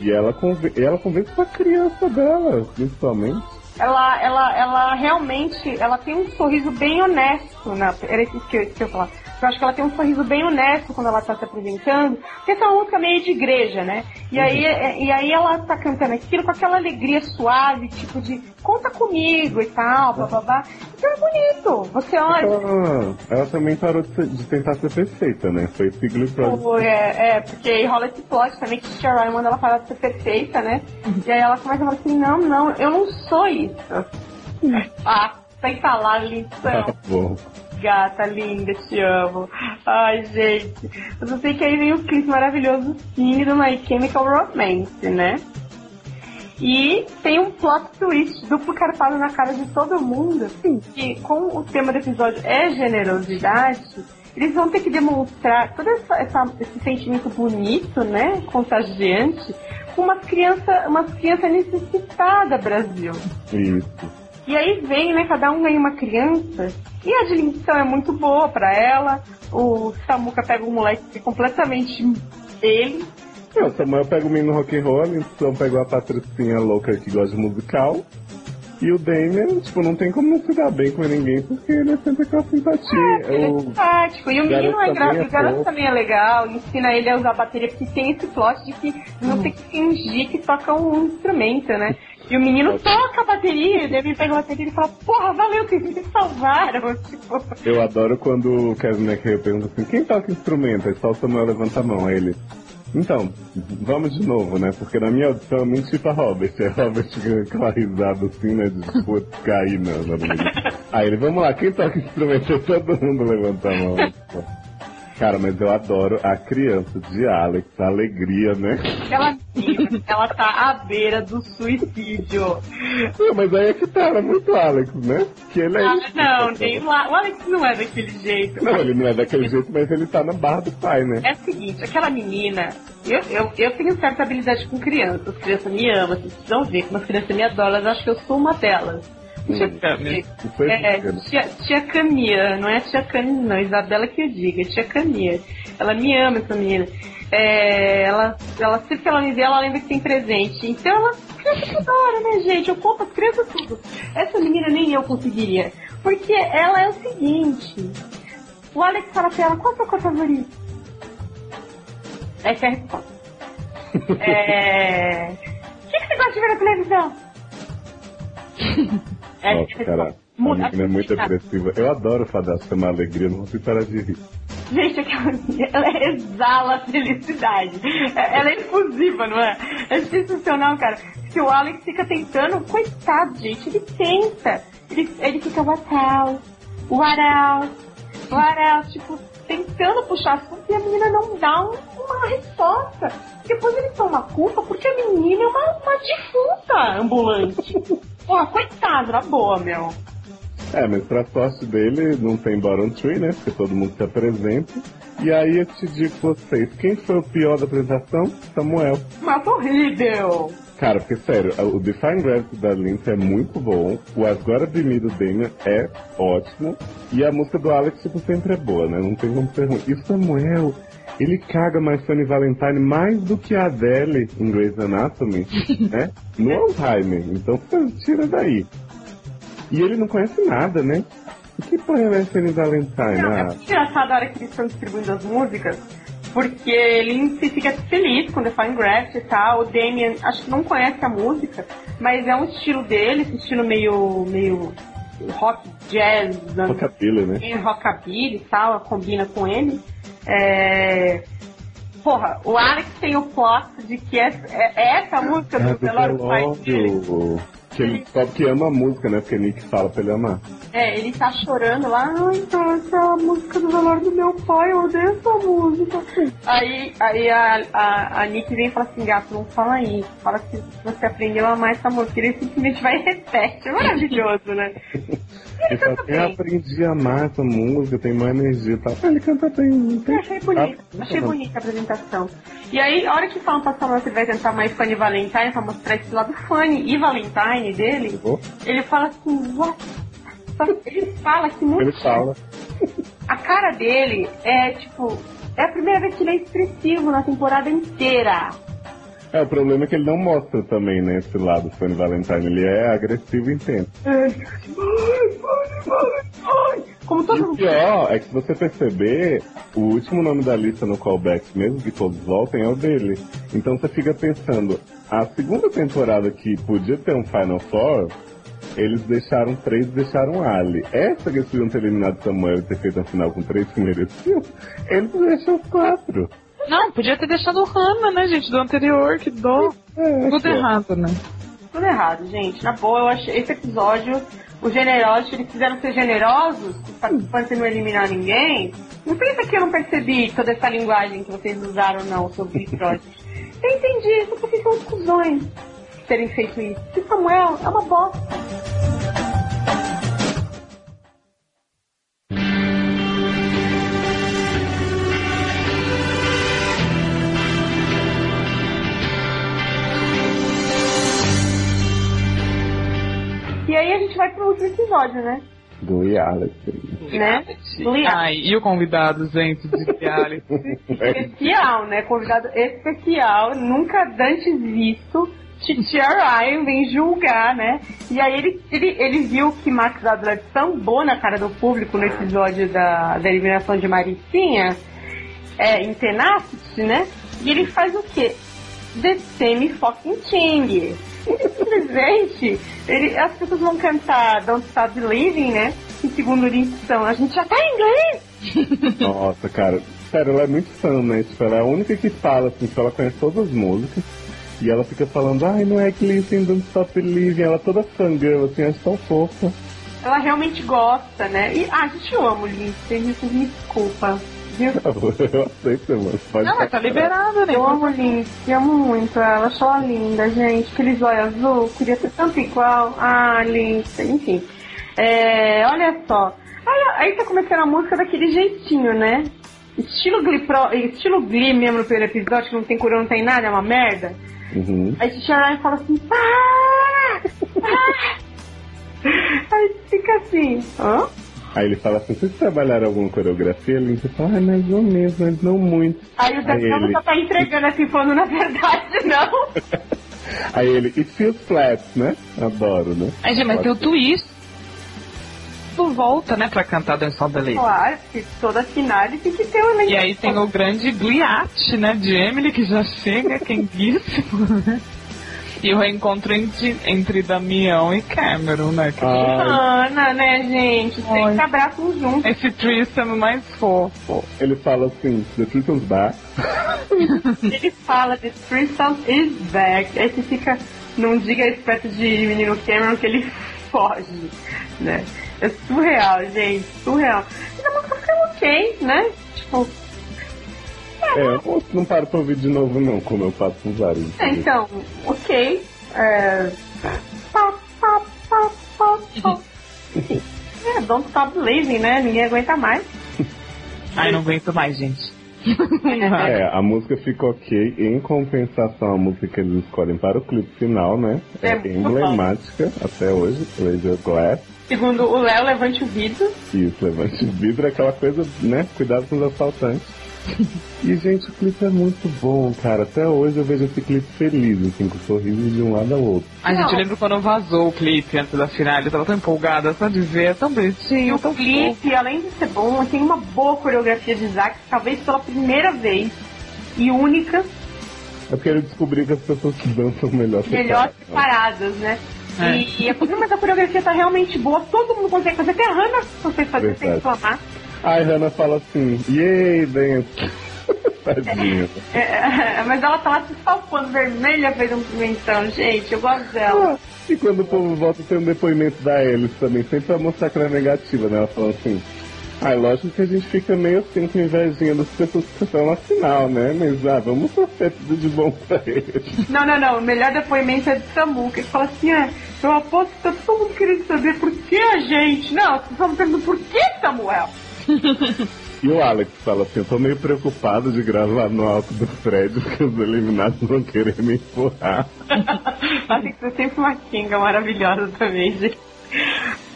E ela, conven ela convence pra criança dela, principalmente. Ela, ela, ela realmente, ela tem um sorriso bem honesto, na, era isso que eu, que eu ia falar. Eu acho que ela tem um sorriso bem honesto quando ela tá se apresentando. Porque essa é música meio de igreja, né? E aí, é- e aí ela tá cantando aquilo com aquela alegria suave, tipo de conta comigo e tal, bababá. Então é bonito. Você olha. Ela, ela também parou de, tentar ser perfeita, né? Foi Project. Pô, É, é, porque aí rola esse plot também que Ryan manda ela parar de ser perfeita, né? E aí ela começa a falar assim, não, não, eu não sou isso. Ah, sem falar lição. Tá bom. Gata linda, te amo. Ai, gente. Eu só sei que aí vem o clipe maravilhoso sim do My Chemical Romance, né? E tem um plot twist duplo carpado na cara de todo mundo. Que com o tema do episódio é generosidade, eles vão ter que demonstrar todo essa, essa- esse sentimento bonito, né? Contagiante, com umas crianças umas criança necessitada, Brasil. Isso. E aí vem, né? Cada um ganha uma criança. E a dimensão é muito boa pra ela. O Samuca pega um moleque que é completamente ele. Não, o Samuel pega o menino rock and roll, então pegou a Patricinha louca que gosta de musical. E o Damien, tipo, não tem como não se dar bem com ninguém, porque ele é sempre aquela simpatia. Ele é simpático. E o menino é é o garoto também é legal. Ensina ele a usar a bateria, porque tem esse plot de que não tem que fingir que toca um instrumento, né? E o menino toca a bateria, e ele pega a bateria e fala, porra, valeu, que me salvaram. Tipo, Eu adoro quando o Kevin McHale pergunta assim, quem toca instrumento? Aí só o Samuel levanta a mão, aí ele... Então, vamos de novo, né? Porque na minha audição eu menti pra Robert. Aí Robert com aquela risada assim, né? De putz, cair na. Aí ele, vamos lá, quem toca instrumento? Todo mundo levanta a mão. Cara, mas eu adoro a criança de Alex, a alegria, né? aquela menina, ela tá à beira do suicídio. Não, mas aí é que tá, ela é muito Alex, né? Que ele é Ah, isso. não, nem lá. O Alex não é daquele jeito. Não, ele não é daquele jeito, mas ele tá na barra do pai, né? É o seguinte, aquela menina, eu, eu, eu tenho certa habilidade com crianças, as crianças me amam, vocês precisam ver como as crianças me adoram, elas acham que eu sou uma delas. Tia Camila. Não foi É, tia, tia Camila, não é tia Camila, não, Isabela que eu diga, tia Camila. Ela me ama, essa menina. É, ela, ela, sempre que ela me vê, ela lembra que tem presente. Então ela, criança que adora, né, gente? Eu compro as crianças tudo. Essa menina nem eu conseguiria. Porque ela é o seguinte: o Alex fala pra ela, qual é a sua cor favorita? Essa é a resposta. É. O que, que você gosta de ver na televisão? É, Nossa, cara, a Muda- menina é muito depressiva. Eu adoro o Fadasco ser uma alegria, não consigo parar de rir. Gente, aquela menina, ela exala felicidade. É- Ela é efusiva, não é? É sensacional, cara. Que o Alex fica tentando, coitado, gente, ele tenta. Ele, ele fica, what else? What else? What else? Tipo, tentando puxar assunto e a menina não dá um- uma resposta. Depois ele toma culpa porque a menina é uma, uma defunta ambulante. Porra, coitado, na boa, meu. É, mas pra sorte dele, não tem bottom tree, né? Porque todo mundo se apresenta. E aí eu te digo pra vocês, quem foi o pior da apresentação? Samuel. Mas horrível. Cara, porque sério, o Define Gravity da Lindsay é muito bom, o As Gotta Be Me do Damian é ótimo, e a música do Alex, tipo, sempre é boa, né? Não tem como ser ruim. E o Samuel, ele caga mais Funny Valentine mais do que a Adele em Grey's Anatomy, né? No Alzheimer. Então tira daí. E ele não conhece nada, né? O que porra é Funny Valentine? Não, é Ah, engraçado a hora que eles estão distribuindo as músicas, porque ele se fica feliz com Define Graft e tal. O Damien, acho que não conhece a música, mas é um estilo dele, esse estilo meio, meio rock, jazz, rockabilly, né? em rockabilly e tal, combina com ele. É... Porra, o Alex tem o plot de que essa, é, é essa música do velório do pai dele. Que ele só que ama a música, né? Porque Nick fala pra ele amar. É, ele tá chorando lá, ah, então essa é a música do velório do meu pai, eu odeio essa música. Aí, aí a, a, a Nick vem e fala assim, gato, não fala isso, fala que você aprendeu a amar essa música. Ele simplesmente vai e repete, é maravilhoso, né? Ele fala assim, eu aprendi a amar essa música, tem mais energia e tal. Ah, ele canta bem, tem Eu achei bonito, Ah, achei tá bonita a apresentação. E aí, a hora que falam pra ele vai tentar mais Funny Valentine, pra mostrar esse lado Funny e Valentine dele, Oh, ele fala assim, what? Ele fala que muito Ele fala. A cara dele é tipo. É a primeira vez que ele é expressivo na temporada inteira. É, o problema é que ele não mostra também, né, esse lado Funny Valentine. Ele é agressivo e intenso. É. Como todo o mundo. pior é que se você perceber, o último nome da lista no callback, mesmo que todos voltem, é o dele. Então você fica pensando, a segunda temporada que podia ter um Final Four, eles deixaram três e deixaram Ali. Essa que eles podiam ter eliminado Samuel e ter feito a final com três que mereciam, eles deixam quatro. Não, podia ter deixado o Hannah, né, gente, do anterior, que dó. É, Tudo errado, né? Tudo errado, gente. Na boa, eu achei esse episódio, os generosos, eles quiseram ser generosos, os participantes não eliminar ninguém. Não pensa que eu não percebi toda essa linguagem que vocês usaram, não, sobre o episódio. Eu entendi, só que vocês são os cuzões terem feito isso. E Samuel é uma bosta. Aí a gente vai pro último episódio, né? Do Alex. Né? Glee Ai, e o convidado, gente, de reality? especial, né? Convidado especial, nunca antes visto. Titia Ryan vem julgar, né? E aí ele, ele, ele viu que Max Adler sambou na cara do público no episódio da, da eliminação de Maricinha, é, em Tenacity, né? E ele faz o quê? The same fucking thing. Ele simplesmente, ele, as pessoas vão cantar Don't Stop Believing, né? Em segundo edição. A gente já tá em inglês! Nossa, cara. Sério, ela é muito fã, né? Tipo, ela é a única que fala, assim, que ela conhece todas as músicas. E ela fica falando, ai, não é que listen, don't stop believing. Ela toda fangirl, assim, acho tão fofa. Ela realmente gosta, né? E, ah, a gente ama o Lindsay, me me desculpa. Viu? Eu aceito, mano. Pode Não, mas tá liberada, né? Eu amo o Lindsay, amo muito ela, acho ela linda, gente. Aquele zóio azul, queria ser tanto igual. Ah, Lindsay, enfim. É, olha só. Aí, aí tá começando a música daquele jeitinho, né? Estilo Glee, Pro, estilo Glee mesmo no primeiro episódio, que não tem cura, não tem nada, é uma merda. Uhum. Aí Tia Ryan fala assim, para! para! Aí fica assim, hã? Aí ele fala assim, vocês trabalharam alguma coreografia? Ele fala, ai, mais ou menos, mas não muito. Aí o Daniel ele- só tá entregando assim, falando na verdade, não. Aí ele, it feels flat, né? Adoro, né? Ai, gente, mas tem o twist. Tu volta, né, pra cantar the Lady. Claro, que toda final tem que ter um elenco. E aí tem o grande gliate, né, de Emily, que já chega, quentíssimo, né? E o reencontro entre, entre Damião e Cameron, né? Que Ana, né, gente? Tem Ai. que juntos. Esse threesome mais fofo. ele fala assim, the truth is back. Ele fala de threesome is back. Aí você fica, não diga isso perto de menino Cameron que ele foge, né? É surreal, gente, surreal. Mas a música fica ok, né? Tipo, É, eu não- paro pra ouvir de novo não, como eu faço com vários. é, então, ok. É... Pá, pá, pá, pá, pá. É, don't stop believing, né? Ninguém aguenta mais. Ai, não aguento mais, gente. É, a música fica ok, em compensação a música que eles escolhem para o clipe final, né? É, É emblemática até hoje, Laser Glass. Segundo o Léo, levante o vidro. Isso, levante o vidro, é aquela coisa, né? Cuidado com os assaltantes. E, gente, o clipe é muito bom, cara. Até hoje eu vejo esse clipe feliz, assim, com sorrisos de um lado ao outro. A gente lembra quando vazou o clipe antes da final, eu tava tão empolgada só de ver, é tão E bonitinho, o tão fofo. clipe, além de ser bom, tem uma boa coreografia de Zack, talvez pela primeira vez e única, É porque ele descobriu que as pessoas que dançam melhor melhor separadas. né? É. E, e a, mas a coreografia tá realmente boa, todo mundo consegue fazer, até a Hannah consegue fazer sem Verdade. reclamar. Aí Hannah fala assim, yay, dance. Tadinha. É, é, mas ela tá lá se salpando vermelha, fez um pimentão, gente, eu gosto dela. Ah, E quando o povo volta tem um depoimento da Alice também, sempre pra mostrar que ela é negativa, né? Ela fala assim, ah, lógico que a gente fica meio assim com invejinha das pessoas que estão na final, né? Mas ah, vamos torcer tudo de bom pra eles. Não, não, não, o melhor depoimento é de Samu, que fala assim, ah, eu aposto que tá todo mundo querendo saber por que a gente. Não, vocês estão perguntando por que, Samuel? E o Alex fala assim, eu tô meio preocupado de gravar no alto do prédio, porque os eliminados vão querer me empurrar. Que você sempre uma kinga maravilhosa também, gente.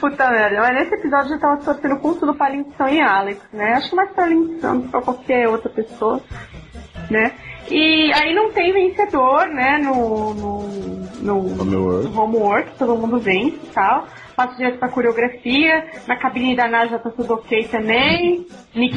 Puta merda, mas nesse episódio eu tava torcendo com tudo pra Lindsay e Alex, né? Acho que mais pra Lindsay do que pra qualquer outra pessoa, né? E aí não tem vencedor, né? No, no, no, Homework. no homework, todo mundo vence e tal. Passa direto pra coreografia. Na cabine da Naja tá tudo ok também. Nick,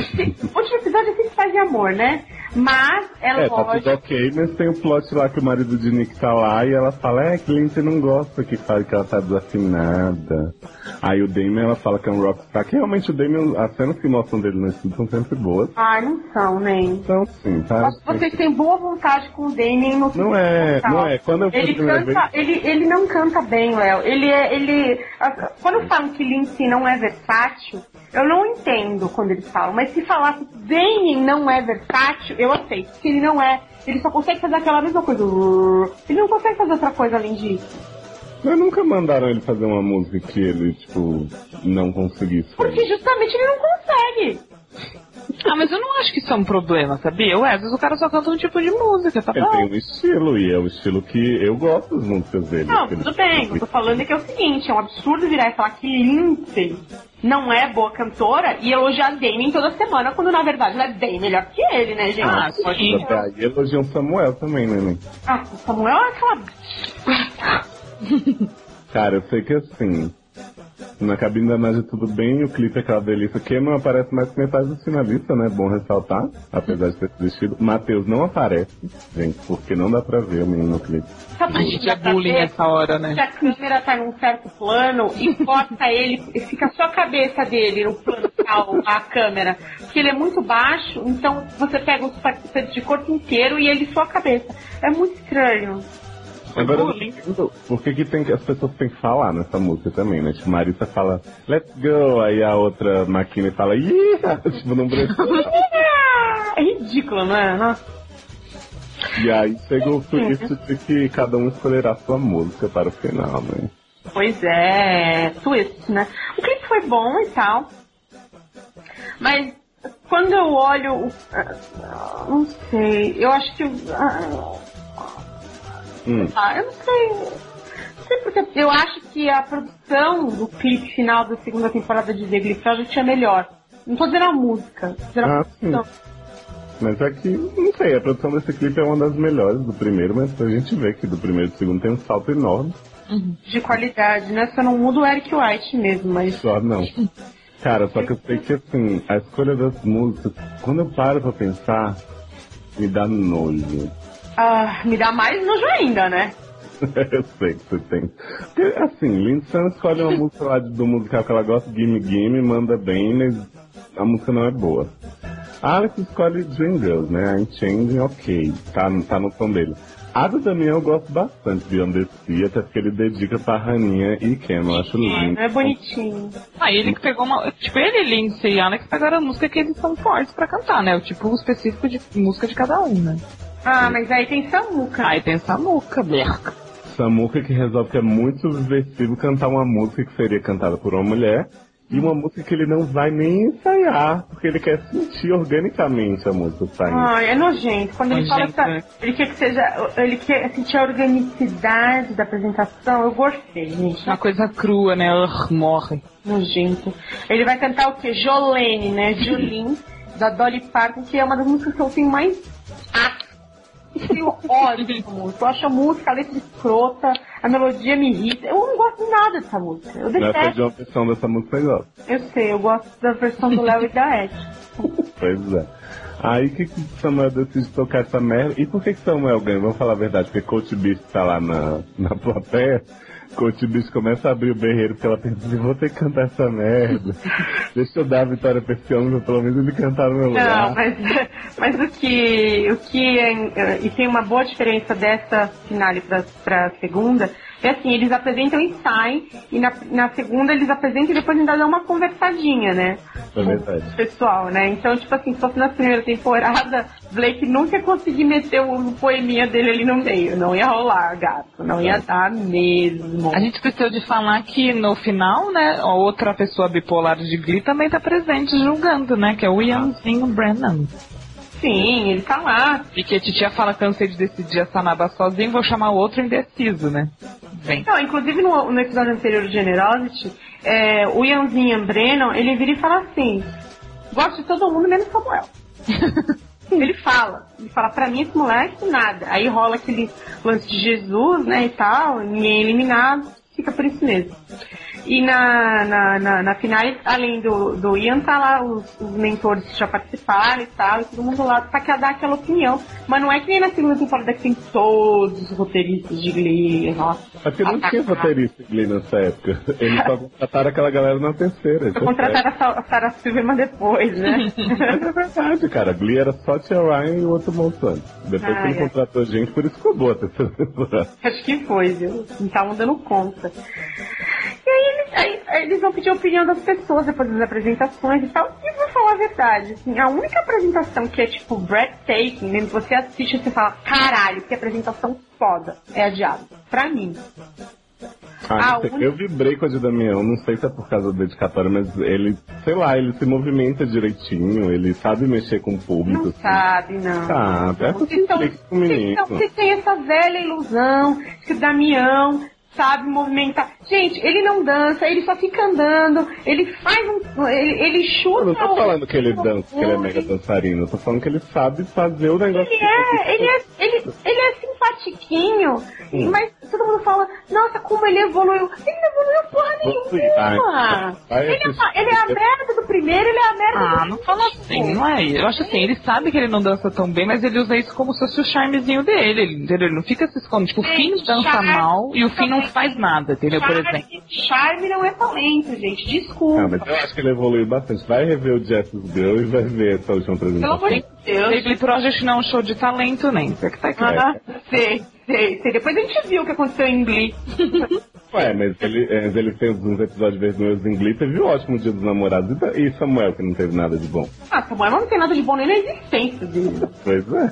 o último episódio é sempre faz de amor, né? Mas é, É, tá lógico. tudo ok, mas tem o plot lá que o marido de Nick tá lá e ela fala, é, que Lindsay não gosta que fale que ela tá desafinada. Aí o Damien, ela fala que é um rockstar, que realmente o Damien, as cenas que mostram dele no estúdio são sempre boas. Ai, não são, nem. Então, sim, tá? Que vocês têm boa vontade com o Damien no Não é, musical. não é. Quando eu Ele canta, ele, ele não canta bem, Léo. Ele é, ele. ah, Quando falam que Lindsay não é versátil, eu não entendo quando eles falam. Mas se falar que Damien não é versátil, eu aceito. Se ele não é, ele só consegue fazer aquela mesma coisa. Ele não consegue fazer outra coisa além disso. Mas nunca mandaram ele fazer uma música que ele, tipo, não conseguisse Porque fazer. justamente ele não consegue. Ah, mas eu não acho que isso é um problema, sabia? Ué, às vezes o cara só canta um tipo de música, tá Ele tem um estilo, e é o estilo que eu gosto das músicas dele. Não, tudo bem. O que eu tô falando é que é o seguinte, é um absurdo virar e falar que Lindsay não é boa cantora e elogiar Damien toda semana, quando na verdade ela é bem melhor que ele, né, gente? Ah, só que- aí elogiam Samuel também, né, né? Ah, o Samuel é aquela. Cara, eu sei que assim, na cabine da Naja tudo bem, o clipe é aquela delícia, que não aparece mais que metade dos finalistas, né? Bom ressaltar, apesar de ter desistido. Matheus não aparece, gente, porque não dá pra ver o menino no clipe. Sabe A que gente é bullying nessa hora, Se né? a câmera tá num certo plano e corta ele, e fica só a cabeça dele no plano tal, a câmera. Porque ele é muito baixo, então você pega os participantes de corpo inteiro e ele só a cabeça. É muito estranho. Agora, eu entendo por que, que tem as pessoas têm que falar nessa música também, né? Tipo, Marisa fala, let's go, aí a outra máquina fala, yeah! Tipo, não precisa. É ridículo, não é? Nossa. E aí chegou o twist de que cada um escolherá sua música para o final, né? Pois é, twist, né? O clipe foi bom e tal. Mas quando eu olho. ah, Não sei, eu acho que. Ah, Hum. Ah, eu não sei. Não sei porque eu acho que a produção do clipe final da segunda temporada de The Glee Project é melhor. Não tô dizendo a música, tô dizendo a Ah, sim. produção. Mas é que, não sei, a produção desse clipe é uma das melhores do primeiro, mas a gente vê que do primeiro e do segundo tem um salto enorme. De qualidade, né? Só não muda o Eric White mesmo, mas. Só não. Cara, só que eu sei que assim, a escolha das músicas, quando eu paro pra pensar, me dá nojo. Ah, me dá mais nojo ainda, né? eu sei que você tem. Porque, assim, Lindsay escolhe uma música lá do musical que ela gosta, Gimme Gimme, manda bem, mas a música não é boa. A Alex escolhe Dream Girls, né? I'm Changing, ok, tá, tá no tom dele. A do Damião eu gosto bastante de Undersea, até porque ele dedica pra Raninha e Ken, eu acho lindo. É bonitinho. Ah, ele que pegou uma. Tipo, ele, Lindsay e Alex pegaram a música que eles são fortes pra cantar, né? O tipo específico de música de cada um, né? Ah, mas aí tem Samuca. Aí tem Samuca, Berca. Samuca que resolve que é muito subversivo cantar uma música que seria cantada por uma mulher e uma música que ele não vai nem ensaiar, porque ele quer sentir organicamente a música saindo. Ai, é nojento. Quando ele fala essa, né? ele quer que seja, ele quer sentir a organicidade da apresentação. Eu gostei, gente. Uma coisa crua, né? Morre. Nojento. Ele vai cantar o quê? Jolene, né? Jolene, da Dolly Parton, que é uma das músicas que eu tenho mais dessa música. Eu acho a música, a letra escrota, a melodia me irrita. Eu não gosto nada dessa música. Eu Nessa de detesto. uma versão dessa música eu gosto. Eu sei, eu gosto da versão do Léo e da Ed. Pois é. Aí que que Samuel decide tocar essa merda? E por que, que Samuel ganha? Vamos falar a verdade, porque Coach Beast tá lá na, na plateia. Coach Beast começa a abrir o berreiro porque ela pensa assim, vou ter que cantar essa merda. Deixa eu dar a vitória pra esse homem, pelo menos ele cantar no meu Não, lugar. mas, mas o que, o que é, e tem uma boa diferença dessa finale pra, pra segunda, é assim, eles apresentam e saem, e na, na segunda eles apresentam e depois ainda dão uma conversadinha, né? É verdade. Pessoal, né? Então, tipo assim, se fosse na primeira temporada, Blake nunca ia conseguir meter o poeminha dele ali no meio. Não ia rolar, gato. Não ia dar mesmo. A gente esqueceu de falar que no final, né, a outra pessoa bipolar de Glee também tá presente julgando, né? Que é o Ianzinho Brennan. Sim, ele tá lá. E que a titia fala, cansei de decidir essa naba sozinho, vou chamar o outro indeciso, né? Vem. Não, inclusive no, no episódio anterior de Generosity, é, o Ianzinho Brennan, ele vira e fala assim: gosto de todo mundo menos Samuel. ele fala, ele fala, pra mim esse moleque, nada. Aí rola aquele lance de Jesus, né, e tal, ninguém é eliminado, fica por isso mesmo. E na, na, na, na final, além do, do Ian, tá lá os, os mentores que já participaram e tal, e todo mundo lá pra que dar aquela opinião. Mas não é que nem na segunda temporada que tem todos os roteiristas de Glee, nossa. É porque não tinha atacar. roteirista Glee nessa época. Eles só contrataram aquela galera na terceira. é Contrataram a Sa- a Sarah Silverman depois, né? Mas é verdade, cara. Glee era só Tia Ryan e o outro montando. Depois Ah, que ele é. contratou gente, por isso ficou boa a terceira temporada. Acho que foi, viu? Não estavam dando conta. Aí eles, aí- aí eles vão pedir a opinião das pessoas depois das apresentações e tal. E vou falar a verdade, assim, a única apresentação que é tipo breathtaking, mesmo você assiste e você fala, caralho, que apresentação foda, é a Diabo. Pra mim. Ah, Eu vibrei com a de Damião, não sei se é por causa da dedicatória, mas ele, sei lá, ele se movimenta direitinho, ele sabe mexer com o público. Não assim. sabe, não. Sabe, é Vocês estão- com o menino. vocês estão- vocês têm essa velha ilusão que o Damião sabe movimentar. Gente, ele não dança, ele só fica andando, ele faz um. Ele, ele chuta. Eu não tô falando que ele dança, que ele é mega dançarino, eu tô falando que ele sabe fazer o negócio. Ele é, ele é, ele, ele é simpatiquinho, Hum. mas todo mundo fala, nossa, como ele evoluiu. Ele não evoluiu porra nenhuma. Vai Ele é, assistir. uma- ele é a merda do primeiro, ele é a merda Ah, do não fala assim, não é? Eu acho assim, ele sabe que ele não dança tão bem, mas ele usa isso como se fosse o charmezinho dele, ele- entendeu? Ele não fica se escondendo. Tipo, o Finn dança charme- mal e o Finn não faz nada, entendeu? Por Charme, exemplo. charme não é talento, gente. Desculpa. Ah, mas eu acho que ele evoluiu bastante. Vai rever o Jess's Girl e vai ver essa última Pelo apresentação. amor de Deus. Baby Project não é um show de talento, nem. Isso é que tá aqui. Ah, sei, sei, sei. Depois a gente viu o que aconteceu em Glee. Ué, mas ele, é, ele fez uns episódios vergonhosos em Glee, teve o ótimo dia dos namorados. E da- E Samuel, que não teve nada de bom. Ah, Samuel não tem nada de bom nem na existência dele. Pois é.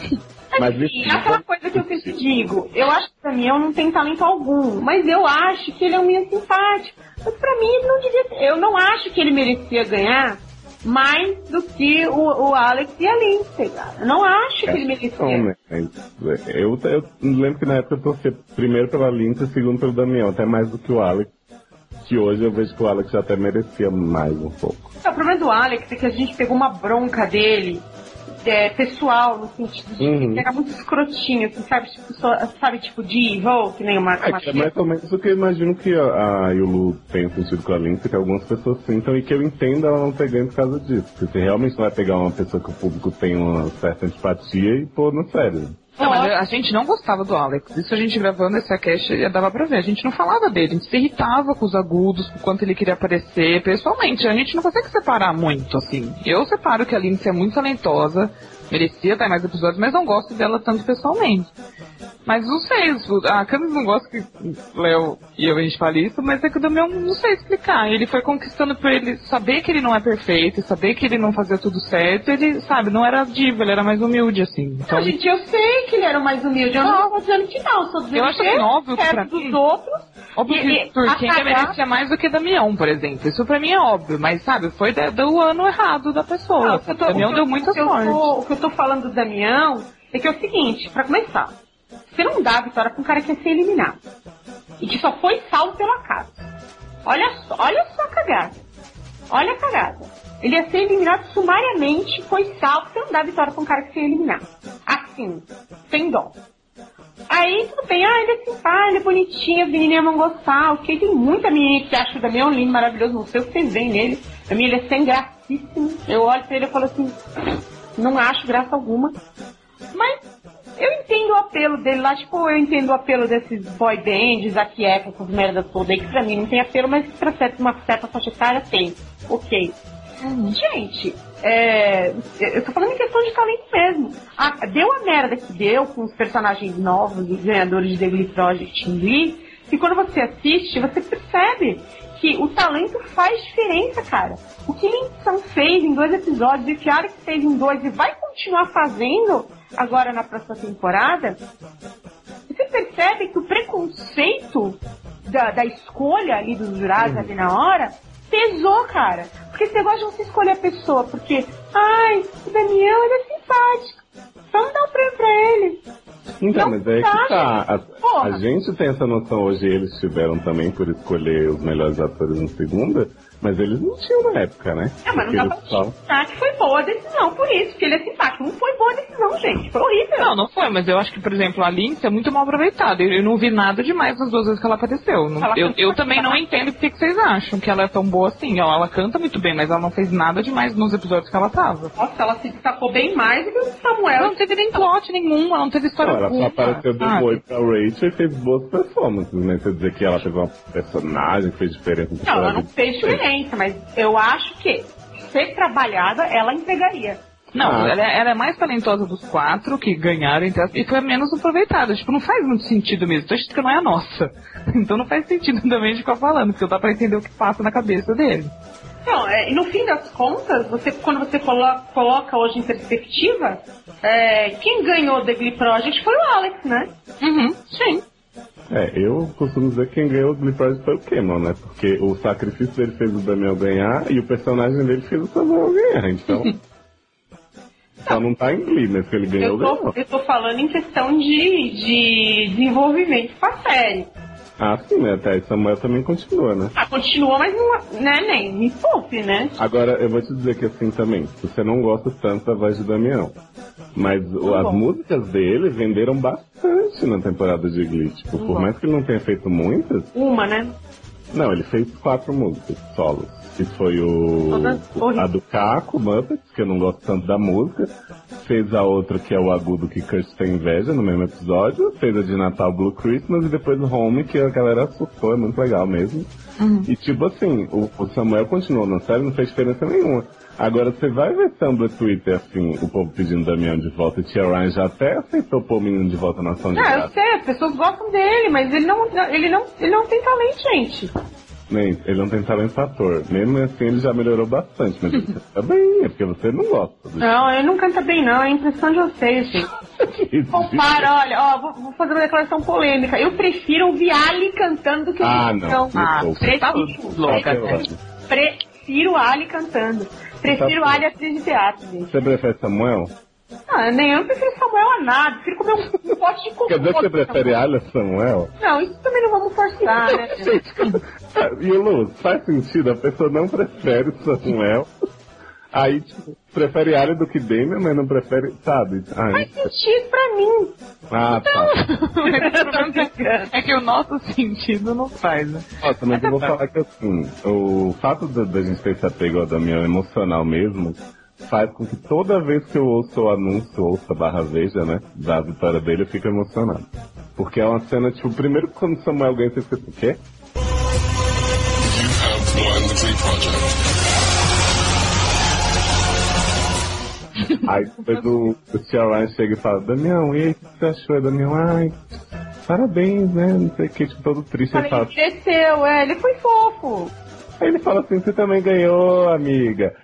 Mas Enfim, isso- é aquela coisa que eu sempre digo. Eu acho que o Damião não tem talento algum, mas eu acho que ele é um menino simpático. Mas pra mim ele não devia. Eu não acho que ele merecia ganhar mais do que o, o Alex e a Lindsay, cara. Eu não acho que ele merecia. Não, né? É, Eu, eu lembro que na época eu torcia primeiro pela Lindsay e segundo pelo Damião, até mais do que o Alex. Que hoje eu vejo que o Alex até merecia mais um pouco. O problema do Alex é que a gente pegou uma bronca dele é, pessoal, no sentido de Uhum. era muito escrotinho, assim, sabe? Tipo, só- sabe, tipo diva, que nem uma. É, uma que é mais ou menos o que eu imagino que a, a Yulu tem sentido com a Lindsay, que algumas pessoas sintam e que eu entendo ela não ter ganho por causa disso. Porque você realmente não vai pegar uma pessoa que o público tem uma certa antipatia e pôr no sério. Não, mas a gente não gostava do Alex. Isso a gente gravando essa cast já dava pra ver. A gente não falava dele, a gente se irritava com os agudos, com quanto ele queria aparecer. Pessoalmente, a gente não consegue separar muito, assim. Eu separo que a Lindsay é muito talentosa, merecia estar em mais episódios, mas não gosto dela tanto pessoalmente. Mas não sei, a Camis não gosta que Léo e eu a gente fale isso, mas é que o Damião não sei explicar. Ele foi conquistando por ele saber que ele não é perfeito, saber que ele não fazia tudo certo, ele, sabe, não era diva, ele era mais humilde, assim. Então, Não, gente, eu sei que ele era mais humilde. Eu não tô dizendo que não, só dizendo Eu acho que assim, óbvio que pra dos mim- outros. Óbvio E- que Turquinha merecia mais do que Damião, por exemplo. Isso pra mim é óbvio, mas sabe, foi da- do ano errado da pessoa. Não, tô- Damião deu eu- muita sorte. tô- o que eu tô falando do Damião é que é o seguinte, pra começar, você não dá a vitória pra um cara que ia ser eliminado. E que só foi salvo pelo acaso. Olha só, olha só a cagada. Olha a cagada. Ele ia ser eliminado sumariamente, foi salvo, você não dá a vitória pra um cara que ser eliminado. Assim, sem dó. Aí tudo bem, ah, ele é simpático, ele é bonitinho, as menininhas vão gostar, ok. Tem muita menina que acha o Damião lindo, maravilhoso, não sei o que vocês veem nele. Pra mim ele é sem gracíssimo. Eu olho pra ele e falo assim, não acho graça alguma. Mas eu entendo o apelo dele lá, tipo, eu entendo o apelo desses boy bands, aqui é, com essas merdas todas aí, que pra mim não tem apelo, mas pra certa, uma certa faixa etária tem. Ok. Gente, é, eu tô falando em questão de talento mesmo. Ah, deu a merda que deu com os personagens novos e ganhadores de The Glee Project em Glee, e quando você assiste, você percebe que o talento faz diferença, cara. O que Lindsay fez em dois episódios e o que fez em dois e vai continuar fazendo agora na próxima temporada, você percebe que o preconceito da, da escolha ali dos jurados ali na hora pesou, cara. Porque esse negócio de você escolher a pessoa, porque, ai, o Daniel ele é simpático. Vamos dar um prêmio pra ele. Então, Não mas é que tá. A, a gente tem essa noção hoje, eles tiveram também por escolher os melhores atores na segunda. Mas eles não tinham na época, né? É, mas não Porque dá eles pra falam- que foi boa a decisão por isso, porque ele é simpático. Não foi boa a decisão, gente. Foi horrível. Não, não foi, mas eu acho que, por exemplo, a Lindsay é muito mal aproveitada. Eu, eu não vi nada demais nas duas vezes que ela apareceu. Não- Ela eu, eu também não entendo porque que vocês acham que ela é tão boa assim. Ó, ela canta muito bem, mas ela não fez nada demais nos episódios que ela tava. Nossa, ela se destacou bem mais do que o Samuel. Ela não teve nem plot nenhum, ela não teve história Não, ela só apareceu depois pra Rachel e fez boas performances, né? Você dizer que ela teve uma personagem que fez diferença. Não, ela não fez diferença, mas eu acho que, ser trabalhada, ela entregaria. Não, Ah. ela, é- ela é mais talentosa dos quatro que ganharam as, e foi a menos aproveitada. Tipo, não faz muito sentido mesmo. Então a gente não é a nossa. Então não faz sentido também de ficar falando, porque dá pra entender o que passa na cabeça dele. Não, é, e no fim das contas, você, quando você colo- coloca hoje em perspectiva, é, quem ganhou The Glee Project foi o Alex, né? Uhum, sim. É, eu costumo dizer que quem ganhou o Glee Project foi o Cameron, né? Porque o sacrifício dele fez o Daniel ganhar e o personagem dele fez o Samuel ganhar. Então. só não tá em Glee, mas que ele ganhou, Eu tô, ganhou. eu tô falando em questão de, de desenvolvimento pra série. Ah, sim, né? Até aí Samuel também continua, né? Ah, continua, mas não, né, nem me poupe, né? Agora, eu vou te dizer que assim também, você não gosta tanto da voz de Damião. Mas o- as músicas dele venderam bastante na temporada de Glee. Tipo, por bom. mais que ele não tenha feito muitas, Uma, né? Não, ele fez quatro músicas solos. Que foi o. A do Caco, Muppets, que eu não gosto tanto da música. Fez a outra que é o agudo que Kurt tem inveja no mesmo episódio. Fez a de Natal Blue Christmas e depois o Home, que a galera surtou, é muito legal mesmo. E tipo assim, o, o Samuel continuou na série, não fez diferença nenhuma. Agora você vai ver Tumblr, Twitter, assim, o povo pedindo Damião de volta e Tia Ryan já até aceitou pôr o menino de volta na ação de Ah, eu graça. sei, as pessoas gostam dele, mas ele não, ele não, ele não tem talento, gente. Nem, ele não tem talento pra ator. Mesmo assim, ele já melhorou bastante, mas ele tá bem, é porque você não gosta do Não, ele não canta bem, não. É impressão de vocês, gente. Compara, olha, ó, vou, vou fazer uma declaração polêmica. Eu prefiro ouvir Ali cantando do que Ah, não. então. Ah, Não, você tá prefiro. louca, né? Prefiro Ali cantando. Prefiro Tá Ali atriz de teatro, gente. Você prefere Samuel? Ah, nem eu não prefiro Samuel a nada. Prefiro comer um, pote de cocô. Quer dizer que você prefere Alha a Samuel? Não, isso também não vamos forçar, né? E Lu, faz sentido, a pessoa não prefere Samuel. Aí, tipo, prefere Alha do que Damian, mas não prefere, sabe? Ai, Faz sentido pra mim. ah, tá. É que o nosso sentido não faz, né? Nossa, mas eu vou falar que assim, o fato da, da gente ter esse apego ao Damião emocional mesmo, faz com que toda vez que eu ouço o anúncio, ouço a barra veja, né, da vitória dele, eu fico emocionado. Porque é uma cena, tipo, primeiro quando o Samuel ganha, você fica assim, o quê? Aí depois o, o Tia Ryan chega e fala, Damião, e aí, o que você achou? Damião, ai, parabéns, né, não sei o que, tipo, todo triste. Ele fala, ele cresceu, é, ele foi fofo. aí ele fala assim, você também ganhou, amiga.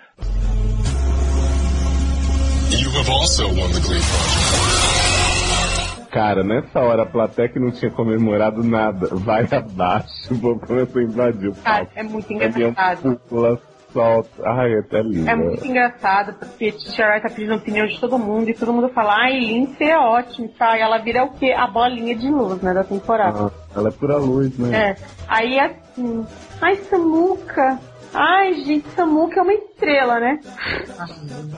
You have also won the Glee Project. Cara, nessa hora a plateia que não tinha comemorado nada vai abaixo, o povo começou a invadir o Cara, palco. é muito engraçado. Ai, é até lindo. É muito engraçado, porque Tia Wright tá pedindo opinião de todo mundo e todo mundo fala, ai, Lindsay é ótimo, tá? E ela vira o quê? A bolinha de luz, né, da temporada. Ah, ela é pura luz, né? É. Aí assim, ai, Samuca. Ai, gente, Samuca é uma estrela, né?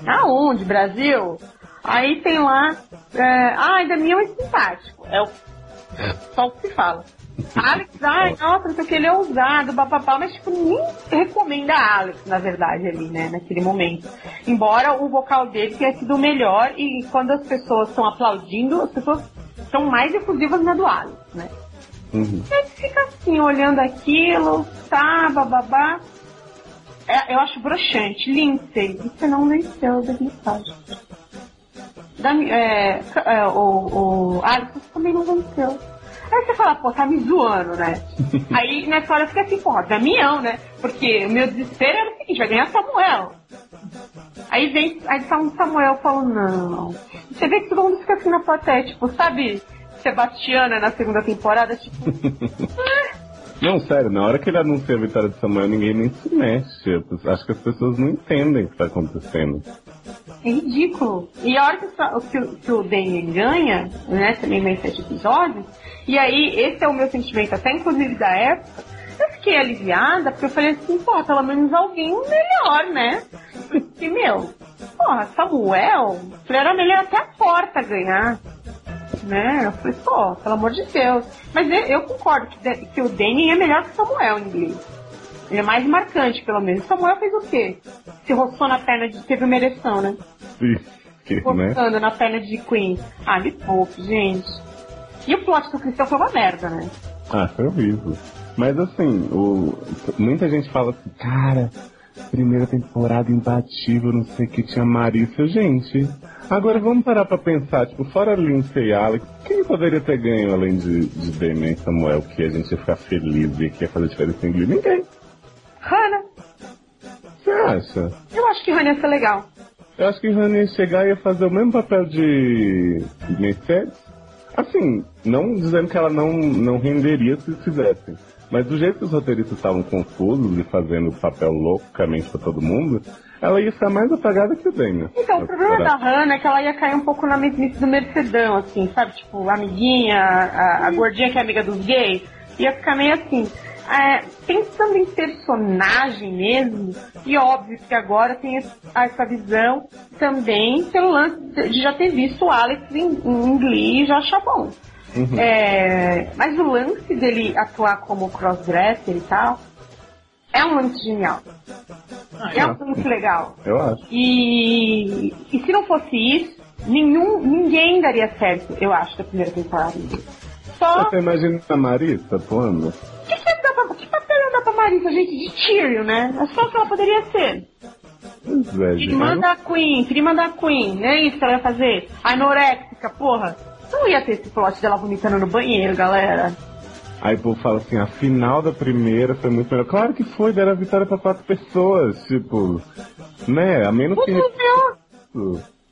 Aonde? Brasil? Aí tem lá. É, ai, Damião é simpático. É o, só o que se fala. Alex, ai, nossa, não sei o que, ele é ousado, papapá, mas tipo, ninguém recomenda Alex, na verdade, ali, né, naquele momento. Embora o vocal dele tenha sido o melhor e quando as pessoas estão aplaudindo, as pessoas são mais efusivas na do Alex, né? Uhum. Aí você fica assim, olhando aquilo, tá, bababá. É, eu acho broxante. Lindsay, você não venceu da mensagem. Da, é, é, o, o você também não venceu. Aí você fala, pô, tá me zoando, né? Aí nessa hora fica assim, porra, Damião, né? Porque o meu desespero era o seguinte, vai ganhar Samuel. Aí vem, aí tá um Samuel falando, não. Você vê que todo mundo fica assim na plateia, tipo, sabe Sebastiana na segunda temporada, tipo, Não, sério, na hora que ele anuncia a vitória de Samuel, ninguém nem se mexe. Eu acho que as pessoas não entendem o que tá acontecendo. É ridículo. E a hora que, o que, que o ganha, né, também vem sete episódios, e aí esse é o meu sentimento, até inclusive da época, Eu fiquei aliviada porque eu falei assim, pô, pelo menos alguém melhor, né? Porque, meu, porra, Samuel, falei, era melhor até a porta ganhar. Né? Eu falei, pô, pelo amor de Deus. Mas eu, eu concordo que, que o Danny é melhor que o Samuel em inglês. Ele é mais marcante, pelo menos. O Samuel fez o quê? Se roçou na perna de. Teve uma ereção, né? Que, né? Roçando na perna de Queen. Ah, me poupe, gente. E o plot do Cristão foi uma merda, né? Ah, foi horrível. Mas assim, o... muita gente fala assim, cara, primeira temporada imbatível, não sei o que, tinha Marissa. Gente, agora vamos parar pra pensar, tipo, fora Lindsay e Alex, quem poderia ter ganho além de, de Damien e Samuel, que a gente ia ficar feliz e que ia fazer diferença em inglês? Ninguém. Hannah. Você acha? Eu acho que Hannah ia ser legal. Eu acho que Hannah ia chegar e ia fazer o mesmo papel de Mercedes. Assim, não dizendo que ela não, não renderia se fizessem. Mas do jeito que os roteiristas estavam confusos e fazendo o papel loucamente pra todo mundo, ela ia ficar mais apagada que o Daniel. Então, o problema da Hannah é que ela ia cair um pouco na mesmice do Mercedão, assim, sabe? Tipo, a amiguinha, a, a gordinha que é amiga dos gays. Ia ficar meio assim. É, pensando em personagem mesmo, e óbvio que agora tem esse- essa visão também pelo lance de já ter visto o Alex em, em Glee e já achar bom. É, mas o lance dele atuar como crossdresser e tal é um lance genial. É um lance legal. Eu acho. E, e se não fosse isso, nenhum, ninguém daria certo, eu acho, da primeira temporada. Só. Você imagina a Marissa atuando? O que, que, dá pra, que papel dar pra Marisa, gente? De Tyrion, né? É só o que ela poderia ser. É. Irmã da Queen, prima da Queen, não é isso que ela ia fazer? Anoréxica, porra. Não ia ter esse plot dela vomitando no banheiro, galera. Aí o povo fala assim, a final da primeira foi muito melhor. Claro que foi, deram a vitória pra quatro pessoas, tipo, né? A menos que.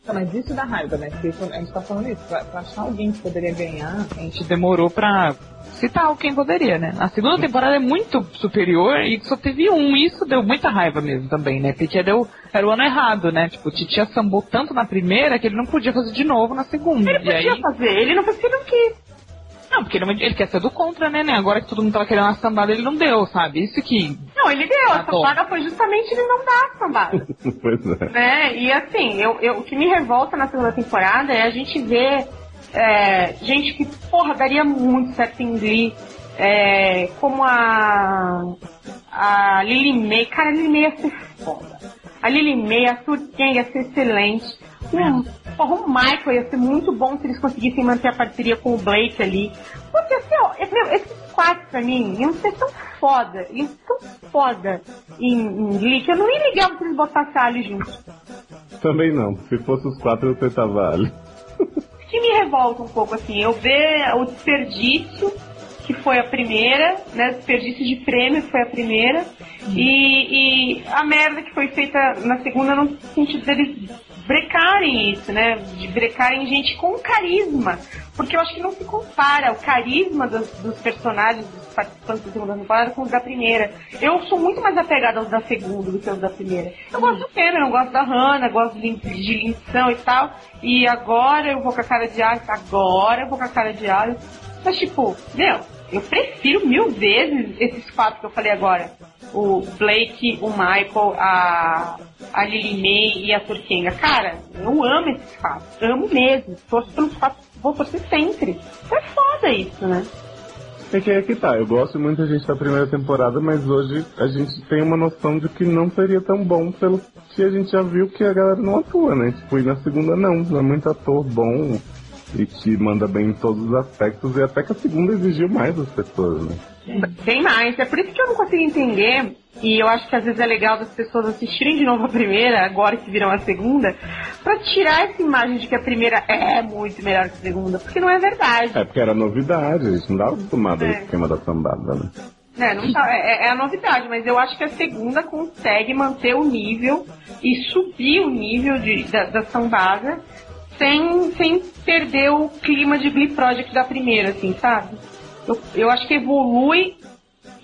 Não, mas isso dá raiva, né? Porque a gente tá falando isso. Pra, pra achar alguém que poderia ganhar, a gente demorou pra citar quem poderia, né? A segunda temporada é muito superior e só teve um. E isso deu muita raiva mesmo também, né? Porque deu, era o ano errado, né? Tipo, o Titia sambou tanto na primeira que ele não podia fazer de novo na segunda. Ele e podia aí. fazer, ele não fez, ele não quis. Não, porque ele, ele quer ser do contra, né, né? Agora que todo mundo tava querendo uma sambada, ele não deu, sabe? Isso que. Não, ele deu. Tá Essa bom. vaga foi justamente ele não dar a sambada. pois é. né? E assim, eu, eu- o que me revolta na segunda temporada é a gente ver é, gente que, porra, daria muito certo em Glee, é, como a, a Lily May. Cara, a Lily May ia ser foda. A Lily May, a Turken ia ser excelente. Hum, porra, o Michael ia ser muito bom se eles conseguissem manter a parceria com o Blake ali. Porque assim, é- meu, esses quatro pra mim iam ser tão foda, iam ser tão foda em, em Glee eu não ia ligar se eles botassem a Ali junto. Também não. Se fosse os quatro, eu tentava ali. Que me revolta um pouco, assim, eu ver o desperdício que foi a primeira, né? Desperdício de prêmio foi a primeira. E, e a merda que foi feita na segunda no sentido deles brecarem isso, né? De brecarem gente com carisma. Porque eu acho que não se compara o carisma dos, dos personagens, dos participantes da segunda temporada com os da primeira. Eu sou muito mais apegada aos da segunda do que aos da primeira. Eu gosto do Cameron, gosto da Hannah, gosto de, de Linção e tal. E agora eu vou com a cara de Alice, agora eu vou com a cara de Alice. Mas tipo, meu, eu prefiro mil vezes esses quatro que eu falei agora. O Blake, o Michael, a, a Lily May e a Turkenga. Cara, eu amo esses quatro. Amo mesmo. Torço pelos quatro, vou torcer sempre. É foda isso, né? É que é que tá, eu gosto muito da gente da primeira temporada, mas hoje a gente tem uma noção de que não seria tão bom pelo que a gente já viu que a galera não atua, né? Tipo, e na segunda não, não é muito ator bom e que manda bem em todos os aspectos, e até que a segunda exigiu mais das pessoas, né? Bem mais. É por isso que eu não consigo entender, e eu acho que às vezes é legal das pessoas assistirem de novo a primeira, agora que viram a segunda, pra tirar essa imagem de que a primeira é muito melhor que a segunda, porque não é verdade. É porque era novidade, a gente não dava acostumado a É. esse esquema da sambada, né? É, não tá- é, é a novidade, mas eu acho que a segunda consegue manter o nível e subir o nível de, da, da sambada sem, sem perder o clima de Glee Project da primeira, assim, sabe? Eu, eu acho que evolui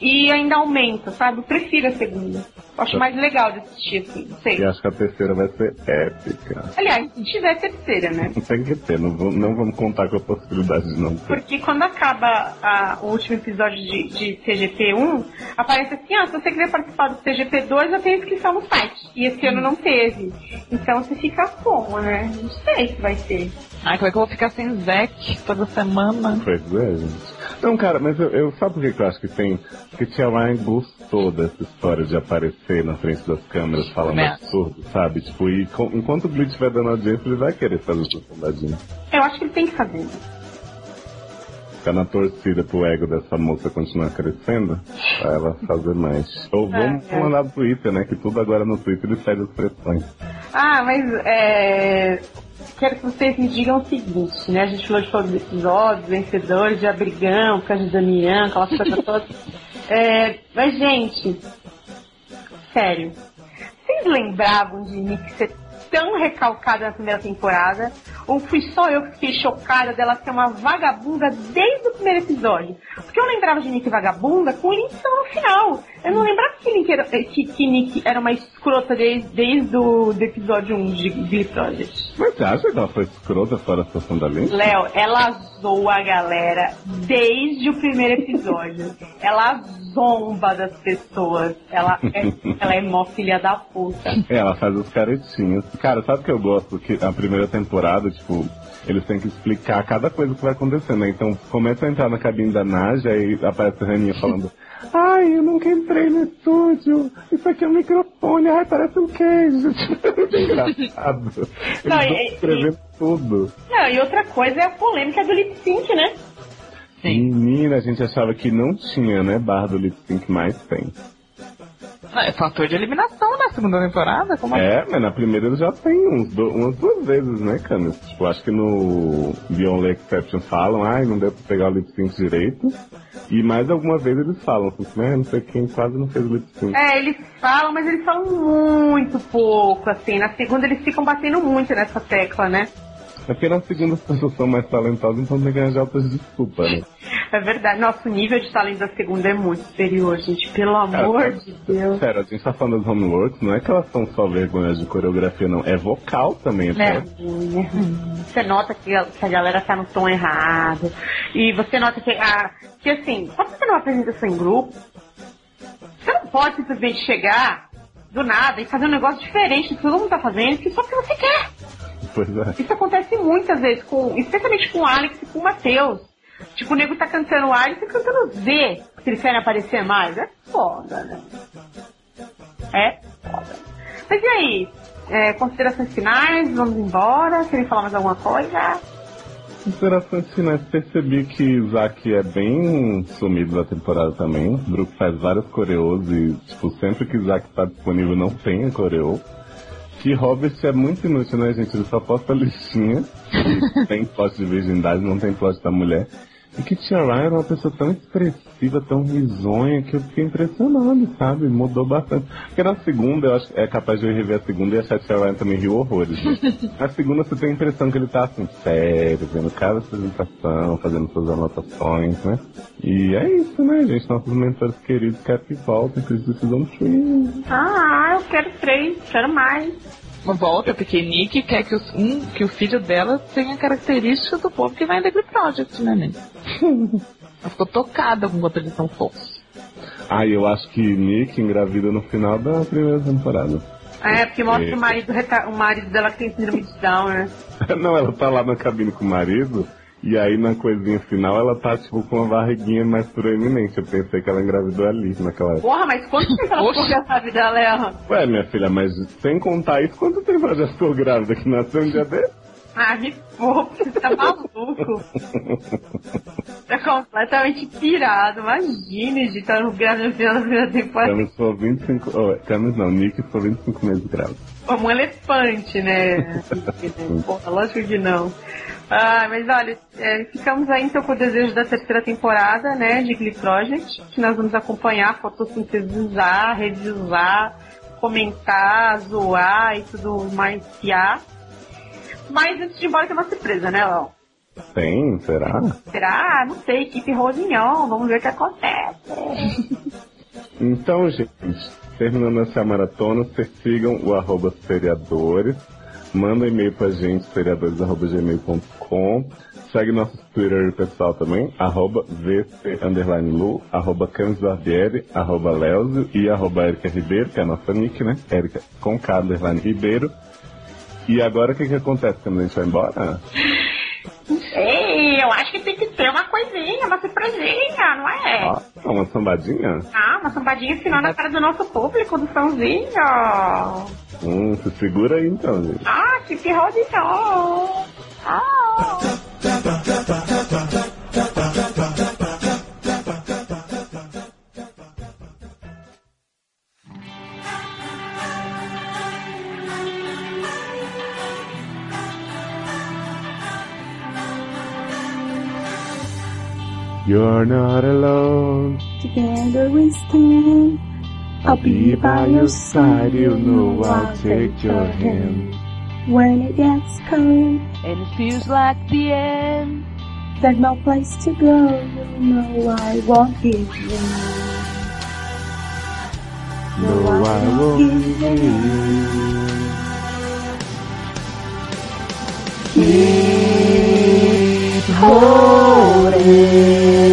e ainda aumenta, sabe? Eu prefiro a segunda. Eu acho mais legal de assistir, assim, não sei. E acho que a terceira vai ser épica. Aliás, se tiver terceira, né? Não tem que ter, não, vou- não vamos contar com a possibilidade de não ter. Porque quando acaba a- o último episódio de, de CGP1, aparece assim, ah, se você quiser participar do CGP2, eu tenho inscrição no site. E esse ano não teve. Então você fica como, né? Não sei se vai ter. Ai, como é que eu vou ficar sem Zack toda semana? Pois é, gente. Não, cara, mas eu, eu sabe por que que eu acho que tem? Porque Tia Ryan gostou dessa história de aparecer na frente das câmeras falando Né? absurdo, sabe? Tipo, e com- enquanto o Bleach estiver dando audiência, ele vai querer fazer essa sondadinha. Eu acho que ele tem que fazer. Ficar na torcida pro ego dessa moça continuar crescendo, pra ela fazer mais. Ou vamos É, é. mandar pro Twitter, né? Que tudo agora no Twitter ele pede as pressões. Ah, mas é... quero que vocês me digam o seguinte, né? A gente falou de todos os episódios, vencedores, de Abrigão, causa de Damian, aquela coisa toda. É, mas, gente, sério, vocês lembravam de Nick tão recalcada na primeira temporada? Ou fui só eu que fiquei chocada dela ser uma vagabunda desde o primeiro episódio? Porque eu lembrava de Nick vagabunda com Lindsay no final. Eu não lembrava que Nick era, que, que Nick era uma escrota desde, desde o do episódio 1 de Glee Project. Mas você acha que ela foi escrota fora da situação da Lynch? Léo, ela zoa a galera desde o primeiro episódio. ela zomba das pessoas. Ela é, ela é mó filha da puta. É, ela faz os caretinhos. Cara, sabe o que eu gosto? Que a primeira temporada, tipo, eles têm que explicar cada coisa que vai acontecendo, né? Então, começa a entrar na cabine da Naja e aparece a Raninha falando Ai, eu nunca entrei no estúdio. Isso aqui é um microfone. Ai, parece um queijo. É muito engraçado. Eles Não, e- escrevendo tudo. Não, e outra coisa é a polêmica do lip sync, né? Menina, a gente achava que não tinha, né? Barra do lip sync, mas tem. Ah, É fator de eliminação na segunda temporada? Como assim? É, mas na primeira ele já tem uns do- umas duas vezes, né, Camis? Tipo, acho que no Beyond Exception falam, ai, não deu pra pegar o lip sync direito. E mais alguma vez eles falam, assim, né, não sei quem quase não fez o lip sync. É, eles falam, mas eles falam muito pouco, assim. Na segunda eles ficam batendo muito nessa tecla, né? É porque na segunda as pessoas são mais talentosas, então tem que arranjar outras desculpas, né? É verdade. Nosso nível de talento da segunda é muito superior, gente. Pelo amor Cara, de Deus. Sério, a gente tá falando das homeworks, não é que elas são só vergonhas de coreografia, não. É vocal também, é Né? forte. Você nota que a, que a galera tá no tom errado. E você nota que, ah, que assim, quando você numa apresentação em grupo, você não pode simplesmente chegar do nada e fazer um negócio diferente do que todo mundo tá fazendo, que só porque você quer. Pois é. Isso acontece muitas vezes, com, especialmente com o Alex e com o Matheus. Tipo, o nego tá cantando Alex e cantando Z, se eles querem aparecer mais. É foda, né? É foda. Mas e aí? É, considerações finais? Vamos embora? Querem falar mais alguma coisa? Considerações finais, percebi que Zack é bem sumido da temporada também. O Brook faz várias coreos e, tipo, sempre que Zack tá disponível não tem a coreo. Que Robert é muito inútil, né, gente? Ele só posta listinha. Tem plot de virgindade, não tem plot da mulher. E que Tia Ryan era uma pessoa tão expressiva, tão risonha, que eu fiquei impressionado, sabe? Mudou bastante. Porque na segunda, eu acho que é capaz de eu rever a segunda e achar que Tia Ryan também riu horrores. Né? Na segunda, você tem a impressão que ele tá assim, sério, vendo cada apresentação, fazendo suas anotações, né? E é isso, né, gente? Nossos mentores queridos querem que voltem, que eles precisam de um Ah, eu quero três, quero mais. Uma volta, porque Nick quer que, os- um, que o filho dela tenha características do povo que vai em The Glee Project, né, Nick? Ela ficou tocada com quanto eles são fofos. Ah, eu acho que Nick engravida no final da primeira temporada. É, porque mostra É. o marido, o marido dela que tem síndrome de Down, né? Não, ela tá lá na cabine com o marido, e aí na coisinha final ela tá, tipo, com uma barriguinha mais proeminente. Eu pensei que ela engravidou ali naquela época. Porra, mas quanto tempo ela ficou grávida, Léo? Ué, minha filha, mas sem contar isso, quanto tempo ela já ficou grávida que nasceu um dia desse? Ah, me pouco, você tá maluco. tá completamente pirado. Imagina, de estar grávida no final da primeira temporada. Camis ficou 25... Oh, Camis não, Nick ficou 25 meses grávida. Como um elefante, né? Porra, lógico que não. Ah, mas olha, é, ficamos aí então com o desejo da terceira temporada, né, de Glee Project, que nós vamos acompanhar, fotossintetizar, revisar, comentar, zoar e tudo mais que há. Mas antes de ir embora tem uma surpresa, né, Léo? Tem? Será? Será? Não sei, equipe Rosinhão, vamos ver o que acontece. Então, gente, terminando essa maratona, vocês sigam o arroba seriadores. Manda e-mail pra gente, seriadores.gmail.com. Segue nosso Twitter pessoal também, arroba VC Lu, arroba Camis Barbieri, arroba Leozio e arroba Erika Ribeiro, que é a nossa nick, né? Erika com K underline Ribeiro. E agora o que que acontece quando a gente vai embora? Ei, eu acho que tem que ter uma coisinha, uma surpresinha, não é? Ó, uma sambadinha? Ah, uma sambadinha final na cara do nosso público, do Sãozinho. Hum, se segura aí então, gente. Ah, que pirrodinho. Ah. You're not alone. Together we stand. I'll be by your side, you know I'll take your hand. When it gets cold, And it feels like the end. there's no place to go. You know I won't give you. No, I won't give you. Keep holding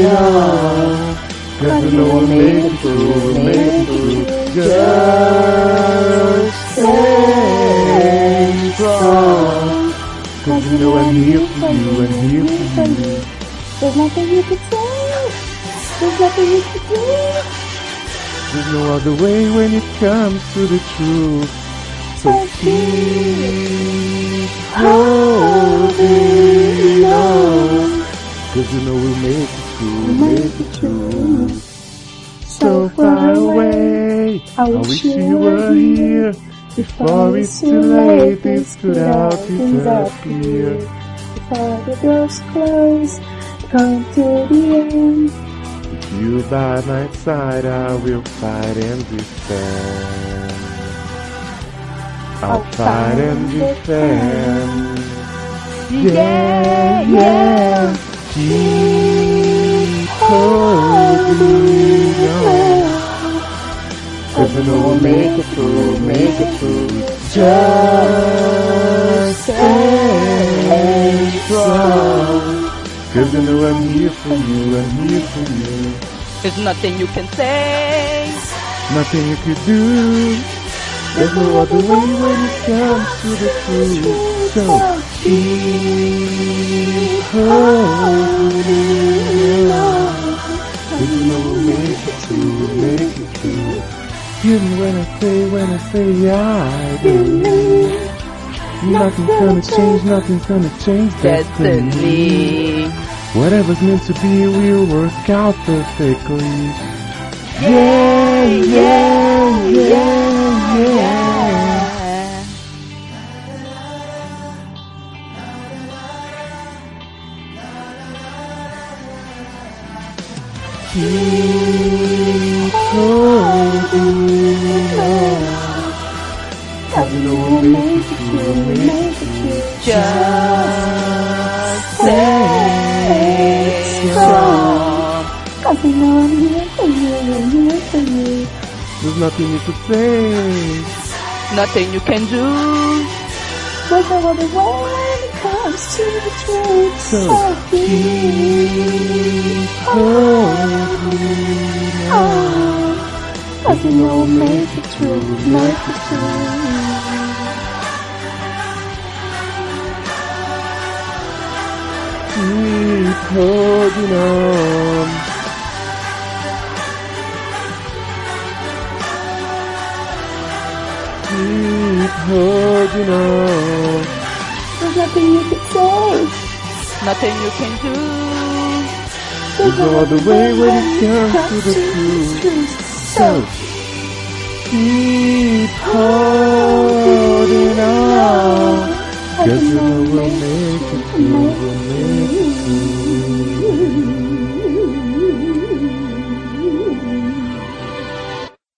on. Cause you know we'll make it through, Just stay strong. Cause you know I'm here for you, I'm here for you. There's nothing you can say. There's nothing you can do. There's no other way when it comes to the truth. So keep holding on. Cause you know we'll make it through, make it through. So far away, I wish you were here. Before it's too late, this could all disappear. Before the doors close, come to the end. With you by my side, I will fight and defend. I'll fight and defend. Yeah, yeah. Keep holding on. Cause I know we'll make it through, make it through. Just stay strong. Cause I know I'm here for you, I'm here for you. There's nothing you can say. Nothing you could do. There's no other way when it comes to the truth. So keep holding on. Cause you know we'll make it through, make it through. Even when I say, when I say I believe. Nothing's gonna change, nothing's gonna change destiny. Whatever's meant to be will work out perfectly. Yeah, yeah, yeah, yeah. Keep Nothing you can do. There's no other when it comes to the truth. So keep holding on. Cause you know make it through, make it through. Keep holding on. Keep holding on. There's nothing you can say. Nothing you can do. There's no other way when it comes to the truth. So Keep oh, holding on. Cause you know we'll make it through, we'll make it through.